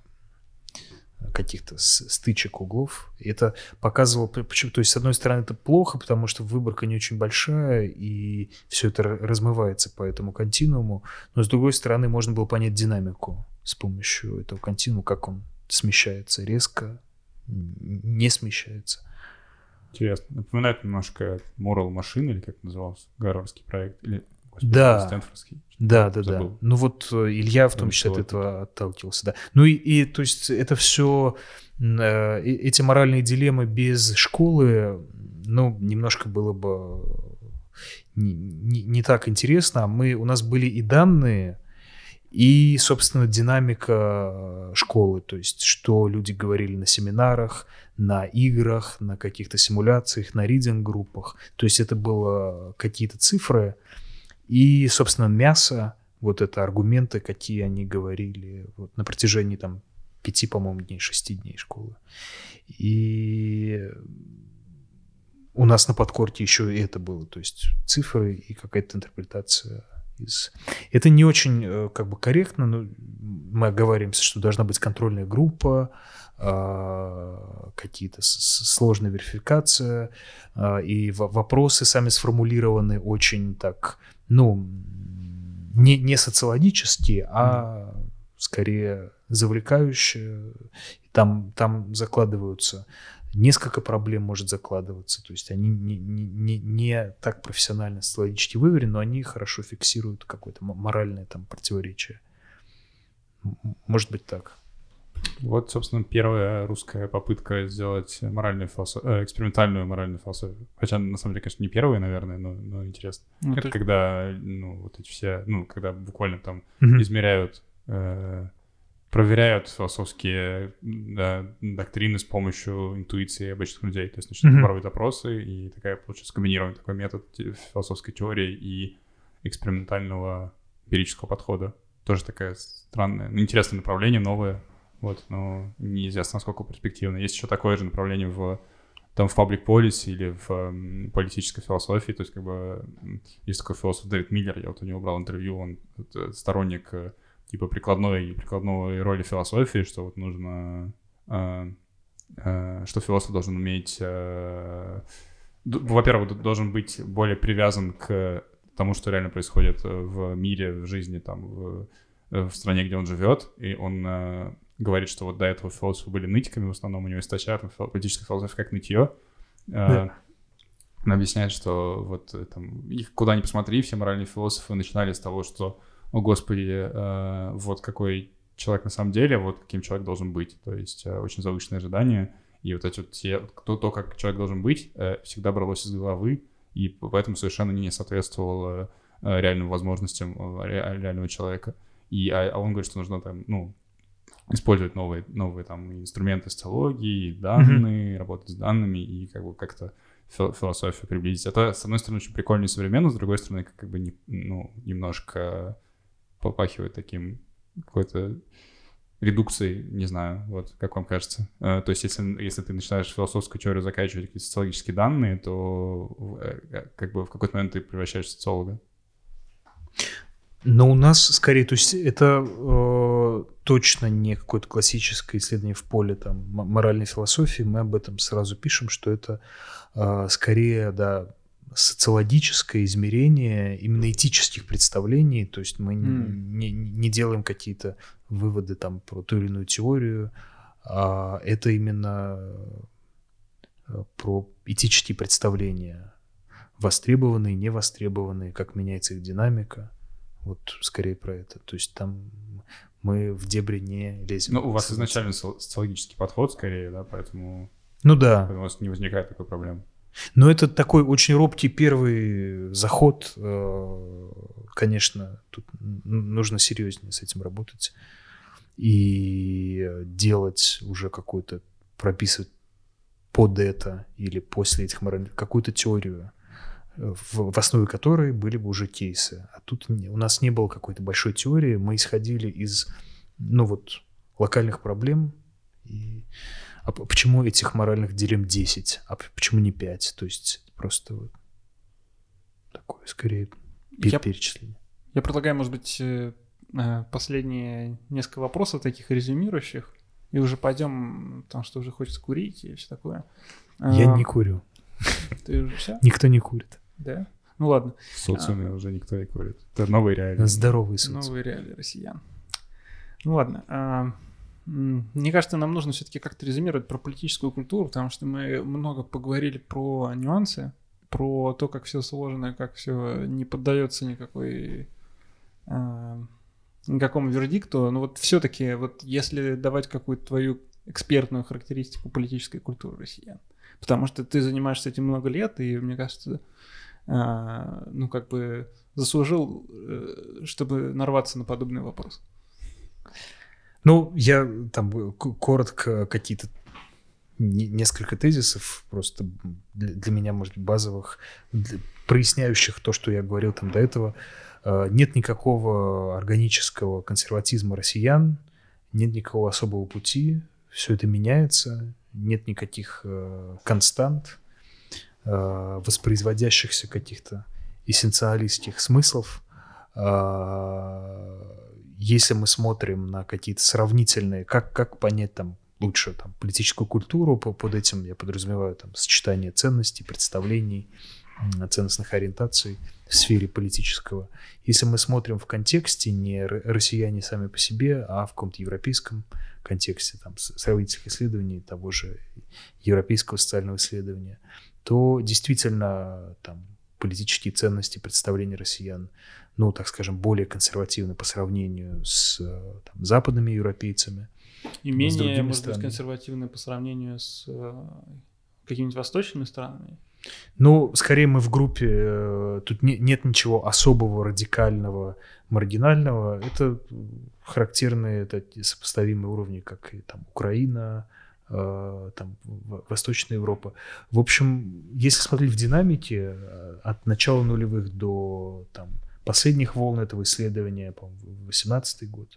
каких-то стычек углов. И это показывало, почему, то есть с одной стороны это плохо, потому что выборка не очень большая, и все это размывается по этому континууму, но с другой стороны можно было понять динамику с помощью этого континуума, как он смещается резко, не смещается. Интересно. Напоминает немножко Moral Machine, или как назывался, Гарвардский проект, или господи, Да. Стэнфордский. Да, да, Забыл. да. Ну вот э, Илья в том Ну, числе от этого отталкивался, да. Ну и, и то есть это все, эти моральные дилеммы без школы, ну, немножко было бы не, не- не так интересно. А Мы, у нас были и данные, и, собственно, динамика школы, то есть что люди говорили на семинарах, на играх, на каких-то симуляциях, на ридинг-группах. То есть это было какие-то цифры, и, собственно, мясо, вот это аргументы, какие они говорили вот, на протяжении там пяти, по-моему, дней, шести дней школы. И у нас на подкорте еще и это было, то есть цифры и какая-то интерпретация из... Это не очень э, как бы корректно, но мы оговариваемся, что должна быть контрольная группа, а, какие-то сложная верификация, а, и вопросы сами сформулированы очень так, ну, не, не социологические, а скорее завлекающие. Там, там закладываются несколько проблем может закладываться. То есть они не, не, не, не так профессионально социологически выверены, но они хорошо фиксируют какое-то моральное там противоречие. Может быть так. Вот, собственно, первая русская попытка сделать моральную философию, э, экспериментальную моральную философию. Хотя, на самом деле, конечно, не первая, наверное, но, но интересно. Ну, Это ты... когда, ну, вот эти все, ну, когда буквально там mm-hmm. измеряют э, проверяют философские да, доктрины с помощью интуиции обычных людей. То есть начинают mm-hmm. воровать запросы, и такая получается комбинированный такой метод философской теории и экспериментального эмпирического подхода. Тоже такая странная, ну, интересное направление, новое. Вот, но неизвестно, насколько перспективно. Есть еще такое же направление в там в public policy или в политической философии, то есть как бы есть такой философ Дэвид Миллер, я вот у него брал интервью, он сторонник э, типа прикладной прикладной роли философии, что вот нужно, э, э, что философ должен уметь, э, во-первых, должен быть более привязан к тому, что реально происходит в мире, в жизни, там, в, в стране, где он живет, и он э, говорит, что вот до этого философы были нытиками, в основном у него источают политическая философия как нытье. Да. Он объясняет, что вот там, их куда ни посмотри, все моральные философы начинали с того, что о господи, э, вот какой человек на самом деле, вот каким человек должен быть. То есть э, очень завышенные ожидания. И вот эти вот все, то, то как человек должен быть, э, всегда бралось из головы, и поэтому совершенно не соответствовало э, реальным возможностям э, ре, реального человека. И, а, а он говорит, что нужно там, ну, использовать новые, новые там инструменты социологии, данные, mm-hmm. работать с данными и как бы как-то философию приблизить. Это, с одной стороны, очень прикольно и современно, с другой стороны, как бы не, ну, немножко попахивает таким какой-то редукцией, не знаю, вот, как вам кажется. Э, то есть, если, если ты начинаешь философскую теорию заканчивать какие-то социологические данные, то э, э, как бы в какой-то момент ты превращаешься в социолога. Но у нас скорее, то есть это э, точно не какое-то классическое исследование в поле там моральной философии. Мы об этом сразу пишем, что это э, скорее, да, социологическое измерение именно этических представлений, то есть мы mm. не, не делаем какие-то выводы там про ту или иную теорию, а это именно э, про этические представления, востребованные, невостребованные, как меняется их динамика. Вот скорее про это. То есть там мы в дебри не лезем. Ну, у вас изначально социологический подход скорее, да, поэтому... Ну да. У вас не возникает такой проблемы. Но это такой очень робкий первый заход. Э, конечно, тут нужно серьезнее с этим работать и делать уже какую-то, прописывать под это или после этих моральных какую-то теорию, в, в основе которой были бы уже кейсы. А тут у нас не было какой-то большой теории, мы исходили из, ну вот, локальных проблем и а почему этих моральных делим 10, а почему не 5? То есть просто вот такое скорее я, перечисление. Я предлагаю, может быть, э, э, последние несколько вопросов таких резюмирующих, и уже пойдем, потому что уже хочется курить и все такое. Я а, не курю. Ты уже все? Никто не курит. Да? Ну ладно. В социуме а, уже никто не курит. Это новые реалии. Здоровый социум. Новые реалии россиян. Ну ладно. А, мне кажется, нам нужно все-таки как-то резюмировать про политическую культуру, потому что мы много поговорили про нюансы, про то, как все сложно, как все не поддается никакой э, никакому вердикту. Но вот все-таки, вот если давать какую-то твою экспертную характеристику политической культуры россиян, потому что ты занимаешься этим много лет, и мне кажется, ну как бы заслужил, э, чтобы нарваться на подобный вопрос. Ну, я там коротко какие-то несколько тезисов просто для, для меня, может быть, базовых, для, проясняющих то, что я говорил там до этого. Э, нет никакого органического консерватизма россиян, нет никакого особого пути, все это меняется, нет никаких э, констант, воспроизводящихся каких-то эссенциалистских смыслов. А, если мы смотрим на какие-то сравнительные, как, как понять там лучше там, политическую культуру, под этим я подразумеваю там сочетание ценностей, представлений, ценностных ориентаций в сфере политического. Если мы смотрим в контексте не россияне сами по себе, а в каком-то европейском контексте, там, сравнительных исследований того же европейского социального исследования, то действительно там политические ценности, представления россиян, ну, так скажем, более консервативны по сравнению с там, западными европейцами. И менее, может странами. быть, консервативны по сравнению с э, какими-нибудь восточными странами? Ну, скорее мы в группе, э, тут не, нет ничего особого, радикального, маргинального. Это характерные, это сопоставимые уровни, как и там Украина, там Восточная Европа. В общем, если смотреть в динамике э, от начала нулевых до там, последних волн этого исследования, по-моему, 18 год,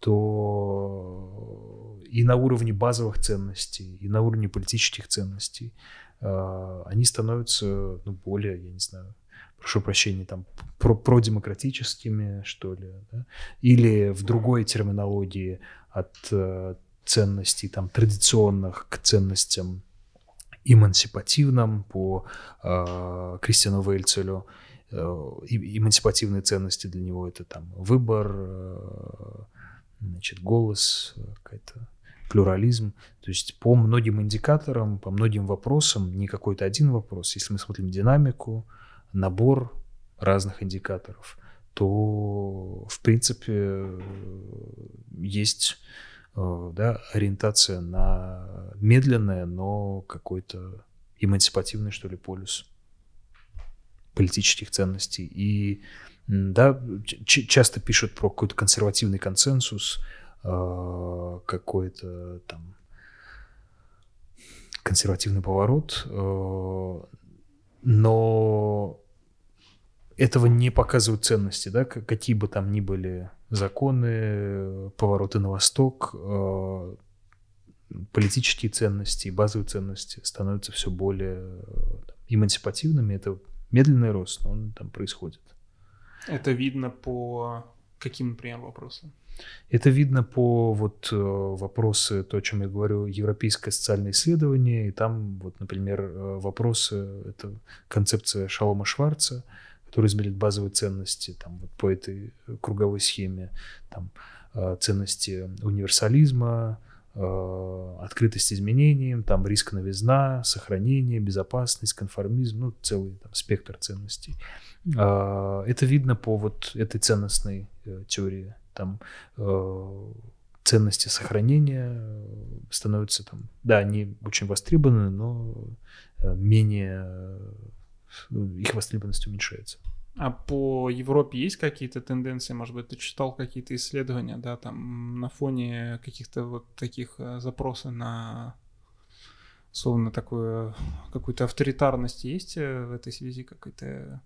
то и на уровне базовых ценностей, и на уровне политических ценностей – они становятся ну, более, я не знаю, прошу прощения, там, про продемократическими, что ли, да? или в другой терминологии от э, ценностей там, традиционных к ценностям эмансипативным по э, Кристиану Вельцелю. Э, эмансипативные ценности для него это там выбор, э, значит, голос, какая-то плюрализм. То есть по многим индикаторам, по многим вопросам, не какой-то один вопрос, если мы смотрим динамику, набор разных индикаторов, то в принципе есть э, да, ориентация на медленное, но какой-то эмансипативный, что ли, полюс политических ценностей. И да, часто пишут про какой-то консервативный консенсус, Э, какой-то там консервативный поворот, э, но этого не показывают ценности, да, какие бы там ни были законы, повороты на восток, э, политические ценности, базовые ценности становятся все более там, эмансипативными. Это медленный рост, но он там происходит. Это видно по каким, например, вопросам? Это видно по вот э, вопросы, то, о чем я говорю, европейское социальное исследование, и там вот, например, э, вопросы, это концепция Шалома Шварца, который измеряет базовые ценности там, вот по этой круговой схеме, там, э, ценности универсализма, открытость изменениям, там риск новизна, сохранение, безопасность, конформизм, ну, целый там, спектр ценностей. Это видно по вот этой ценностной теории там э, ценности сохранения э, становятся там, да, они очень востребованы, но э, менее их востребованность уменьшается. А по Европе есть какие-то тенденции, может быть, ты читал какие-то исследования, да, там на фоне каких-то вот таких запросов на словно такую какую-то авторитарность есть в этой связи, какие-то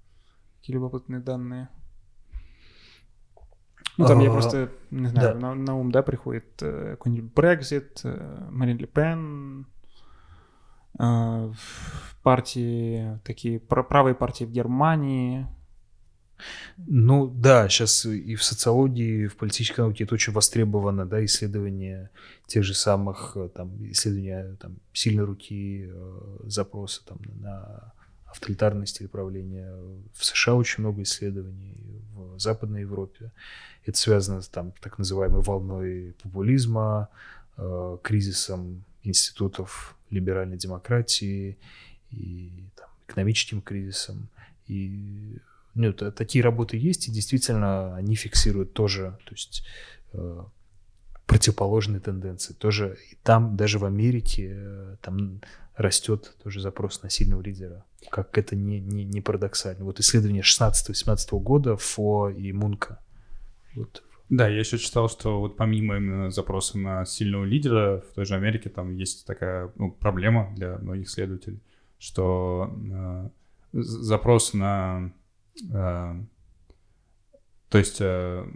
какие любопытные данные? Ну, там я просто, не знаю, да. на, на ум, да, приходит э, какой-нибудь Brexit, э, Марин Ле Пен, э, партии, такие правые партии в Германии. Ну да, сейчас и в социологии, и в политической науке это очень востребовано, да, исследование тех же самых, э, там, исследования там, сильной руки, э, запросы там, на авторитарный стиль правления. В США очень много исследований, в Западной Европе. Это связано с там, так называемой волной популизма, э, кризисом институтов либеральной демократии и там, экономическим кризисом. И ну, такие работы есть, и действительно они фиксируют тоже, то есть э, противоположные тенденции. Тоже и там, даже в Америке, э, там растет тоже запрос на сильного лидера. Как это не, не, не парадоксально. Вот исследование 16-18 года ФО и Мунка. Вот. Да, я еще читал, что вот помимо именно запроса на сильного лидера в той же Америке там есть такая ну, проблема для многих исследователей, что э, запрос на э, то есть э,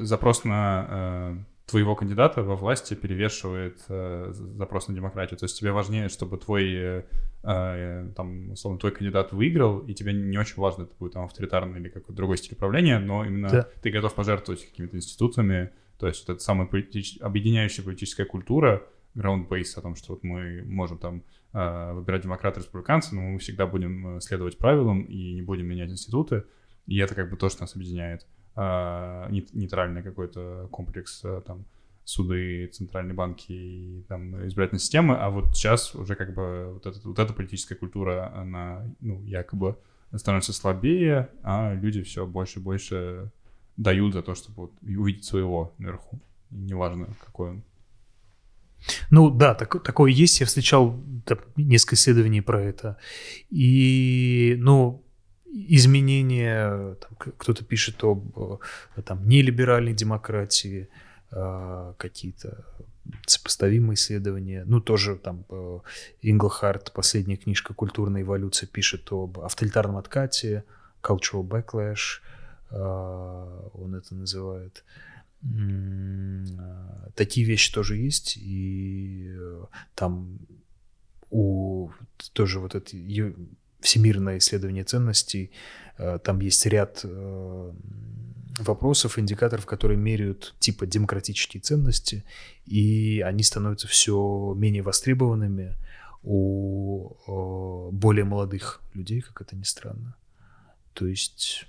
запрос на э, твоего кандидата во власти перевешивает э, запрос на демократию. То есть тебе важнее, чтобы твой э, там, условно, твой кандидат выиграл, и тебе не очень важно, это будет там авторитарный или какой-то другой стиль управления, но именно Да. ты готов пожертвовать какими-то институциями, то есть вот эта самая политич- объединяющая политическая культура, ground-based, о том, что вот мы можем там э, выбирать демократы, республиканцы, но мы всегда будем э, следовать правилам и не будем менять институты, и это как бы то, что нас объединяет. Нейт- нейтральный какой-то комплекс э, там суды, центральные банки и там избирательной системы, а вот сейчас уже как бы вот, этот, вот эта политическая культура, она, ну, якобы становится слабее, а люди все больше и больше дают за то, чтобы вот увидеть своего наверху. Неважно, какой он. Ну да, так- такое есть. Я встречал там, несколько исследований про это. И, ну, изменения, там, кто-то пишет об э, там, нелиберальной демократии, какие-то сопоставимые исследования. Ну, тоже там э, Инглхарт, последняя книжка «Культурная эволюция» пишет об авторитарном откате, cultural backlash, э, он это называет. Такие вещи тоже есть, и э, там у тоже вот это всемирное исследование ценностей, э, там есть ряд вопросов, индикаторов, которые меряют типа демократические ценности, и они становятся все менее востребованными у э, более молодых людей, как это ни странно. То есть,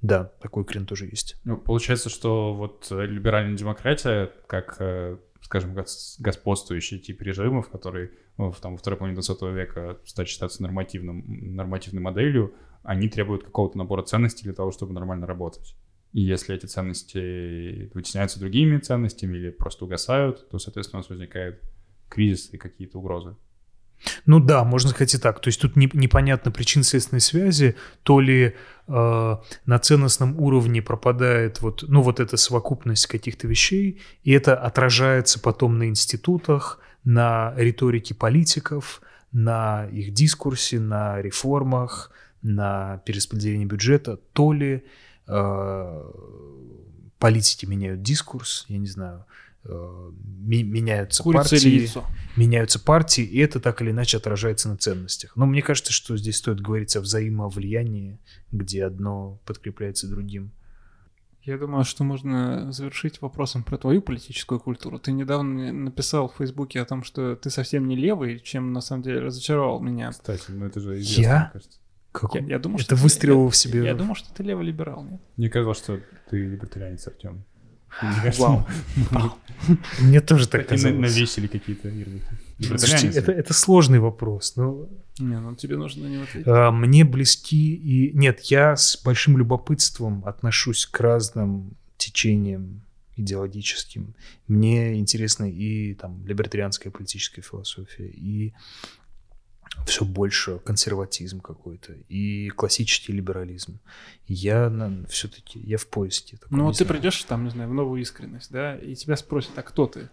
да, такой крен тоже есть. Ну, получается, что вот э, либеральная демократия, как, э, скажем, гос- господствующий тип режимов, который ну, в, там, во второй половине 20 века стать считаться нормативным, нормативной моделью, они требуют какого-то набора ценностей для того, чтобы нормально работать. И если эти ценности вытесняются другими ценностями или просто угасают, то, соответственно, у нас возникает кризис и какие-то угрозы. Ну да, можно сказать и так. То есть тут не- непонятно причин следственной связи, то ли э, на ценностном уровне пропадает вот, ну, вот эта совокупность каких-то вещей, и это отражается потом на институтах, на риторике политиков, на их дискурсе, на реформах, на перераспределении бюджета, то ли политики меняют дискурс, я не знаю, э, меняются Курица партии меняются партии, и это так или иначе отражается на ценностях. Но мне кажется, что здесь стоит говорить о взаимовлиянии, где одно подкрепляется другим. Я думаю, что можно завершить вопросом про твою политическую культуру. Ты недавно написал в Фейсбуке о том, что ты совсем не левый, чем на самом деле разочаровал меня. Кстати, ну это же известно, Я? мне кажется. Как Я, я думал, это что ты- выстрел я- в себе. Я думал, что ты левый либерал, нет? Мне казалось, что ты либертарианец, Артем. Мне тоже так казалось. навесили какие-то это, это сложный вопрос. Но Не, ну тебе нужно на него ответить. а, мне близки и... Нет, я с большим любопытством отношусь к разным течениям идеологическим. Мне интересна и там либертарианская политическая философия, и все больше консерватизм какой-то, и классический либерализм. Я все-таки, я в поиске. такой, Ну вот ты знаю. придешь там, не знаю, в новую искренность, да, и тебя спросят, а кто ты?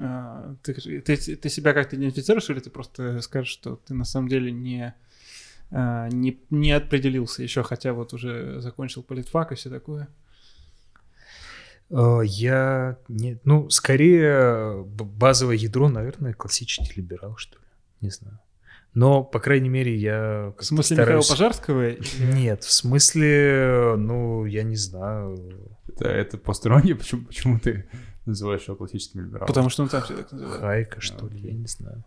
А, Ты, ты, ты себя как-то идентифицируешь, или ты просто скажешь, что ты на самом деле не, а, не, не определился еще, хотя вот уже закончил политфак и все такое? Э, Я не, ну, скорее базовое ядро, наверное, классический либерал, что ли. Не знаю. Но, по крайней мере, я В смысле Михаила стараюсь... Пожарского? или- Нет, в смысле, ну, я не знаю. Это, это постороннее, почему, почему ты называешь его классическим либералом? Потому что он сам себя так называет. Хайка, что ли, окей. я не знаю.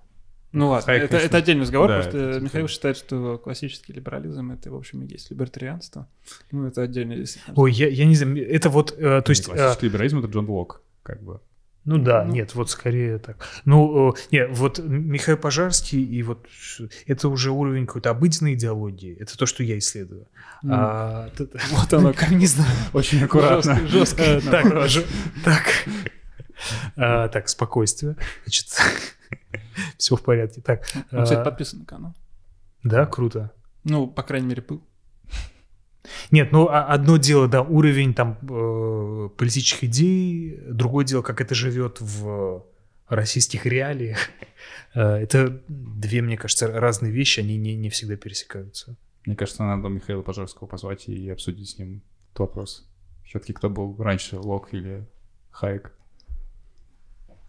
Ну ладно, Хайк, это, это отдельный разговор, Да, просто это Михаил типа- считает, что классический либерализм это, в общем, и есть либертарианство. Ну, это отдельно действительно. Ой, я, я не знаю, это вот, э, то есть... э, Классический либерализм — это Джон Лок, как бы. Ну да, Ну. нет, вот скорее так. Ну, э, не, вот Михаил Пожарский и вот это уже уровень какой-то обыденной идеологии. Это то, что я исследую. М. А, Вот оно как не знаю. Очень аккуратно. Жестко. Э, Так, так, А, так, спокойствие. Значит, все в порядке. Так, кстати, а, подписан на канал. да, круто. Ну, по крайней мере, был. Нет, ну а- одно дело, да, уровень там э, политических идей, другое дело, как это живет в российских реалиях. Э, Это две, мне кажется, разные вещи, они не, не всегда пересекаются. Мне кажется, надо Михаила Пожарского позвать и обсудить с ним этот вопрос. Все-таки кто был раньше, Лок или Хайек?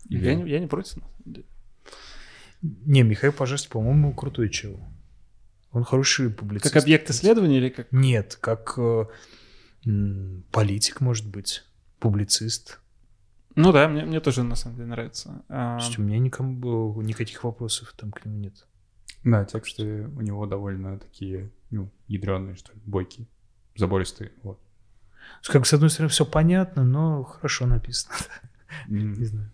Или- Я, не, я не против. на самом деле. Не, Михаил Пожарский, по-моему, крутой чел. Он хороший публицист. Как объект исследования или как? Нет, как э, политик, может быть, публицист. Ну да, мне, мне тоже на самом деле нравится. А, То есть у меня никому, никаких вопросов там к нему нет. Да, тексты у него довольно такие, ну, ядреные, что ли, бойкие, забористые. Вот. Как с одной стороны, все понятно, но хорошо написано. Не знаю.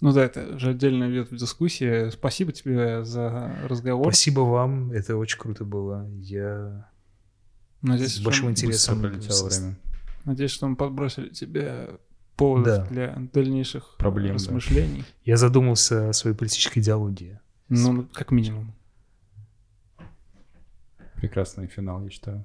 Ну да, это же отдельная ветвь дискуссии. Спасибо тебе за разговор. Спасибо вам, это очень круто было. Я Надеюсь, с большим интересом пролетело время. Надеюсь, что мы подбросили тебе поводов Да. для дальнейших Проблем, да. размышлений. Я задумался о своей политической идеологии. Ну, как минимум. Прекрасный финал, я считаю.